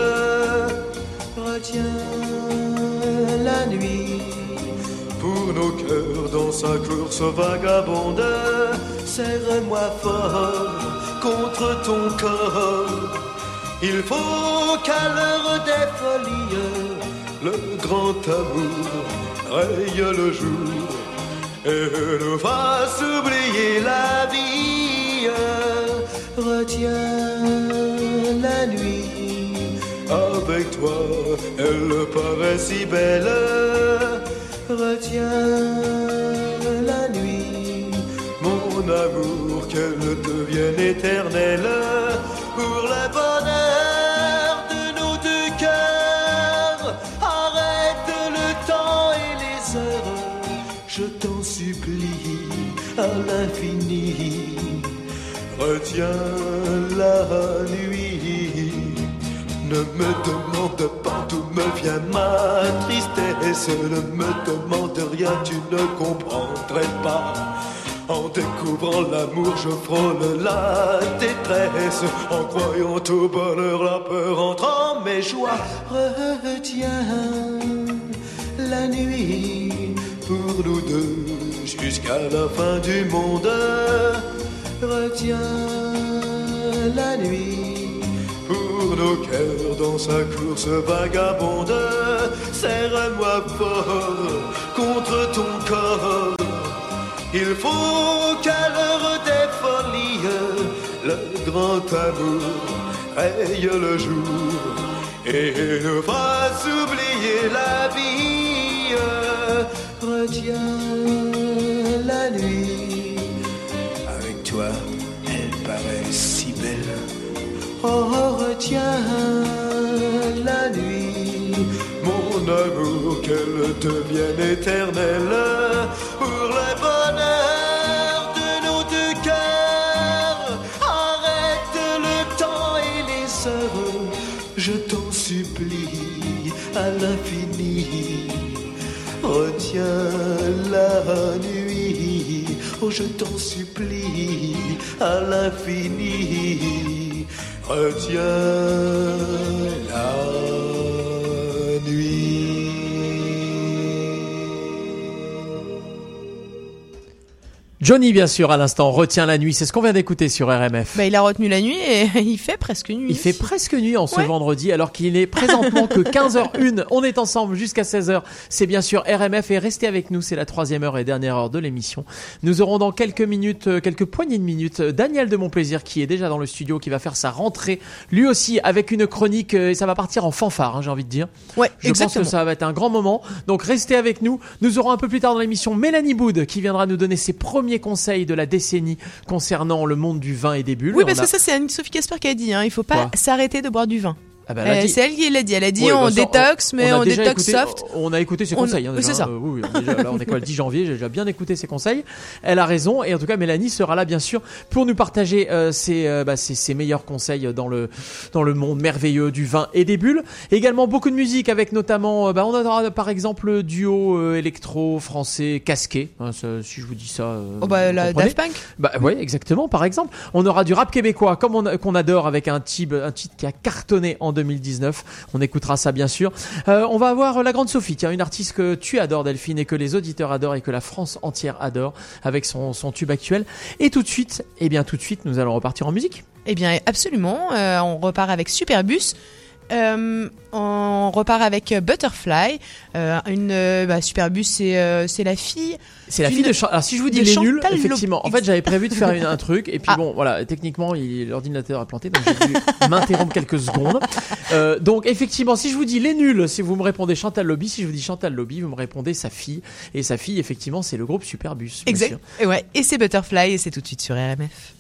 Retiens la nuit pour nos cœurs dans sa course vagabonde. Serre-moi fort contre ton corps. Il faut qu'à l'heure des folies, le grand amour raye le jour et nous fasse oublier la vie. Retiens la nuit avec toi, elle paraît si belle. Retiens la nuit, mon amour, qu'elle devienne éternelle pour le bonheur de nos deux cœurs. Arrête le temps et les heures, je t'en supplie à l'infini. Retiens la nuit. Ne me demande pas d'où me vient ma tristesse. Ne me demande rien, tu ne comprendrais pas. En découvrant l'amour, je frôle la détresse. En croyant au bonheur, la peur entre en mes joies. Retiens la nuit pour nous deux jusqu'à la fin du monde. Retiens la nuit pour nos cœurs dans sa course vagabonde. Serre-moi fort contre ton corps. Il faut qu'à l'heure des folies, le grand amour raye le jour et nous fasse oublier la vie. Retiens la nuit, avec toi, elle paraît si belle. Oh, retiens amour, qu'elle devienne éternelle pour le bonheur de nos deux cœurs. Arrête le temps et les heures, je t'en supplie à l'infini. Retiens la nuit, oh je t'en supplie à l'infini. Retiens la Johnny, bien sûr, à l'instant, retient la nuit. C'est ce qu'on vient d'écouter sur RMF. Bah, il a retenu la nuit et il fait presque nuit. Il fait presque nuit en ce vendredi alors qu'il est présentement que 15h01. On est ensemble jusqu'à 16h. C'est bien sûr RMF et restez avec nous. C'est la troisième heure et dernière heure de l'émission. Nous aurons dans quelques minutes, euh, quelques poignées de minutes, euh, Daniel de Montplaisir qui est déjà dans le studio, qui va faire sa rentrée lui aussi avec une chronique euh, et ça va partir en fanfare, hein, j'ai envie de dire. Ouais, Je exactement. pense que ça va être un grand moment. Donc restez avec nous. Nous aurons un peu plus tard dans l'émission Mélanie Boud qui viendra nous donner ses premiers conseils de la décennie concernant le monde du vin et des bulles. Oui, parce a- que ça, c'est Anne-Sophie Casper qui a dit, hein, il faut pas s'arrêter de boire du vin. Ah bah, Euh, c'est elle qui l'a dit. Elle a dit Ouais, on bah détox, mais on, déjà détox écouté- soft. On a écouté ses On- conseils. hein, oui, c'est ça. hein. oui, oui, déjà, là, on est quoi le 10 janvier J'ai déjà bien écouté ses conseils. Elle a raison. Et en tout cas, Mélanie sera là, bien sûr, pour nous partager euh, ses, euh, bah, ses, ses meilleurs conseils dans le, dans le monde merveilleux du vin et des bulles. Également beaucoup de musique avec notamment, bah, on aura par exemple le duo électro français Casqué. hein, ça, si je vous dis ça. Oh, bah, la. Daft Punk. Bah ouais, exactement. Par exemple, on aura du rap québécois comme on qu'on adore avec un titre, un titre qui a cartonné en 2019. On écoutera ça bien sûr. Euh, on va avoir la grande Sophie, tiens, une artiste que tu adores Delphine et que les auditeurs adorent et que la France entière adore avec son, tube actuel. Et tout de suite, eh bien tout de suite, nous allons repartir en musique. Eh bien, absolument. Euh, on repart avec Superbus. Euh, on repart avec euh, Butterfly. Euh, une bah, Superbus, c'est euh, c'est la fille. C'est la fille de Chan- Alors si je vous dis les nuls, effectivement. En fait, j'avais prévu de faire une- un truc et puis Ah. bon, voilà, techniquement, l'ordinateur a planté, donc j'ai dû m'interrompre quelques secondes. Donc effectivement, si je vous dis les nuls, si vous me répondez Chantal Lobby, si je vous dis Chantal Lobby, vous me répondez sa fille et sa fille, effectivement, c'est le groupe Superbus. Exact. Et ouais. Et c'est Butterfly et c'est tout de suite sur RMF.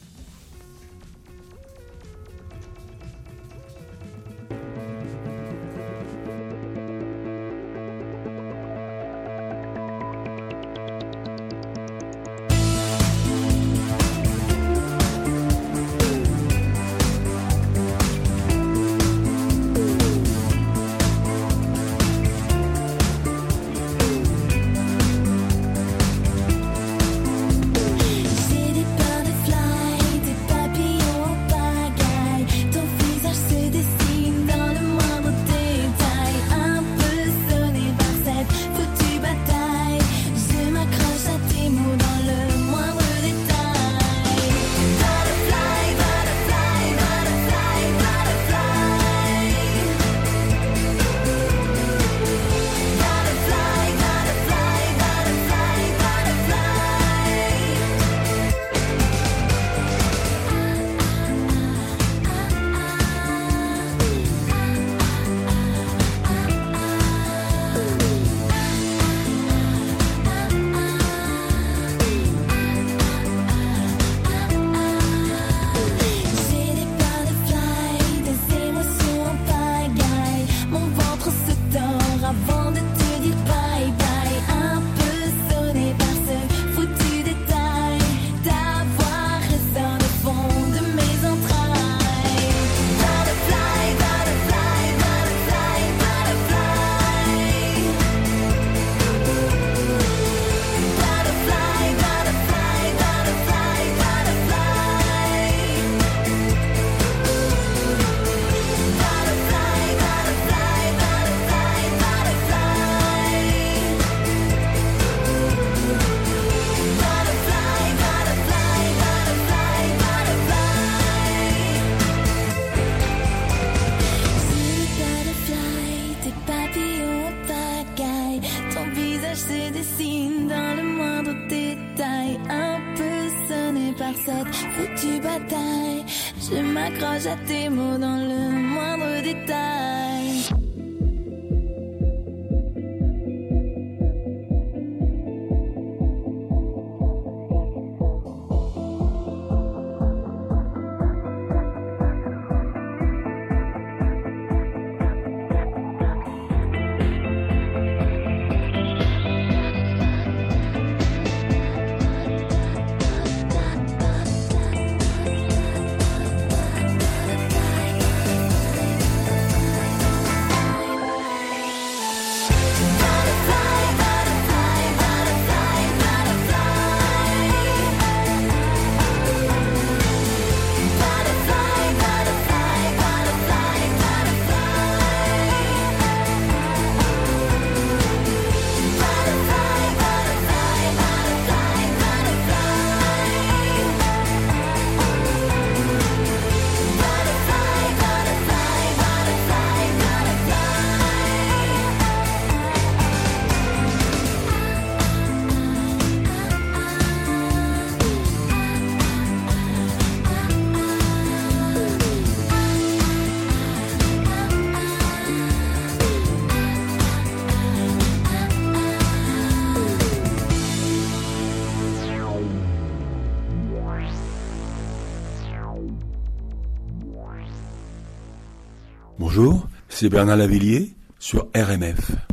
C'est Bernard Lavillier sur RMF.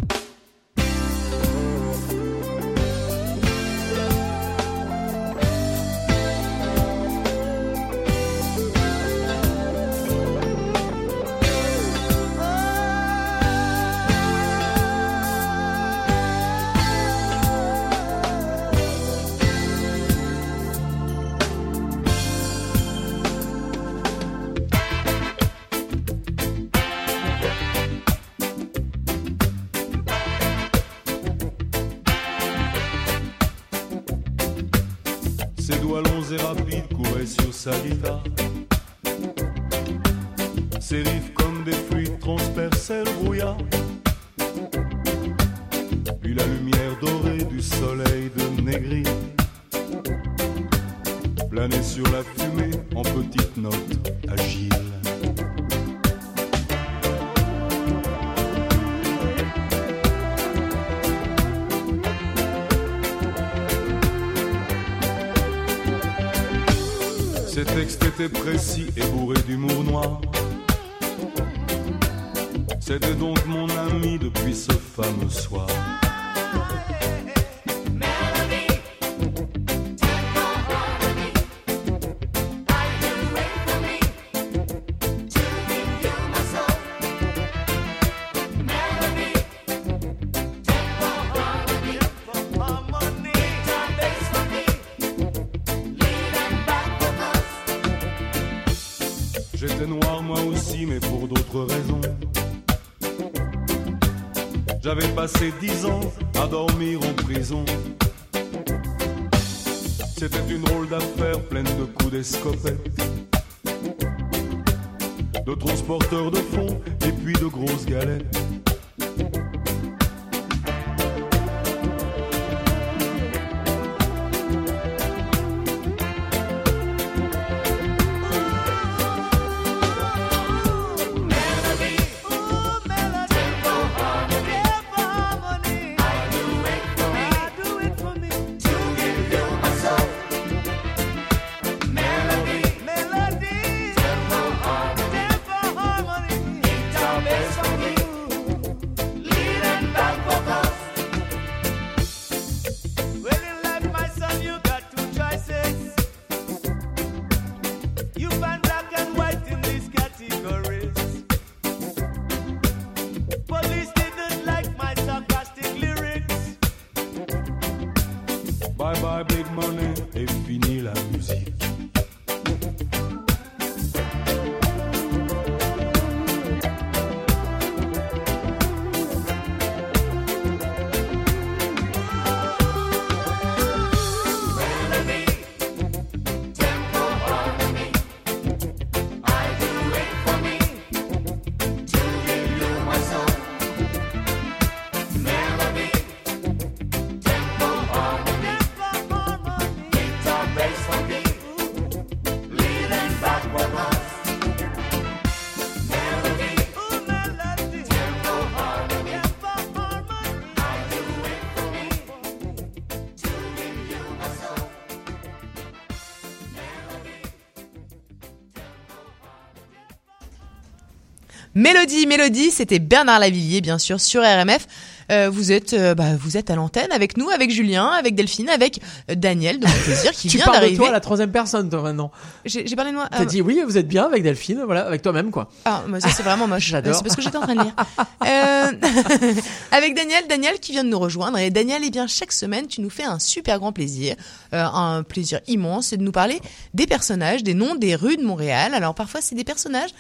Mélodie, Mélodie, c'était Bernard Lavillier, bien sûr, sur RMF. Euh, vous êtes, euh, bah, vous êtes à l'antenne avec nous, avec Julien, avec Delphine, avec euh, Daniel de mon plaisir qui tu vient parles de d'arriver. toi à la troisième personne, toi, maintenant. J'ai parlé de moi. T'as dit oui, vous êtes bien avec Delphine, voilà, avec toi-même, quoi. Ah, ça c'est vraiment moche. J'adore. C'est parce que j'étais en train de lire. Avec Daniel, Daniel qui vient de nous rejoindre. Et Daniel, eh bien, chaque semaine, tu nous fais un super grand plaisir, un plaisir immense, c'est de nous parler des personnages, des noms des rues de Montréal. Alors parfois c'est des personnages,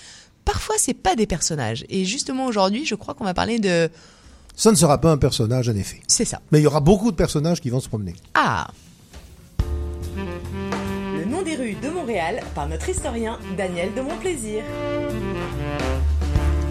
parfois c'est pas des personnages. Et justement aujourd'hui, je crois qu'on va parler de. Ça ne sera pas un personnage, en effet. C'est ça. Mais il y aura beaucoup de personnages qui vont se promener. Ah. Le nom des rues de Montréal par notre historien Daniel de Montplaisir.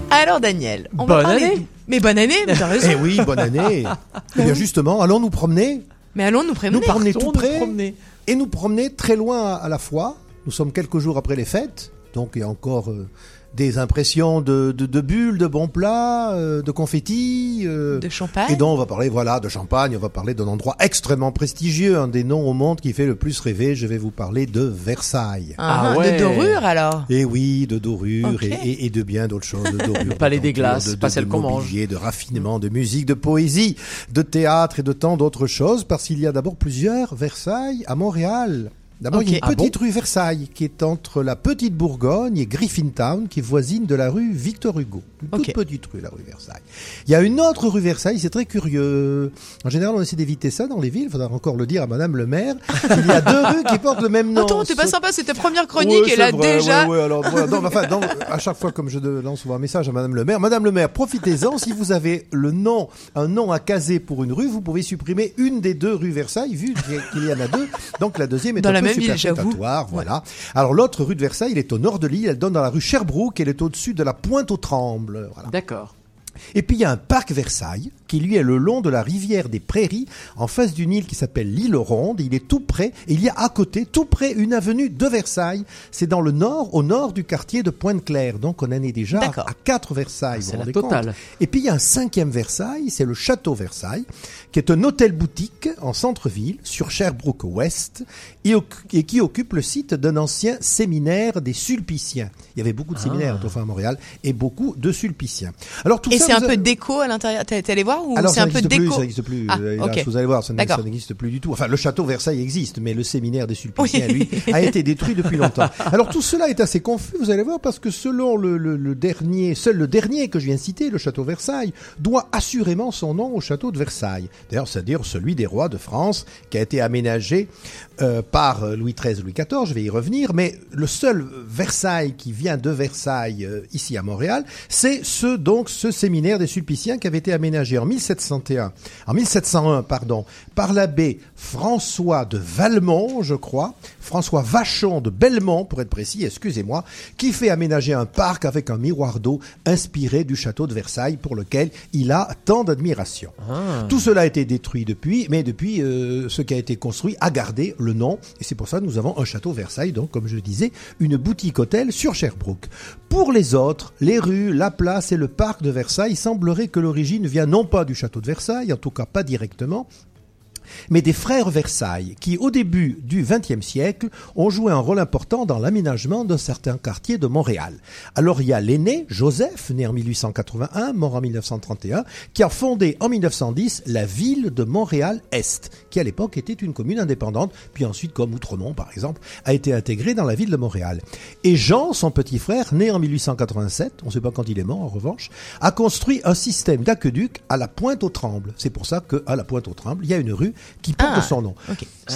Alors Daniel, on va Bonne parler. année. Mais bonne année, mais t'as raison. Eh oui, bonne année. eh bien justement, allons nous promener. Mais allons nous promener. Nous promener tout nous près promener. et nous promener très loin à, à la fois. Nous sommes quelques jours après les fêtes, donc il y a encore euh, des impressions de, de, de bulles, de bons plats, euh, de confettis. euh, de champagne. Et donc on va parler voilà de champagne, on va parler d'un endroit extrêmement prestigieux, un des noms au monde qui fait le plus rêver. Je vais vous parler de Versailles. Ah, Ah ouais. de dorure, alors? Et oui, de dorure et, et- et de bien d'autres choses. De dorure, Le palais de des glaces, de, de, pas celle qu'on mange. de raffinement, de musique, de poésie, de théâtre et de tant d'autres choses, parce qu'il y a d'abord plusieurs Versailles à Montréal. D'abord, il y a Ok. Ah une petite rue Versailles qui est entre la Petite Bourgogne et Griffintown, qui est voisine de la rue Victor Hugo. Une toute petite rue, la rue Versailles. Il y a une autre rue Versailles, c'est très curieux. En général, on essaie d'éviter ça dans les villes. Il faudra encore le dire à Madame le maire. Il y a deux rues qui portent le même nom. Attends, t'es pas sympa, c'est ta première Ouais, chronique et c'est là vrai, déjà. ouais, ouais, alors, non, mais enfin, dans- à chaque fois, comme je lance souvent un message à Madame le maire, Madame le maire, profitez-en. si vous avez le nom, un nom à caser pour une rue, vous pouvez supprimer une des deux rues Versailles, vu qu'il y en a deux. Donc la deuxième est Dans un la peu même j'avoue. Voilà. Alors l'autre rue de Versailles, elle est au nord de l'île. Elle donne dans la rue Sherbrooke. Elle est au-dessus de la Pointe aux Trembles. Voilà. D'accord. Et puis il y a un parc Versailles qui lui est le long de la rivière des Prairies en face d'une île qui s'appelle l'île Ronde. Il est tout près et il y a à côté, tout près, une avenue de Versailles. C'est dans le nord, au nord du quartier de Pointe-Claire. Donc on en est déjà à, quatre Versailles. C'est la totale. Et puis il y a un cinquième Versailles, c'est le château Versailles, qui est un hôtel-boutique en centre-ville sur Sherbrooke Ouest et, qui occupe le site d'un ancien séminaire des Sulpiciens. Il y avait beaucoup de séminaires autrefois à Montréal et beaucoup de Sulpiciens. Alors tout Et c'est un peu déco à l'intérieur? T'es allé voir ou alors c'est un peu n'existe plus, déco ça n'existe plus. Ah, ok. Vous allez voir, ça n'existe- plus du tout. Enfin, le château Versailles existe, mais le séminaire des Sulpiciens, lui, a été détruit depuis longtemps. Alors tout cela est assez confus, vous allez voir, parce que selon le, le- le dernier, seul le dernier que je viens de citer, le château Versailles, doit assurément son nom au château de Versailles. D'ailleurs, c'est-à-dire celui des rois de France, qui a été aménagé euh, par euh, Louis XIII, Louis XIV, je vais y revenir, mais le seul Versailles qui vient de Versailles euh, ici à Montréal, c'est ce donc ce séminaire des Sulpiciens qui avait été aménagé en 1701, en 1701 pardon, par l'abbé François de Valmont, je crois, François Vachon de Belmont pour être précis, excusez-moi, qui fait aménager un parc avec un miroir d'eau inspiré du château de Versailles pour lequel il a tant d'admiration. Ah. Tout cela a été détruit depuis, mais depuis euh, ce qui a été construit a gardé le nom, et c'est pour ça que nous avons un château Versailles, donc comme je disais, une boutique hôtel sur Sherbrooke. Pour les autres, les rues, la place et le parc de Versailles, il semblerait que l'origine vient non pas du château de Versailles, en tout cas pas directement, mais des frères Versailles, qui au début du XXe siècle ont joué un rôle important dans l'aménagement d'un certain quartier de Montréal. Alors il y a l'aîné, Joseph, né en 1881, mort en 1931, qui a fondé en 1910 la ville de Montréal-Est, qui à l'époque était une commune indépendante, puis ensuite, comme Outremont par exemple, a été intégrée dans la ville de Montréal. Et Jean, son petit frère, né en 1887, on ne sait pas quand il est mort en revanche, a construit un système d'aqueduc à la Pointe-aux-Trembles. C'est pour ça qu'à la Pointe-aux-Trembles, il y a une rue qui porte Ah, son nom.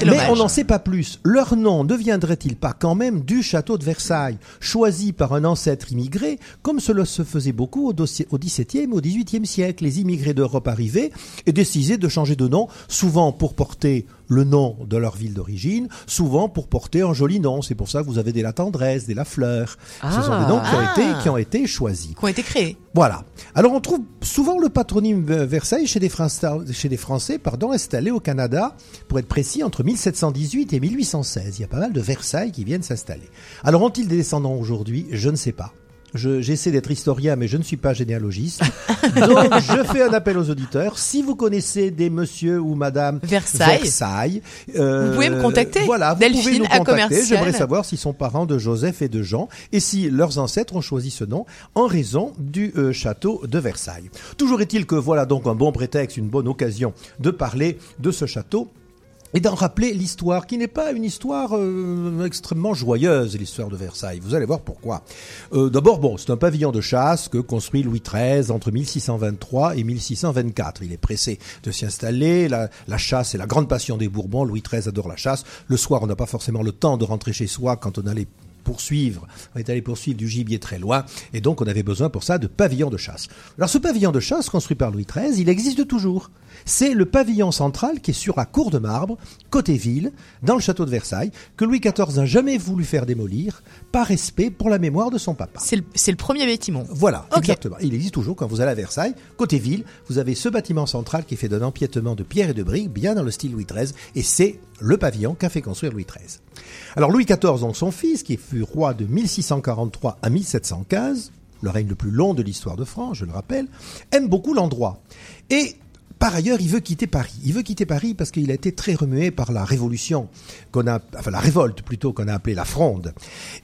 Mais dommage. on n'en sait pas plus. Leur nom ne viendrait-il pas quand même du château de Versailles, choisi par un ancêtre immigré, comme cela se faisait beaucoup au XVIIe et au XVIIIe siècle? Les immigrés d'Europe arrivaient et décidaient de changer de nom, souvent pour porter le nom de leur ville d'origine, souvent pour porter un joli nom. C'est pour ça que vous avez des La Tendresse, des La Fleur. Ce sont des noms qui ont, Ah. été, qui ont été choisis. Qui ont été créés. Voilà. Alors on trouve souvent le patronyme Versailles chez des Français, chez des Français pardon, installés au Canada, pour être précis, entre 1718 et 1816. Il y a pas mal de Versailles qui viennent s'installer. Alors ont-ils des descendants aujourd'hui? Je ne sais pas. Je- J'essaie d'être historien, mais je ne suis pas généalogiste. Donc, je fais un appel aux auditeurs. Si vous connaissez des monsieur ou madame Versailles. Versailles, euh, Vous pouvez me contacter. Voilà, vous Delphine pouvez nous contacter. J'aimerais savoir s'ils sont parents de Joseph et de Jean et si leurs ancêtres ont choisi ce nom en raison du euh, château de Versailles. Toujours est-il que voilà donc un bon prétexte, une bonne occasion de parler de ce château et d'en rappeler l'histoire, qui n'est pas une histoire euh, extrêmement joyeuse, l'histoire de Versailles. Vous allez voir pourquoi. Euh, D'abord, bon, c'est un pavillon de chasse que construit Louis XIII entre 1623 et 1624. Il est pressé de s'y installer. La, chasse est la grande passion des Bourbons. Louis XIII adore la chasse. Le soir, on n'a pas forcément le temps de rentrer chez soi quand on allait poursuivre, on est allé poursuivre du gibier très loin, et donc on avait besoin pour ça de pavillons de chasse. Alors ce pavillon de chasse construit par Louis XIII, il existe toujours. C'est le pavillon central qui est sur la cour de marbre, côté ville, dans le château de Versailles, que Louis XIV n'a jamais voulu faire démolir, par respect pour la mémoire de son papa. C'est le, premier bâtiment. Voilà, exactement. Il existe toujours quand vous allez à Versailles, côté ville, vous avez ce bâtiment central qui est fait d'un empiètement de pierre et de briques, bien dans le style Louis XIII, et c'est le pavillon qu'a fait construire Louis XIII. Alors Louis XIV, donc son fils, qui fut roi de 1643 à 1715, le règne le plus long de l'histoire de France, je le rappelle, aime beaucoup l'endroit. Et par ailleurs, il veut quitter Paris. Il veut quitter Paris parce qu'il a été très remué par la révolution, qu'on a, enfin la révolte plutôt qu'on a appelée la fronde.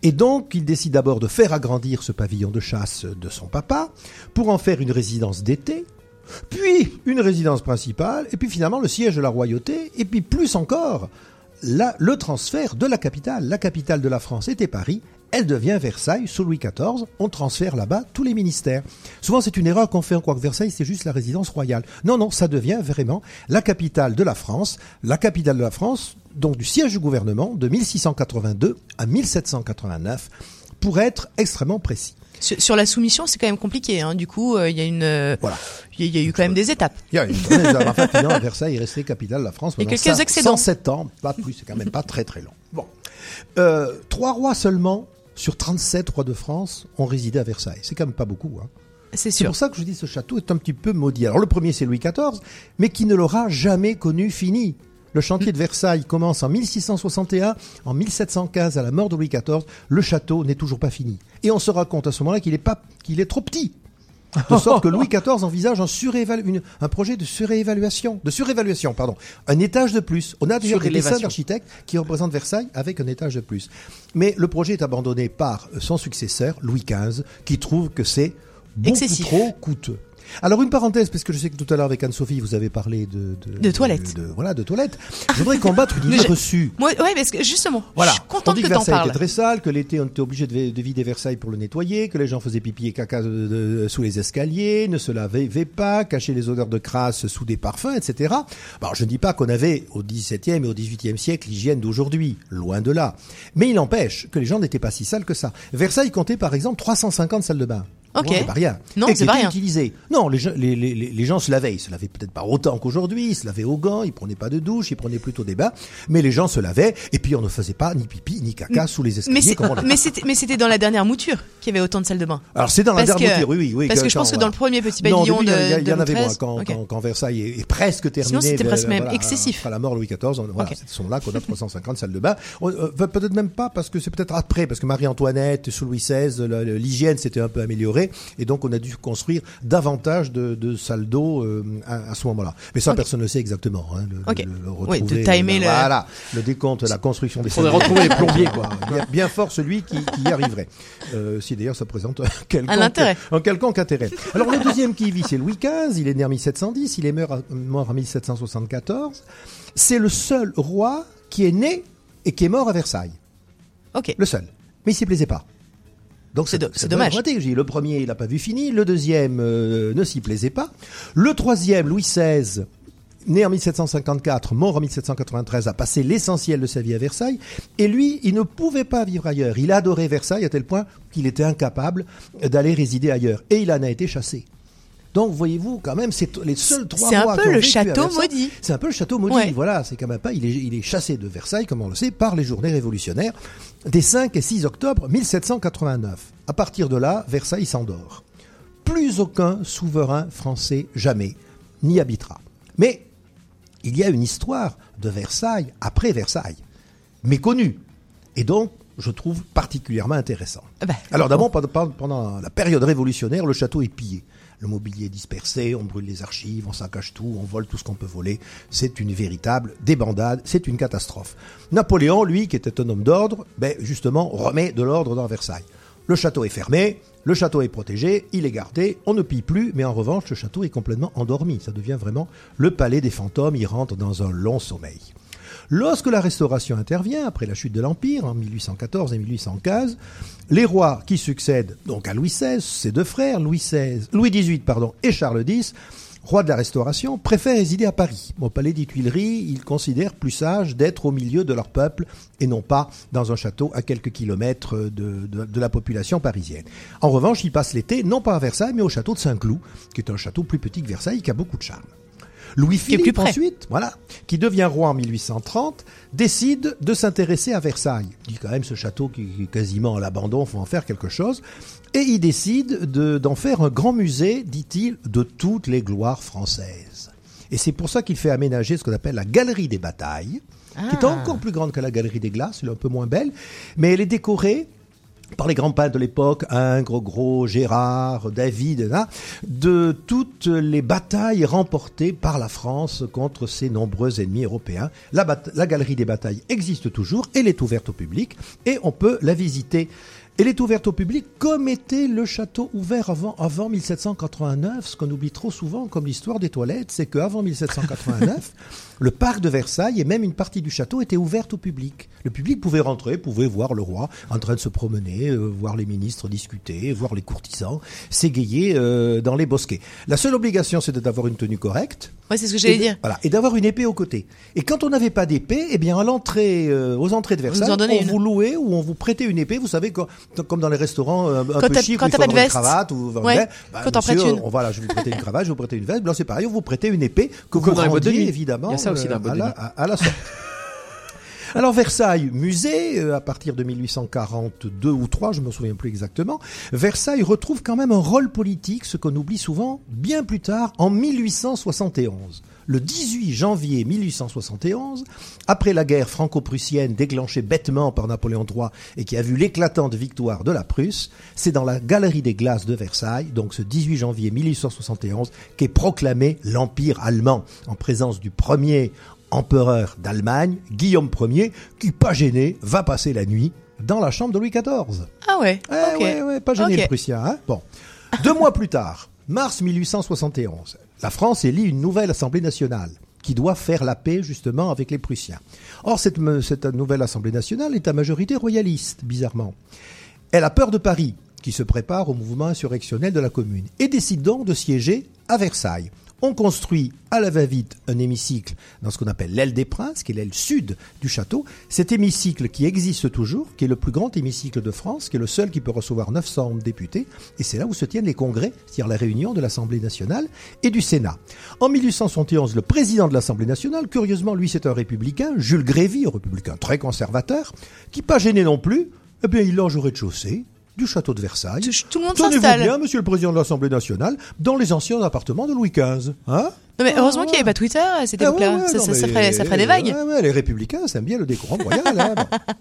Et donc, il décide d'abord de faire agrandir ce pavillon de chasse de son papa pour en faire une résidence d'été, puis une résidence principale, et puis finalement le siège de la royauté, et puis plus encore, le transfert de la capitale. La capitale de la France était Paris, elle devient Versailles sous Louis XIV, on transfère là-bas tous les ministères. Souvent c'est une erreur qu'on fait, on croit que Versailles c'est juste la résidence royale. Non, non, ça devient vraiment la capitale de la France, la capitale de la France, donc du siège du gouvernement de 1682 à 1789, pour être extrêmement précis. Sur, sur la soumission, c'est quand même compliqué. Hein. Du coup, euh, il y a une, euh, il y, a- il y a eu quand même des étapes. Il y a journée, enfin, finalement, Versailles est resté capitale de la France Et pendant quelques cin- excédents. 107 ans, pas plus, c'est quand même pas très très long. Bon, Euh, trois rois seulement sur 37 rois de France ont résidé à Versailles. C'est quand même pas beaucoup. Hein. C'est C'est pour ça que je dis ce château est un petit peu maudit. Alors le premier c'est Louis XIV, mais qui ne l'aura jamais connu fini. Le chantier de Versailles commence en 1661, en 1715 à la mort de Louis XIV, le château n'est toujours pas fini. Et on se rend compte à ce moment-là qu'il est pas, qu'il est trop petit. De sorte que Louis XIV envisage un, une- un projet de surévaluation, de surévaluation, pardon, un étage de plus. On a d'ailleurs des dessins d'architectes qui représentent Versailles avec un étage de plus. Mais le projet est abandonné par son successeur, Louis XV, qui trouve que c'est beaucoup Excessif. trop coûteux. Alors une parenthèse, parce que je sais que tout à l'heure avec Anne-Sophie, vous avez parlé de... De toilettes. de- voilà, de toilettes. Je voudrais combattre une idée je- reçue. Moi, ouais, parce que justement, Voilà. je suis On contente dit que que Versailles parles. était très sale, que l'été on était obligé de, de vider Versailles pour le nettoyer, que les gens faisaient pipi et caca de- de- sous les escaliers, ne se lavaient pas, cachaient les odeurs de crasse sous des parfums, etc. Alors je ne dis pas qu'on avait au XVIIe et au XVIIIe siècle l'hygiène d'aujourd'hui, loin de là. Mais il n'empêche que les gens n'étaient pas si sales que ça. Versailles comptait par exemple 350 salles de bain. Ok. C'est pas rien. Non, c'est pas rien. utilisées. Non, les gens, les, les- les- les gens se lavaient. Ils se lavaient peut-être pas autant qu'aujourd'hui. Ils se lavaient au gants. Ils prenaient pas de douche. Ils prenaient plutôt des bains. Mais les gens se lavaient. Et puis on ne faisait pas ni pipi ni caca sous les escaliers. Mais c'était, dans la dernière mouture qu'il y avait autant de salles de bain. alors c'est dans la dernière que- mouture, oui, oui. Parce que je pense que dans le premier petit pavillon début, il y, de, il y en avait moins quand, Versailles est, presque terminé. c'était vers- presque même excessif. À la mort Louis XIV, voilà, ce sont là qu'on a 350 salles de bain. Euh, peut-être même pas parce que c'est peut-être après, parce que Marie-Antoinette, sous Louis XVI, l'hygiène s'était un peu améliorée et donc on a dû construire davantage de, de salles d'eau euh, à, à ce moment-là. Mais ça, personne ne sait exactement. Hein, le, Ok. le- le Ouais, de timer le- Voilà, le décompte, la construction des Faudrait salles. retrouver les plombiers, quoi. Bien, bien fort celui qui, qui y arriverait. Euh, si d'ailleurs ça présente un quelconque, Un intérêt. un quelconque intérêt. Alors le deuxième qui y vit, c'est Louis XV. Il est né en 1710, il est mort, mort en 1774. C'est le seul roi qui est né et qui est mort à Versailles. Ok. Le seul. Mais il s'y plaisait pas. Donc C'est dommage. Le premier, il n'a pas vu fini. Le deuxième euh, ne s'y plaisait pas. Le troisième, Louis XVI, né en 1754, mort en 1793, a passé l'essentiel de sa vie à Versailles. Et lui, il ne pouvait pas vivre ailleurs. Il adorait Versailles à tel point qu'il était incapable d'aller résider ailleurs. Et il en a été chassé. Donc, voyez-vous, quand même, c'est les seuls trois C'est un peu le château maudit. C'est un peu le château maudit. Ouais. Voilà, c'est quand même pas. Il est, il est chassé de Versailles, comme on le sait, par les journées révolutionnaires des 5 et 6 octobre 1789. À partir de là, Versailles s'endort. Plus aucun souverain français jamais n'y habitera. Mais il y a une histoire de Versailles après Versailles, méconnue. Et donc, je trouve particulièrement intéressant. Ah bah, Alors d'abord, pendant la période révolutionnaire, le château est pillé. Le mobilier est dispersé, on brûle les archives, on saccage tout, on vole tout ce qu'on peut voler. C'est une véritable débandade, c'est une catastrophe. Napoléon, lui, qui était un homme d'ordre, ben justement, remet de l'ordre dans Versailles. Le château est fermé, le château est protégé, il est gardé, on ne pille plus, mais en revanche, le château est complètement endormi. Ça devient vraiment le palais des fantômes, il rentre dans un long sommeil. Lorsque la restauration intervient, après la chute de l'Empire, en 1814 et 1815, les rois qui succèdent donc à Louis XVI, ses deux frères, Louis, XVI, Louis XVIII et Charles X, rois de la Restauration, préfèrent résider à Paris. Au palais des Tuileries, ils considèrent plus sage d'être au milieu de leur peuple et non pas dans un château à quelques kilomètres de, de- de la population parisienne. En revanche, ils passent l'été non pas à Versailles, mais au château de Saint-Cloud, qui est un château plus petit que Versailles, qui a beaucoup de charme. Louis est plus Philippe près. ensuite, voilà, qui devient roi en 1830, décide de s'intéresser à Versailles. Il dit quand même ce château qui est quasiment à l'abandon, faut en faire quelque chose. Et il décide de- d'en faire un grand musée, dit-il, de toutes les gloires françaises. Et c'est pour ça qu'il fait aménager ce qu'on appelle la galerie des batailles, qui est Ah. encore plus grande que la galerie des glaces, elle est un peu moins belle, mais elle est décorée par les grands peintres de l'époque, Ingres, Gros, Gérard, David, hein, de toutes les batailles remportées par la France contre ses nombreux ennemis européens. La, galerie des batailles existe toujours, elle est ouverte au public et on peut la visiter. Elle est ouverte au public comme était le château ouvert avant, avant 1789. Ce qu'on oublie trop souvent comme l'histoire des toilettes, c'est qu'avant 1789, le parc de Versailles et même une partie du château était ouverte au public. Le public pouvait rentrer, pouvait voir le roi en train de se promener, euh, voir les ministres discuter, voir les courtisans s'égayer euh, dans les bosquets. La seule obligation, c'était d'avoir une tenue correcte. Ouais, c'est ce que j'allais dire. Voilà, et d'avoir une épée au côté. Et quand on n'avait pas d'épée, eh bien à l'entrée, euh, aux entrées de Versailles, on vous louait ou on vous prêtait une épée. Vous savez, comme, comme dans les restaurants euh, un Quand peu chic, quand t'as pas de veste. cravate ou Ouais, bah, quand t'en monsieur, prêtes une. on- voilà, je vous prêter une cravate, je vous prêter une veste. Blanc, c'est pareil, on vous prêtait une épée que Ou vous rendiez évidemment ça aussi les euh, à la- à- la sortie. Alors Versailles, musée, euh, à partir de 1842 ou 3, je me souviens plus exactement, Versailles retrouve quand même un rôle politique, ce qu'on oublie souvent, bien plus tard, en 1871. Le 18 janvier 1871, après la guerre franco-prussienne déclenchée bêtement par Napoléon III et qui a vu l'éclatante victoire de la Prusse, c'est dans la Galerie des Glaces de Versailles, donc ce 18 janvier 1871, qu'est proclamé l'Empire allemand, en présence du premier empereur d'Allemagne, Guillaume Ier, qui, pas gêné, va passer la nuit dans la chambre de Louis XIV. Ah ouais. Eh ouais, ouais, pas gêné Ok. le Prussien. Hein bon. Deux mois plus tard, mars 1871, la France élit une nouvelle Assemblée nationale qui doit faire la paix justement avec les Prussiens. Or, cette, nouvelle Assemblée nationale est à majorité royaliste, bizarrement. Elle a peur de Paris, qui se prépare au mouvement insurrectionnel de la Commune, et décide donc de siéger à Versailles. On construit à la va-vite un hémicycle dans ce qu'on appelle l'aile des Princes, qui est l'aile sud du château. Cet hémicycle qui existe toujours, qui est le plus grand hémicycle de France, qui est le seul qui peut recevoir 900 députés, et c'est là où se tiennent les congrès, c'est-à-dire la réunion de l'Assemblée nationale et du Sénat. En 1871, le président de l'Assemblée nationale, curieusement, lui c'est un républicain, Jules Grévy, un républicain très conservateur, qui pas gêné non plus, eh bien il loge au rez-de-chaussée du château de Versailles. Tout le monde Tenez-vous s'installe. bien, monsieur le président de l'Assemblée nationale, dans les anciens appartements de Louis XV. Hein? Non, mais heureusement qu'il n'y avait pas Twitter à cette Ah ouais, époque-là. ouais, ça, ferait, ça ferait des vagues. ouais, les républicains, ça aime bien le décorum royal. hein, bon.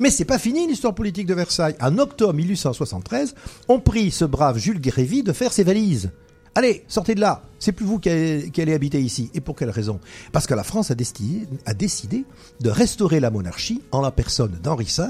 Mais c'est pas fini l'histoire politique de Versailles. En octobre 1873, on prie ce brave Jules Grévy de faire ses valises. Allez, sortez de là. C'est plus vous qui allez, habiter ici. Et pour quelle raison? Parce que la France a décidé, a décidé de restaurer la monarchie en la personne d'Henri V,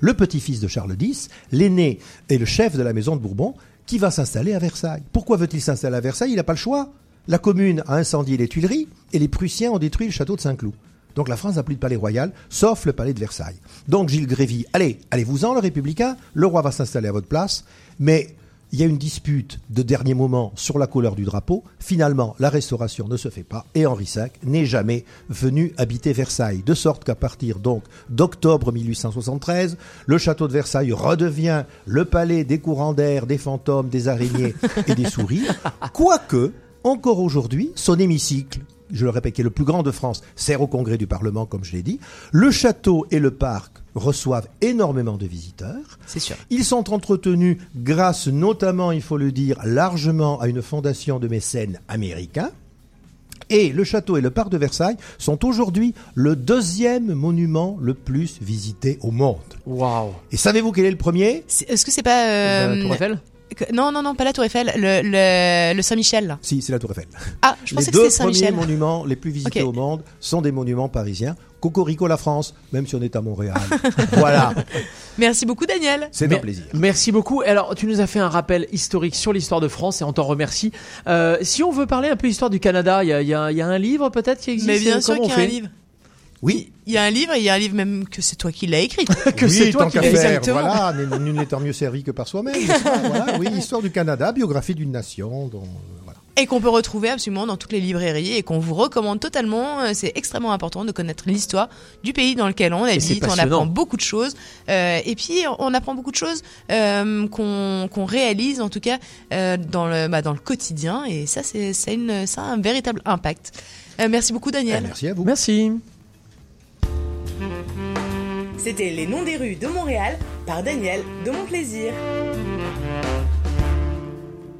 le petit-fils de Charles X, l'aîné et le chef de la maison de Bourbon, qui va s'installer à Versailles. Pourquoi veut-il s'installer à Versailles? Il n'a pas le choix. La commune a incendié les Tuileries et les Prussiens ont détruit le château de Saint-Cloud. Donc la France n'a plus de palais royal, sauf le palais de Versailles. Donc Gilles Grévy, allez, allez-vous-en, le républicain, le roi va s'installer à votre place, mais il y a une dispute de dernier moment sur la couleur du drapeau. Finalement, la restauration ne se fait pas et Henri V n'est jamais venu habiter Versailles. De sorte qu'à partir donc d'octobre 1873, le château de Versailles redevient le palais des courants d'air, des fantômes, des araignées et des souris. Quoique, encore aujourd'hui, son hémicycle, je le répète, qui est le plus grand de France, sert au congrès du Parlement, comme je l'ai dit. Le château et le parc reçoivent énormément de visiteurs. C'est sûr. Ils sont entretenus grâce notamment, il faut le dire, largement à une fondation de mécènes américains. Et le château et le parc de Versailles sont aujourd'hui le deuxième monument le plus visité au monde. Waouh Et savez-vous quel est le premier? Est-ce que c'est pas euh, La Tour Eiffel Non, non, non, pas la Tour Eiffel, le, le, le Saint-Michel. Si, c'est la Tour Eiffel. Ah, je les pensais que deux c'était premiers Saint-Michel. monuments les plus visités au monde sont des monuments parisiens. Cocorico la France, même si on est à Montréal. voilà, Merci beaucoup, Daniel. c'est un plaisir. Merci beaucoup. Alors, tu nous as fait un rappel historique sur l'histoire de France et on t'en remercie. Euh, si on veut parler un peu histoire du Canada, il y a, il y y a un livre peut-être qui existe Mais bien sûr qu'il y on a un fait livre. Oui, Il y a un livre et il y a un livre même que c'est toi qui l'as écrit. Que oui, c'est toi tant qui l'as Exactement. voilà, nul n'étant mieux servi que par soi-même. Voilà, oui, histoire du Canada, biographie d'une nation. dont, euh, voilà. Et qu'on peut retrouver absolument dans toutes les librairies et qu'on vous recommande totalement. Euh, C'est extrêmement important de connaître l'histoire du pays dans lequel on c'est habite. On apprend beaucoup de choses. Euh, et puis, on apprend beaucoup de choses euh, qu'on qu'on réalise, en tout cas, euh, dans, le, bah, dans le quotidien. Et ça, c'est ça ça a un véritable impact. Euh, merci beaucoup, Daniel. Merci à vous. Merci. C'était Les Noms des rues de Montréal par Daniel de Mon Plaisir.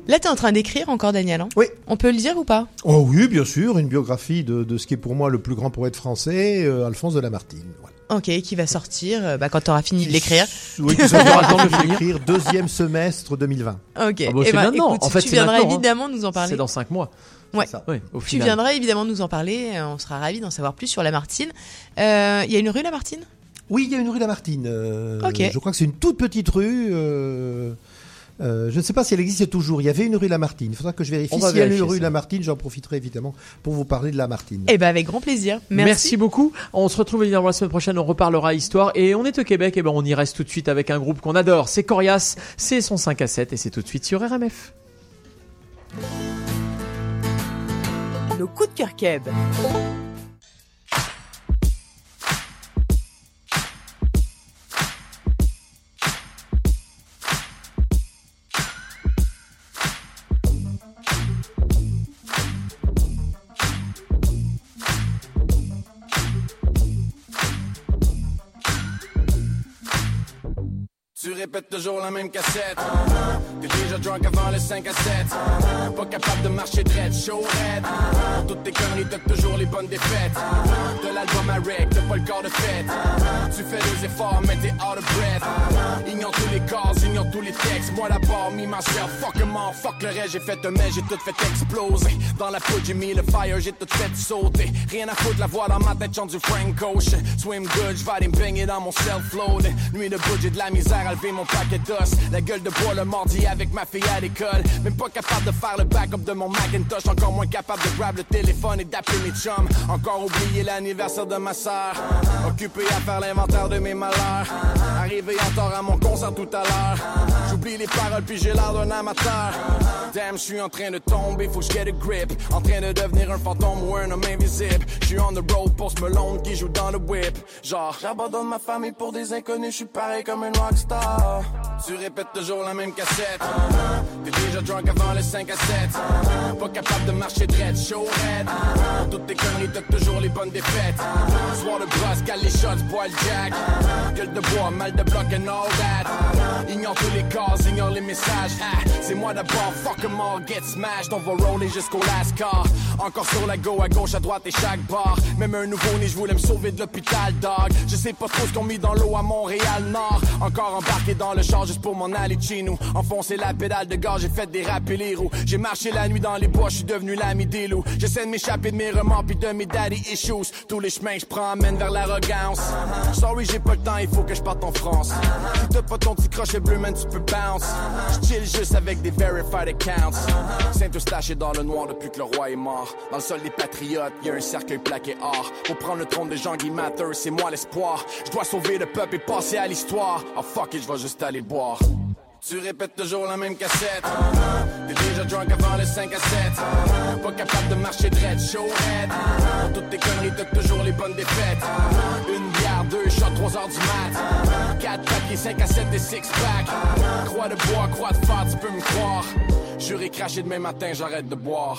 Là, t'es en train d'écrire encore, Daniel. hein? Oui. On peut le dire ou pas? Oh oui, bien sûr, une biographie de, de ce qui est pour moi le plus grand poète français, euh, Alphonse de Lamartine. Voilà. Ok, qui va sortir euh, bah, quand t'auras fini de l'écrire. Oui, qui le temps de l'écrire deuxième semestre 2020. Ok. Ah bah, Eh c'est ben, maintenant. écoute, En fait, tu viendras maintenant, hein. évidemment nous en parler. C'est dans 5 mois. Ouais. ça. Oui, au Tu final. viendras évidemment nous en parler. euh, On sera ravis d'en savoir plus sur Lamartine. Euh, Il y a une rue Lamartine Oui, il y a une rue Lamartine. euh, Ok. Je crois que c'est une toute petite rue. euh, euh, je ne sais pas si elle existe toujours. Il y avait une rue Lamartine. Il faudra que je vérifie. On va S'il y a une rue ça. Lamartine, j'en profiterai évidemment pour vous parler de Lamartine. Eh ben avec grand plaisir. Merci. Merci. beaucoup. On se retrouve évidemment la semaine prochaine. On reparlera histoire. Et on est au Québec. Et ben on y reste tout de suite avec un groupe qu'on adore. C'est Corias. C'est son 5 à 7. Et c'est tout de suite sur RMF. Nos coups de cœur keb. Tu répètes toujours la même cassette. T'es déjà drunk avant les 5 à 7. Pas capable de marcher dread, show red. Toutes tes conneries, t'as toujours les bonnes défaites. De l'album à rec, t'as pas le corps de fête. Tu fais des efforts, mais t'es out of breath. Ignore tous les cases, ignore tous les textes. Moi d'abord, me myself, fuck all, fuck le reste. J'ai fait un mais j'ai tout fait exploser. Dans la poudre, j'ai mis le fire, j'ai tout fait sauter. Rien à foutre, la voix dans ma tête chante du Frank Ocean. Swim good, j'vais aller me baigner dans mon self-load. Nuit de j'ai de la misère à lever mon paquet d'os. La gueule de bois le mardi avec ma fille à l'école. Même pas capable de faire le backup de mon Macintosh. Encore moins capable de grab le téléphone et d'appeler mes chums. Encore oublié l'anniversaire de ma sœur. Occupé à faire l'inventaire de mes malheurs. Arrivé en à mon concert tout à l'heure. J'oublie les paroles puis j'ai l'air d'un amateur. Damn, je suis en train de tomber, faut que je get a grip. En train de devenir un fantôme ou un homme invisible. Je suis on the road pour ce melon qui joue dans le whip. Genre, j'abandonne ma famille pour des inconnus, je suis pareil comme un rockstar. Tu répètes toujours la même cassette. T'es déjà drunk avant les 5 à 7. Pas capable de marcher dread, show red. Toutes tes conneries, t'as toujours les bonnes défaites. Soir de brosse, cale les shots, bois le jack. Gueule de bois, mal de bloc and all that. Ignore tous les cases, ignore les messages. Ah, c'est moi d'abord, fuck em all, get smashed. On va roller jusqu'au last car. Encore sur la go, à gauche, à droite et chaque bar. Même un nouveau-né, je voulais me sauver de l'hôpital, dog. Je sais pas trop ce qu'on mis dans l'eau à Montréal-Nord. Encore embarqué dans le char juste pour m'en aller chez nous. Enfoncer la pédale de gaz, j'ai fait déraper les roues. J'ai marché la nuit dans les bois, je suis devenu l'ami des loups. J'essaie de m'échapper de mes remords puis de mes daddy issues. Tous les chemins que je prends mènent vers l'arrogance. Sorry, j'ai pas le temps, il faut que je parte en France. Si t'as pas ton petit crochet bleu, man, tu peux bounce. Je chill juste avec des verified accounts. Saint-Eustache est dans le noir depuis que le roi est mort. Dans le sol des patriotes, y a un cercueil plaqué or. Pour prendre le trône de Jean-Guy c'est moi l'espoir. Je dois sauver le peuple et passer à l'histoire. Oh fuck it, je vais juste aller boire. Tu répètes toujours la même cassette. T'es déjà drunk avant les 5 à 7. Pas capable de marcher dread, show red. Toutes tes conneries, t'as toujours les bonnes défaites. Une bière, deux shots, 3 heures du mat. 4 paquets, 5 à 7 et 6 pack. Croix de bois, croix de fer, tu peux me croire. Juré craché demain matin, j'arrête de boire.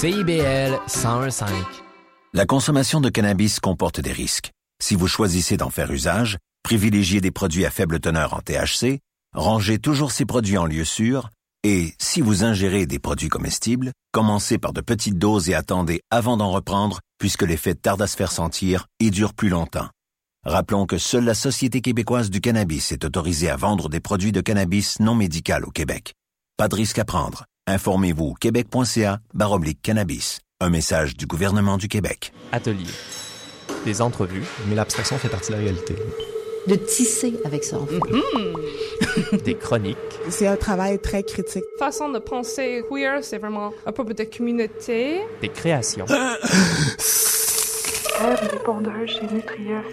CIBL 101.5. La consommation de cannabis comporte des risques. Si vous choisissez d'en faire usage, privilégiez des produits à faible teneur en THC, rangez toujours ces produits en lieu sûr, et si vous ingérez des produits comestibles, commencez par de petites doses et attendez avant d'en reprendre, puisque l'effet tarde à se faire sentir et dure plus longtemps. Rappelons que seule la Société québécoise du cannabis est autorisée à vendre des produits de cannabis non médical au Québec. Pas de risque à prendre. Informez-vous québec.ca baroblique cannabis. Un message du gouvernement du Québec. Atelier. Des entrevues. Mais l'abstraction fait partie de la réalité. de tisser avec ça, en fait. Des chroniques. C'est un travail très critique. Façon de penser queer, c'est vraiment un peu de communauté. Des créations. Nutrien.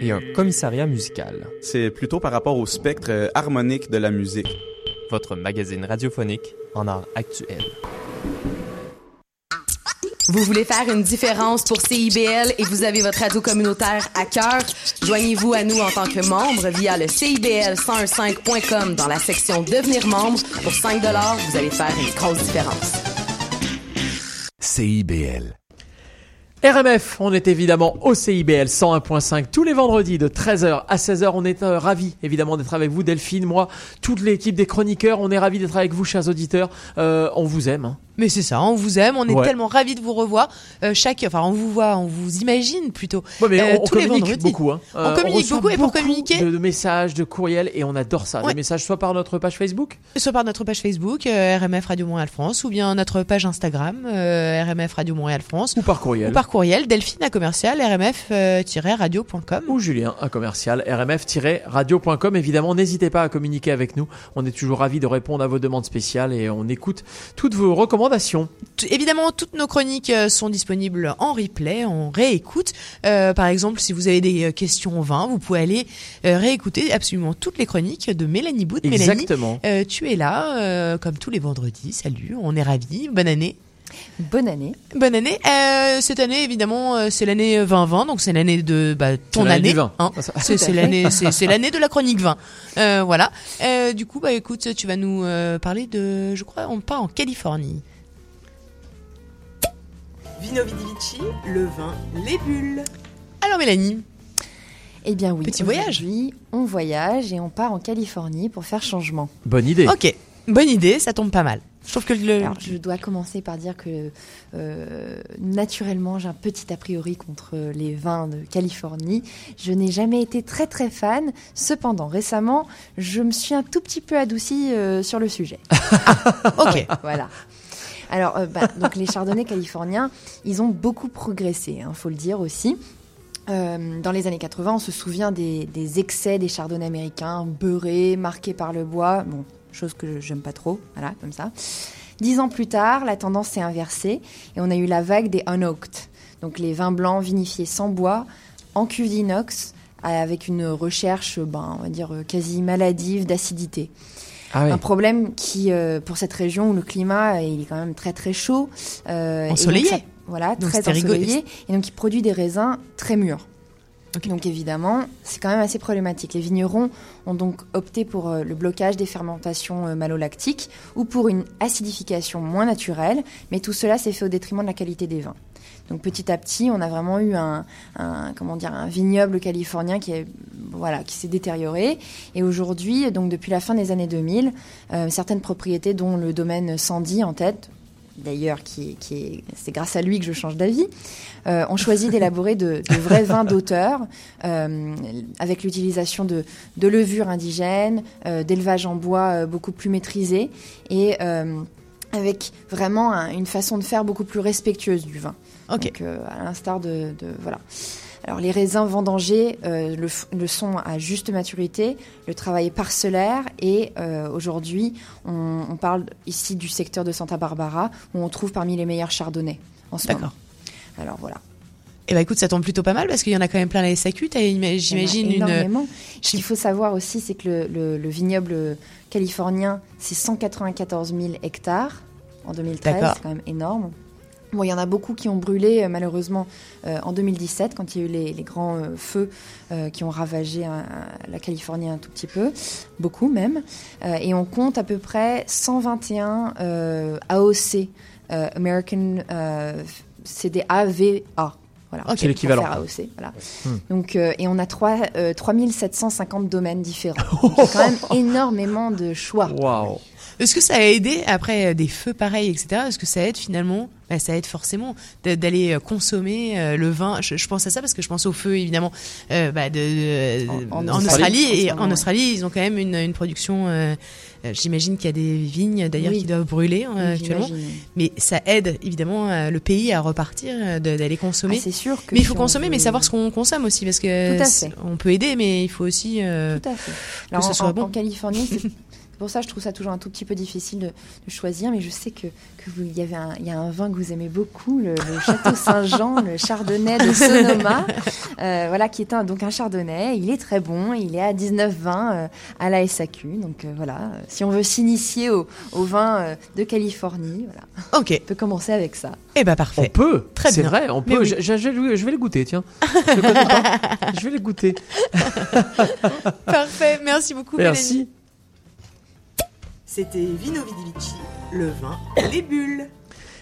Et un commissariat musical. C'est plutôt par rapport au spectre euh, harmonique de la musique. Votre magazine radiophonique en art actuel. Vous voulez faire une différence pour CIBL et vous avez votre radio communautaire à cœur? Joignez-vous à nous en tant que membre via le CIBL1015.com dans la section Devenir membre. Pour 5 vous allez faire une grosse différence. CIBL. RMF, on est évidemment au CIBL 101.5 tous les vendredis de 13h à 16h. On est euh, ravis évidemment d'être avec vous, Delphine, moi, toute l'équipe des chroniqueurs. On est ravis d'être avec vous, chers auditeurs. Euh, on vous aime. hein. Mais c'est ça, on vous aime, on est Ouais. tellement ravis de vous revoir. Euh, chaque, enfin, on vous voit, on vous imagine plutôt. Ouais, mais Euh, on, on tous les communique vendredis. beaucoup. Hein. On Euh, communique beaucoup et pour communiquer, de, de messages, de courriels et on adore ça. Ouais. Des messages soit par notre page Facebook. soit par notre page Facebook, RMF Radio Montréal France, ou bien notre page Instagram, RMF Radio Montréal France. Ou par courriel. Ou par courriel delphine à commercial rmf-radio.com. Ou Julien, un commercial rmf-radio.com. Évidemment, n'hésitez pas à communiquer avec nous. On est toujours ravis de répondre à vos demandes spéciales et on écoute toutes vos recommandations. Évidemment, toutes nos chroniques euh, sont disponibles en replay, en réécoute. Euh, par exemple, si vous avez des euh, questions vin, vous pouvez aller euh, réécouter absolument toutes les chroniques de Mélanie Bout. Exactement. Mélanie, euh, tu es là, euh, comme tous les vendredis. Salut, on est ravis. Bonne année. Bonne année. Bonne année. Euh, cette année, évidemment, euh, c'est l'année 2020, donc c'est l'année de bah, ton année. hein. C'est l'année, c'est c'est l'année de la chronique vin. Euh, voilà. Euh, du coup, bah écoute, tu vas nous euh, parler de, je crois, on part en Californie. Vino Vidi Vici, le vin, les bulles. Alors Mélanie. Eh bien oui. Petit voyage. aujourd'hui, On voyage et on part en Californie pour faire changement. Bonne idée. Ok, bonne idée, ça tombe pas mal. Je trouve que le. Alors, je dois commencer par dire que euh, naturellement, j'ai un petit a priori contre les vins de Californie. Je n'ai jamais été très très fan. Cependant, récemment, je me suis un tout petit peu adoucie euh, sur le sujet. ok. voilà. Alors, euh, bah, donc les chardonnays californiens, ils ont beaucoup progressé, il faut le dire aussi. Euh, dans les années 80, on se souvient des, excès des chardonnays américains, beurrés, marqués par le bois, bon, chose que j'aime pas trop, voilà, comme ça. Dix ans plus tard, la tendance s'est inversée et on a eu la vague des unoaked, donc les vins blancs vinifiés sans bois, en cuve d'inox, avec une recherche, ben, on va dire, quasi maladive d'acidité. Ah oui. Un problème qui, euh, pour cette région où le climat il est quand même très très chaud, euh, et donc Ensoleillé. ça- voilà, Donc très ensoleillé, et donc il produit des raisins très mûrs. Donc évidemment, c'est quand même assez problématique. Les vignerons ont donc opté pour euh, le blocage des fermentations euh, malolactiques ou pour une acidification moins naturelle, mais tout cela s'est fait au détriment de la qualité des vins. Donc petit à petit, on a vraiment eu un, un- comment dire un vignoble californien qui est voilà qui s'est détérioré. Et aujourd'hui donc depuis la fin des années 2000, euh, certaines propriétés dont le domaine Sandy en tête d'ailleurs qui, est- qui est c'est grâce à lui que je change d'avis euh, ont choisi d'élaborer de, de vrais vins d'auteur euh, avec l'utilisation de, de levures indigènes, euh, d'élevage en bois beaucoup plus maîtrisé. Et avec vraiment un- une façon de faire beaucoup plus respectueuse du vin. Donc, euh, à l'instar de, de- voilà. Alors les raisins vendangés euh, le, le sont à juste maturité, le travail est parcellaire et euh, aujourd'hui on, on parle ici du secteur de Santa Barbara où on trouve parmi les meilleurs chardonnays en ce moment. D'accord. Alors voilà. Eh ben écoute, ça tombe plutôt pas mal parce qu'il y en a quand même plein la SAQ. J'imagine une. énormément. Ce qu'il faut savoir aussi, c'est que le, le- le vignoble californien, c'est 194 000 hectares en 2013. D'accord. C'est quand même énorme. Bon, il y en a beaucoup qui ont brûlé, euh, malheureusement, euh, en 2017, quand il y a eu les, les grands euh, feux euh, qui ont ravagé la Californie un tout petit peu, beaucoup même. Et on compte à peu près 121 euh, AOC, American euh, CDAVA. Voilà, Ok. C'est l'équivalent. AOC, voilà. Hmm. Donc, euh, et on a trois, euh, 3750 domaines différents. A quand même énormément de choix. Waouh. Est-ce que ça a aidé après euh, des feux pareils, etc. Est-ce que ça aide finalement? Bah, Ça aide forcément d'a- d'aller euh, consommer euh, le vin. Je, je pense à ça parce que je pense au feu évidemment euh, bah, de, En- en en, Australie, et ce en Australie ils ont quand même une, une production. euh, J'imagine qu'il y a des vignes d'ailleurs Oui. qui doivent brûler Oui, actuellement, mais ça aide évidemment le pays à repartir, d'aller consommer. Ah, c'est sûr que mais il faut on consommer, mais savoir ce qu'on consomme aussi parce que Tout à c- fait. on peut aider, mais il faut aussi euh, Tout à fait. que Alors, ce en, soit en- bon. en Californie, pour ça que je trouve ça toujours un tout petit peu difficile de, de choisir, mais je sais que, que vous, il, y avait un, il y a un vin que vous aimez beaucoup, le, le Château Saint-Jean, le Chardonnay de Sonoma, euh, voilà, qui est un, donc un Chardonnay. Il est très bon, il est à 19,20 euh, à la SAQ. Donc euh, voilà, euh, si on veut s'initier au, au vin euh, de Californie, voilà, ok, on peut commencer avec ça. Eh ben parfait. On peut. Très C'est bien. vrai, on peut. oui. Je, je- je- je vais le goûter, tiens. Je le connais pas. Je vais le goûter. Parfait, merci beaucoup. Mélanie. C'était Vino Vidi Vici, le vin, les bulles.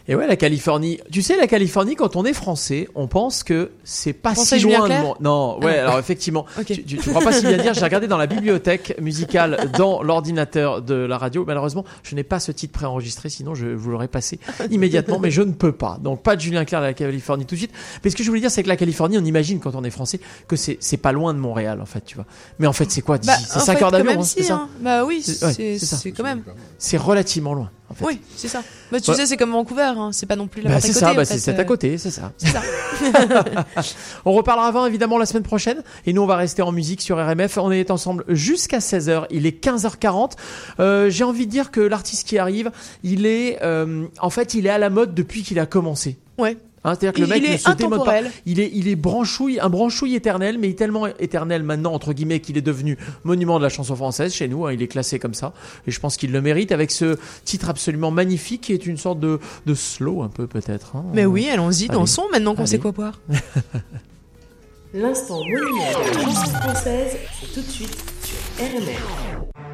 Et ouais, la Californie. Tu sais, la Californie, quand on est français, on pense que c'est pas Pensez si loin de Clerc mon... Non, ouais, Ah. alors effectivement. Ok. Tu, tu, tu crois pas si bien dire, j'ai regardé dans la bibliothèque musicale dans l'ordinateur de la radio. Malheureusement, je n'ai pas ce titre préenregistré, sinon je vous l'aurais passé immédiatement, mais je ne peux pas. Donc pas de Julien Clerc de la Californie tout de suite. Mais ce que je voulais dire, c'est que la Californie, on imagine quand on est français que c'est pas loin de Montréal, en fait, tu vois. Mais en fait, c'est quoi Bah, C'est en 5 fait, heures d'avion, hein, si, c'est ça hein. Bah oui, C'est- ouais, c'est c'est ça. c'est quand même. C'est relativement loin. En fait. Oui, c'est ça. Bah, tu sais, c'est comme Vancouver, hein. c'est pas non plus la Bah, c'est ça, bah, c'est à euh. côté, c'est ça. Ça. On reparlera avant évidemment la semaine prochaine et nous on va rester en musique sur RMF. On est ensemble jusqu'à 16h, il est 15h40. Euh, J'ai envie de dire que l'artiste qui arrive, il est euh, en fait il est à la mode depuis qu'il a commencé. Ouais. Hein, C'est-à-dire que le mec il ne est se démode pas. Il est, il est branchouille, un branchouille éternel, mais il est tellement éternel maintenant, entre guillemets, qu'il est devenu monument de la chanson française chez nous. hein, il est classé comme ça. Et je pense qu'il le mérite avec ce titre absolument magnifique qui est une sorte de, de slow un peu peut-être. hein. Mais oui, allons-y, dansons maintenant qu'on sait quoi boire. L'instant monument de la chanson française, c'est tout de suite sur RMR.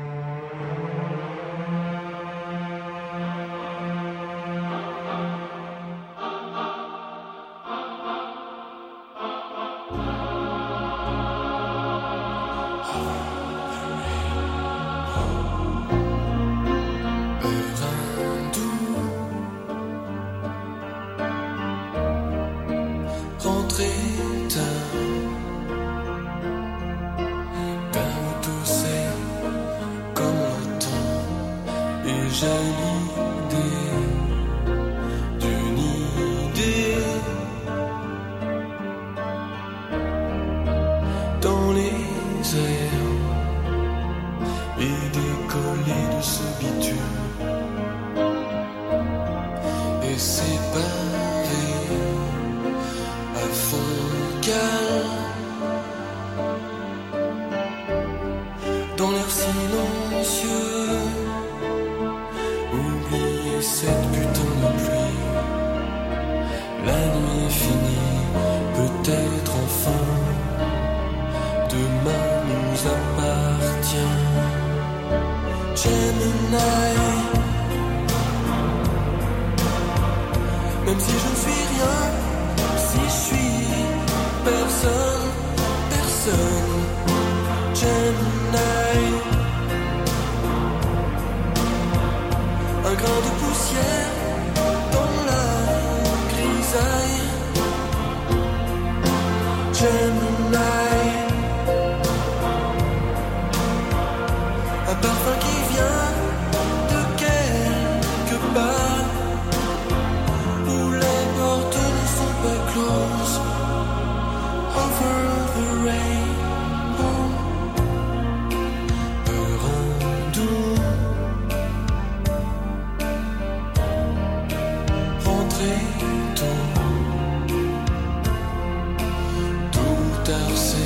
Tout arcé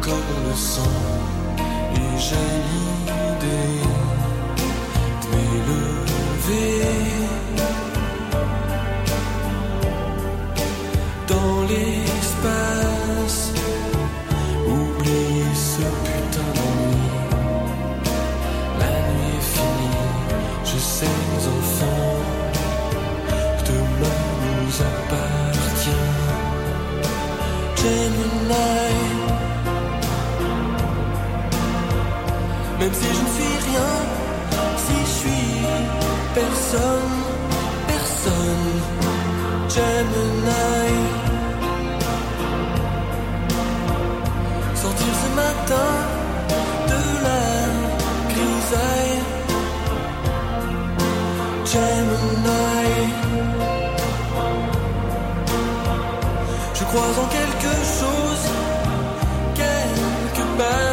comme le sang, et j'ai l'idée personne, personne. Gemini. Sortir ce matin de la grisaille. Gemini. Je crois en quelque chose, quelque part.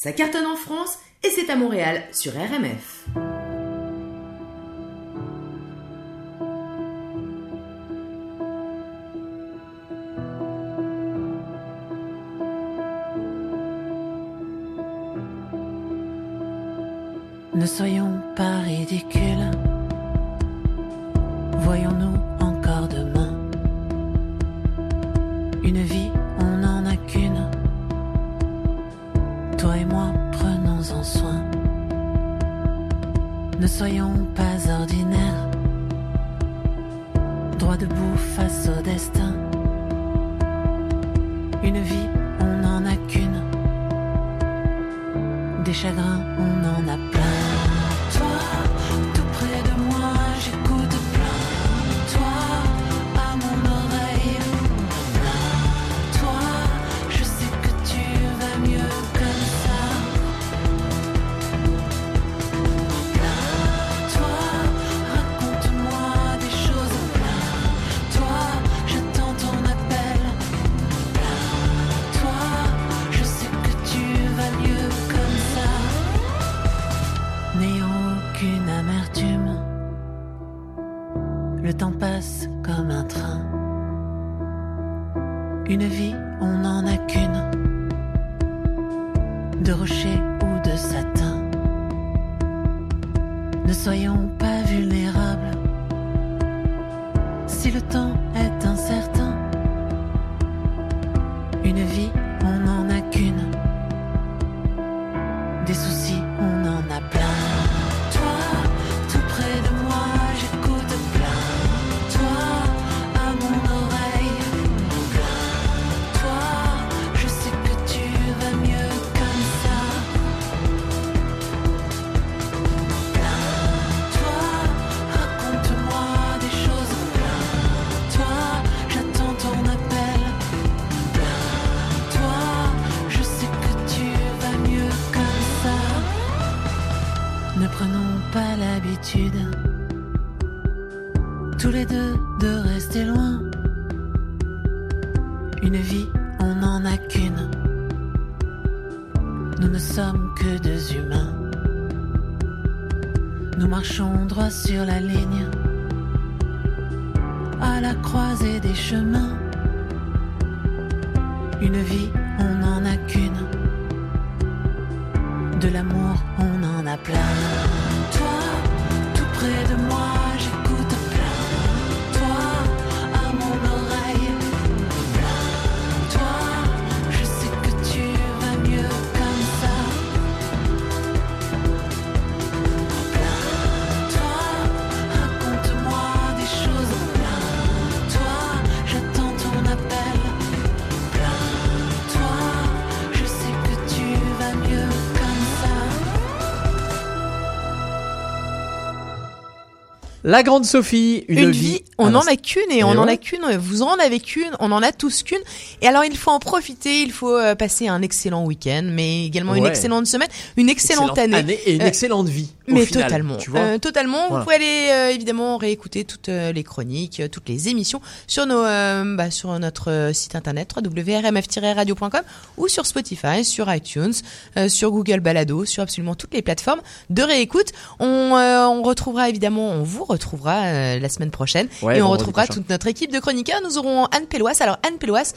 Ça cartonne en France et c'est à Montréal sur RMF. La grande Sophie, une, Une, vie, on Ah, n'en a qu'une et Eh on en ouais. a qu'une. Vous en avez qu'une, on en a tous qu'une. Et alors il faut en profiter, il faut euh, passer un excellent week-end, mais également une excellente semaine, une excellente, année. et une Euh, excellente vie. Mais final, totalement, Tu vois Euh, totalement. Voilà. Vous pouvez aller euh, évidemment réécouter toutes euh, les chroniques, euh, toutes les émissions sur nos, euh, bah, sur notre euh, site internet www.rmf-radio.com ou sur Spotify, sur iTunes, euh, sur Google Balado, sur absolument toutes les plateformes de réécoute. On, euh, on retrouvera évidemment, on vous retrouvera euh, la semaine prochaine Ouais, et on retrouvera prochain. toute notre équipe de chroniqueurs. Nous aurons Anne Péloise. Alors Anne Péloise.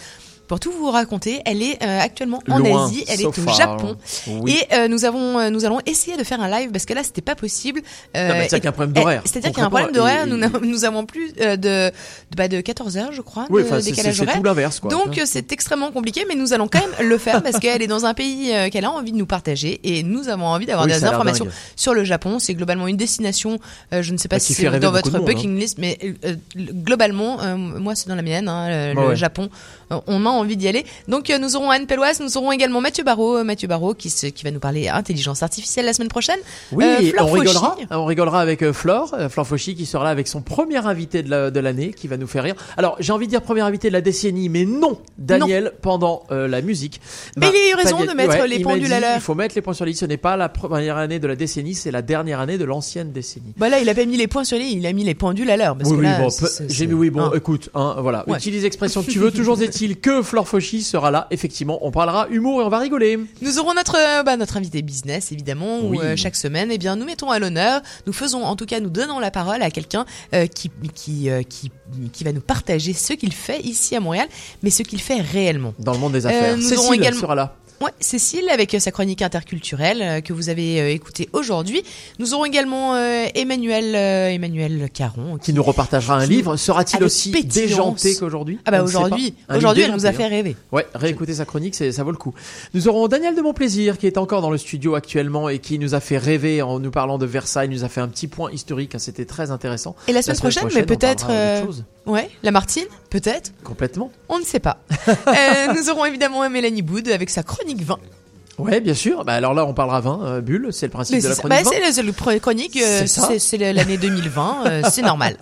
Pour tout vous raconter, elle est euh, actuellement en Loin, Asie, elle so est au far. Japon, Oui. et euh, nous avons, euh, nous allons essayer de faire un live parce que là c'était pas possible. C'est-à-dire qu'il y a un problème d'horaire. C'est-à-dire qu'il y a un problème d'horaire. Nous, nous avons plus de, de, bah, de 14 heures, je crois, Oui, de c'est- décalage tout l'inverse. Donc c'est extrêmement compliqué, mais nous allons quand même le faire parce qu'elle est dans un pays qu'elle a envie de nous partager et nous avons envie d'avoir Oui, des informations sur le Japon. C'est globalement une destination. je ne sais pas Bah, si c'est dans votre bucking list, mais globalement, moi c'est dans la mienne, hein, le, Bah ouais. Japon. Euh, on a envie d'y aller. Donc euh, nous aurons Anne Pelloise, nous aurons également Mathieu Barraud, euh, Mathieu Barraud qui, se- qui va nous parler intelligence artificielle la semaine prochaine. Oui, Euh, on Fauchy. rigolera. On rigolera avec Flore, Flore Fauchy qui sera là avec son premier invité de la- de l'année, qui va nous faire rire. Alors, j'ai envie de dire premier invité de la décennie, mais non, Daniel, pendant euh, la musique. Mais il a eu raison Daniel- de mettre les pendules dit, à l'heure. Il faut mettre les points sur les i. Ce n'est pas la première année de la décennie, c'est la dernière année de l'ancienne décennie. Bah là, il a pas mis les points sur les, i, il a mis les pendules à l'heure. Oui, oui, bon, j'ai mis oui, bon, hein. écoute, hein, voilà, Ouais. utilise l'expression que tu veux. Toujours est-il que Flore Fauchy sera là. Effectivement, on parlera humour et on va rigoler. Nous aurons notre euh, bah, notre invité business évidemment où Oui. euh, chaque semaine eh bien nous mettons à l'honneur, nous faisons en tout cas nous donnons la parole à quelqu'un euh, qui qui qui qui va nous partager ce qu'il fait ici à Montréal, mais ce qu'il fait réellement. Dans le monde des affaires. Nous Cécile aurons également sera là. Ouais, Cécile avec euh, sa chronique interculturelle euh, que vous avez euh, écoutée aujourd'hui. Nous aurons également Emmanuel Emmanuel Caron Qui nous repartagera un livre. Sera-t-il aussi pétillance. déjanté qu'aujourd'hui Ah bah aujourd'hui, aujourd'hui elle nous a fait hein. rêver. Ouais, réécouter sa chronique, ça vaut le coup. Nous aurons Daniel de Montplaisir qui est encore dans le studio actuellement et qui nous a fait rêver en nous parlant de Versailles, nous a fait un petit point historique, hein, c'était très intéressant. Et la semaine, prochaine, mais on peut-être ouais, la Martine, peut-être? Complètement. On ne sait pas. Euh, nous aurons évidemment Mélanie Boud avec sa chronique 20. Ouais, bien sûr. Bah alors là, on parlera vin, euh, bulle, c'est le principe Mais de la chronique. Bah, c'est le, le chronique, euh, C'est l'année 2020, euh, c'est normal.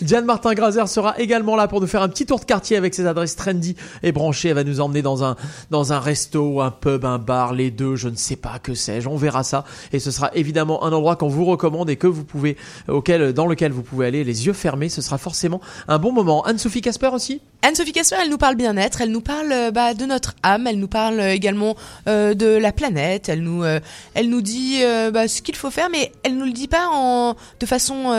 Diane Martin Grazer sera également là pour nous faire un petit tour de quartier avec ses adresses trendy et branchées. Elle va nous emmener dans un dans un resto, un pub, un bar, les deux, je ne sais pas que sais-je. On verra ça et ce sera évidemment un endroit qu'on vous recommande et que vous pouvez auquel dans lequel vous pouvez aller les yeux fermés. Ce sera forcément un bon moment. Anne-Sophie Casper aussi? Anne-Sophie Casper, elle nous parle bien-être, elle nous parle euh, bah, de notre âme, elle nous parle euh, également euh, de la planète, elle nous, euh, elle nous dit euh, bah, ce qu'il faut faire, mais elle nous le dit pas en de façon,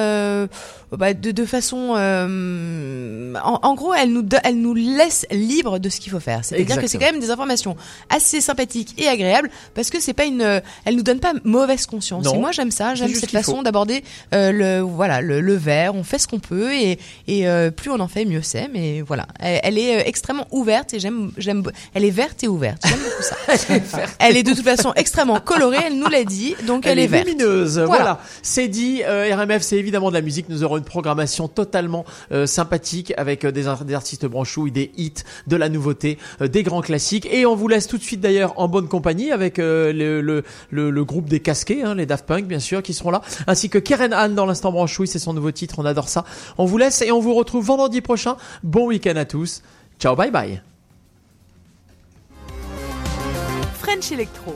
bah, de, de façon, en, en gros, elle nous, do- elle nous laisse libre de ce qu'il faut faire. C'est-à-dire que c'est quand même des informations assez sympathiques et agréables parce que c'est pas une, elle nous donne pas mauvaise conscience. Non. Et moi j'aime ça, j'aime cette façon d'aborder le, voilà, le, le verre. On fait ce qu'on peut et, et plus on en fait, mieux c'est. Mais voilà, elle, elle est euh, extrêmement ouverte et j'aime, j'aime, elle est verte et ouverte. J'aime beaucoup ça. elle est de toute façon extrêmement colorée. Elle nous l'a dit, donc elle, Elle, est, verte. lumineuse. Voilà. Voilà. C'est dit. euh, RMF, c'est évidemment de la musique. Nous aurons une programmation totalement euh, sympathique avec euh, des, ar- des artistes branchouilles, des hits, de la nouveauté, euh, des grands classiques. Et on vous laisse tout de suite d'ailleurs en bonne compagnie avec euh, le, le, le, le groupe des casqués, hein, les Daft Punk bien sûr, qui seront là, ainsi que Keren Anne dans l'instant branchouille. C'est son nouveau titre. On adore ça. On vous laisse et on vous retrouve vendredi prochain. Bon week-end à tous. Ciao, bye bye. French Electro.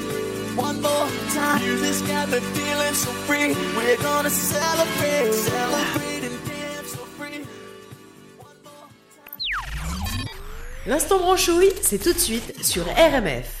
one more time. Music's got me feeling so free. We're gonna celebrate, celebrate and dance so free. One more time L'instant branchouille, c'est tout de suite sur RMF.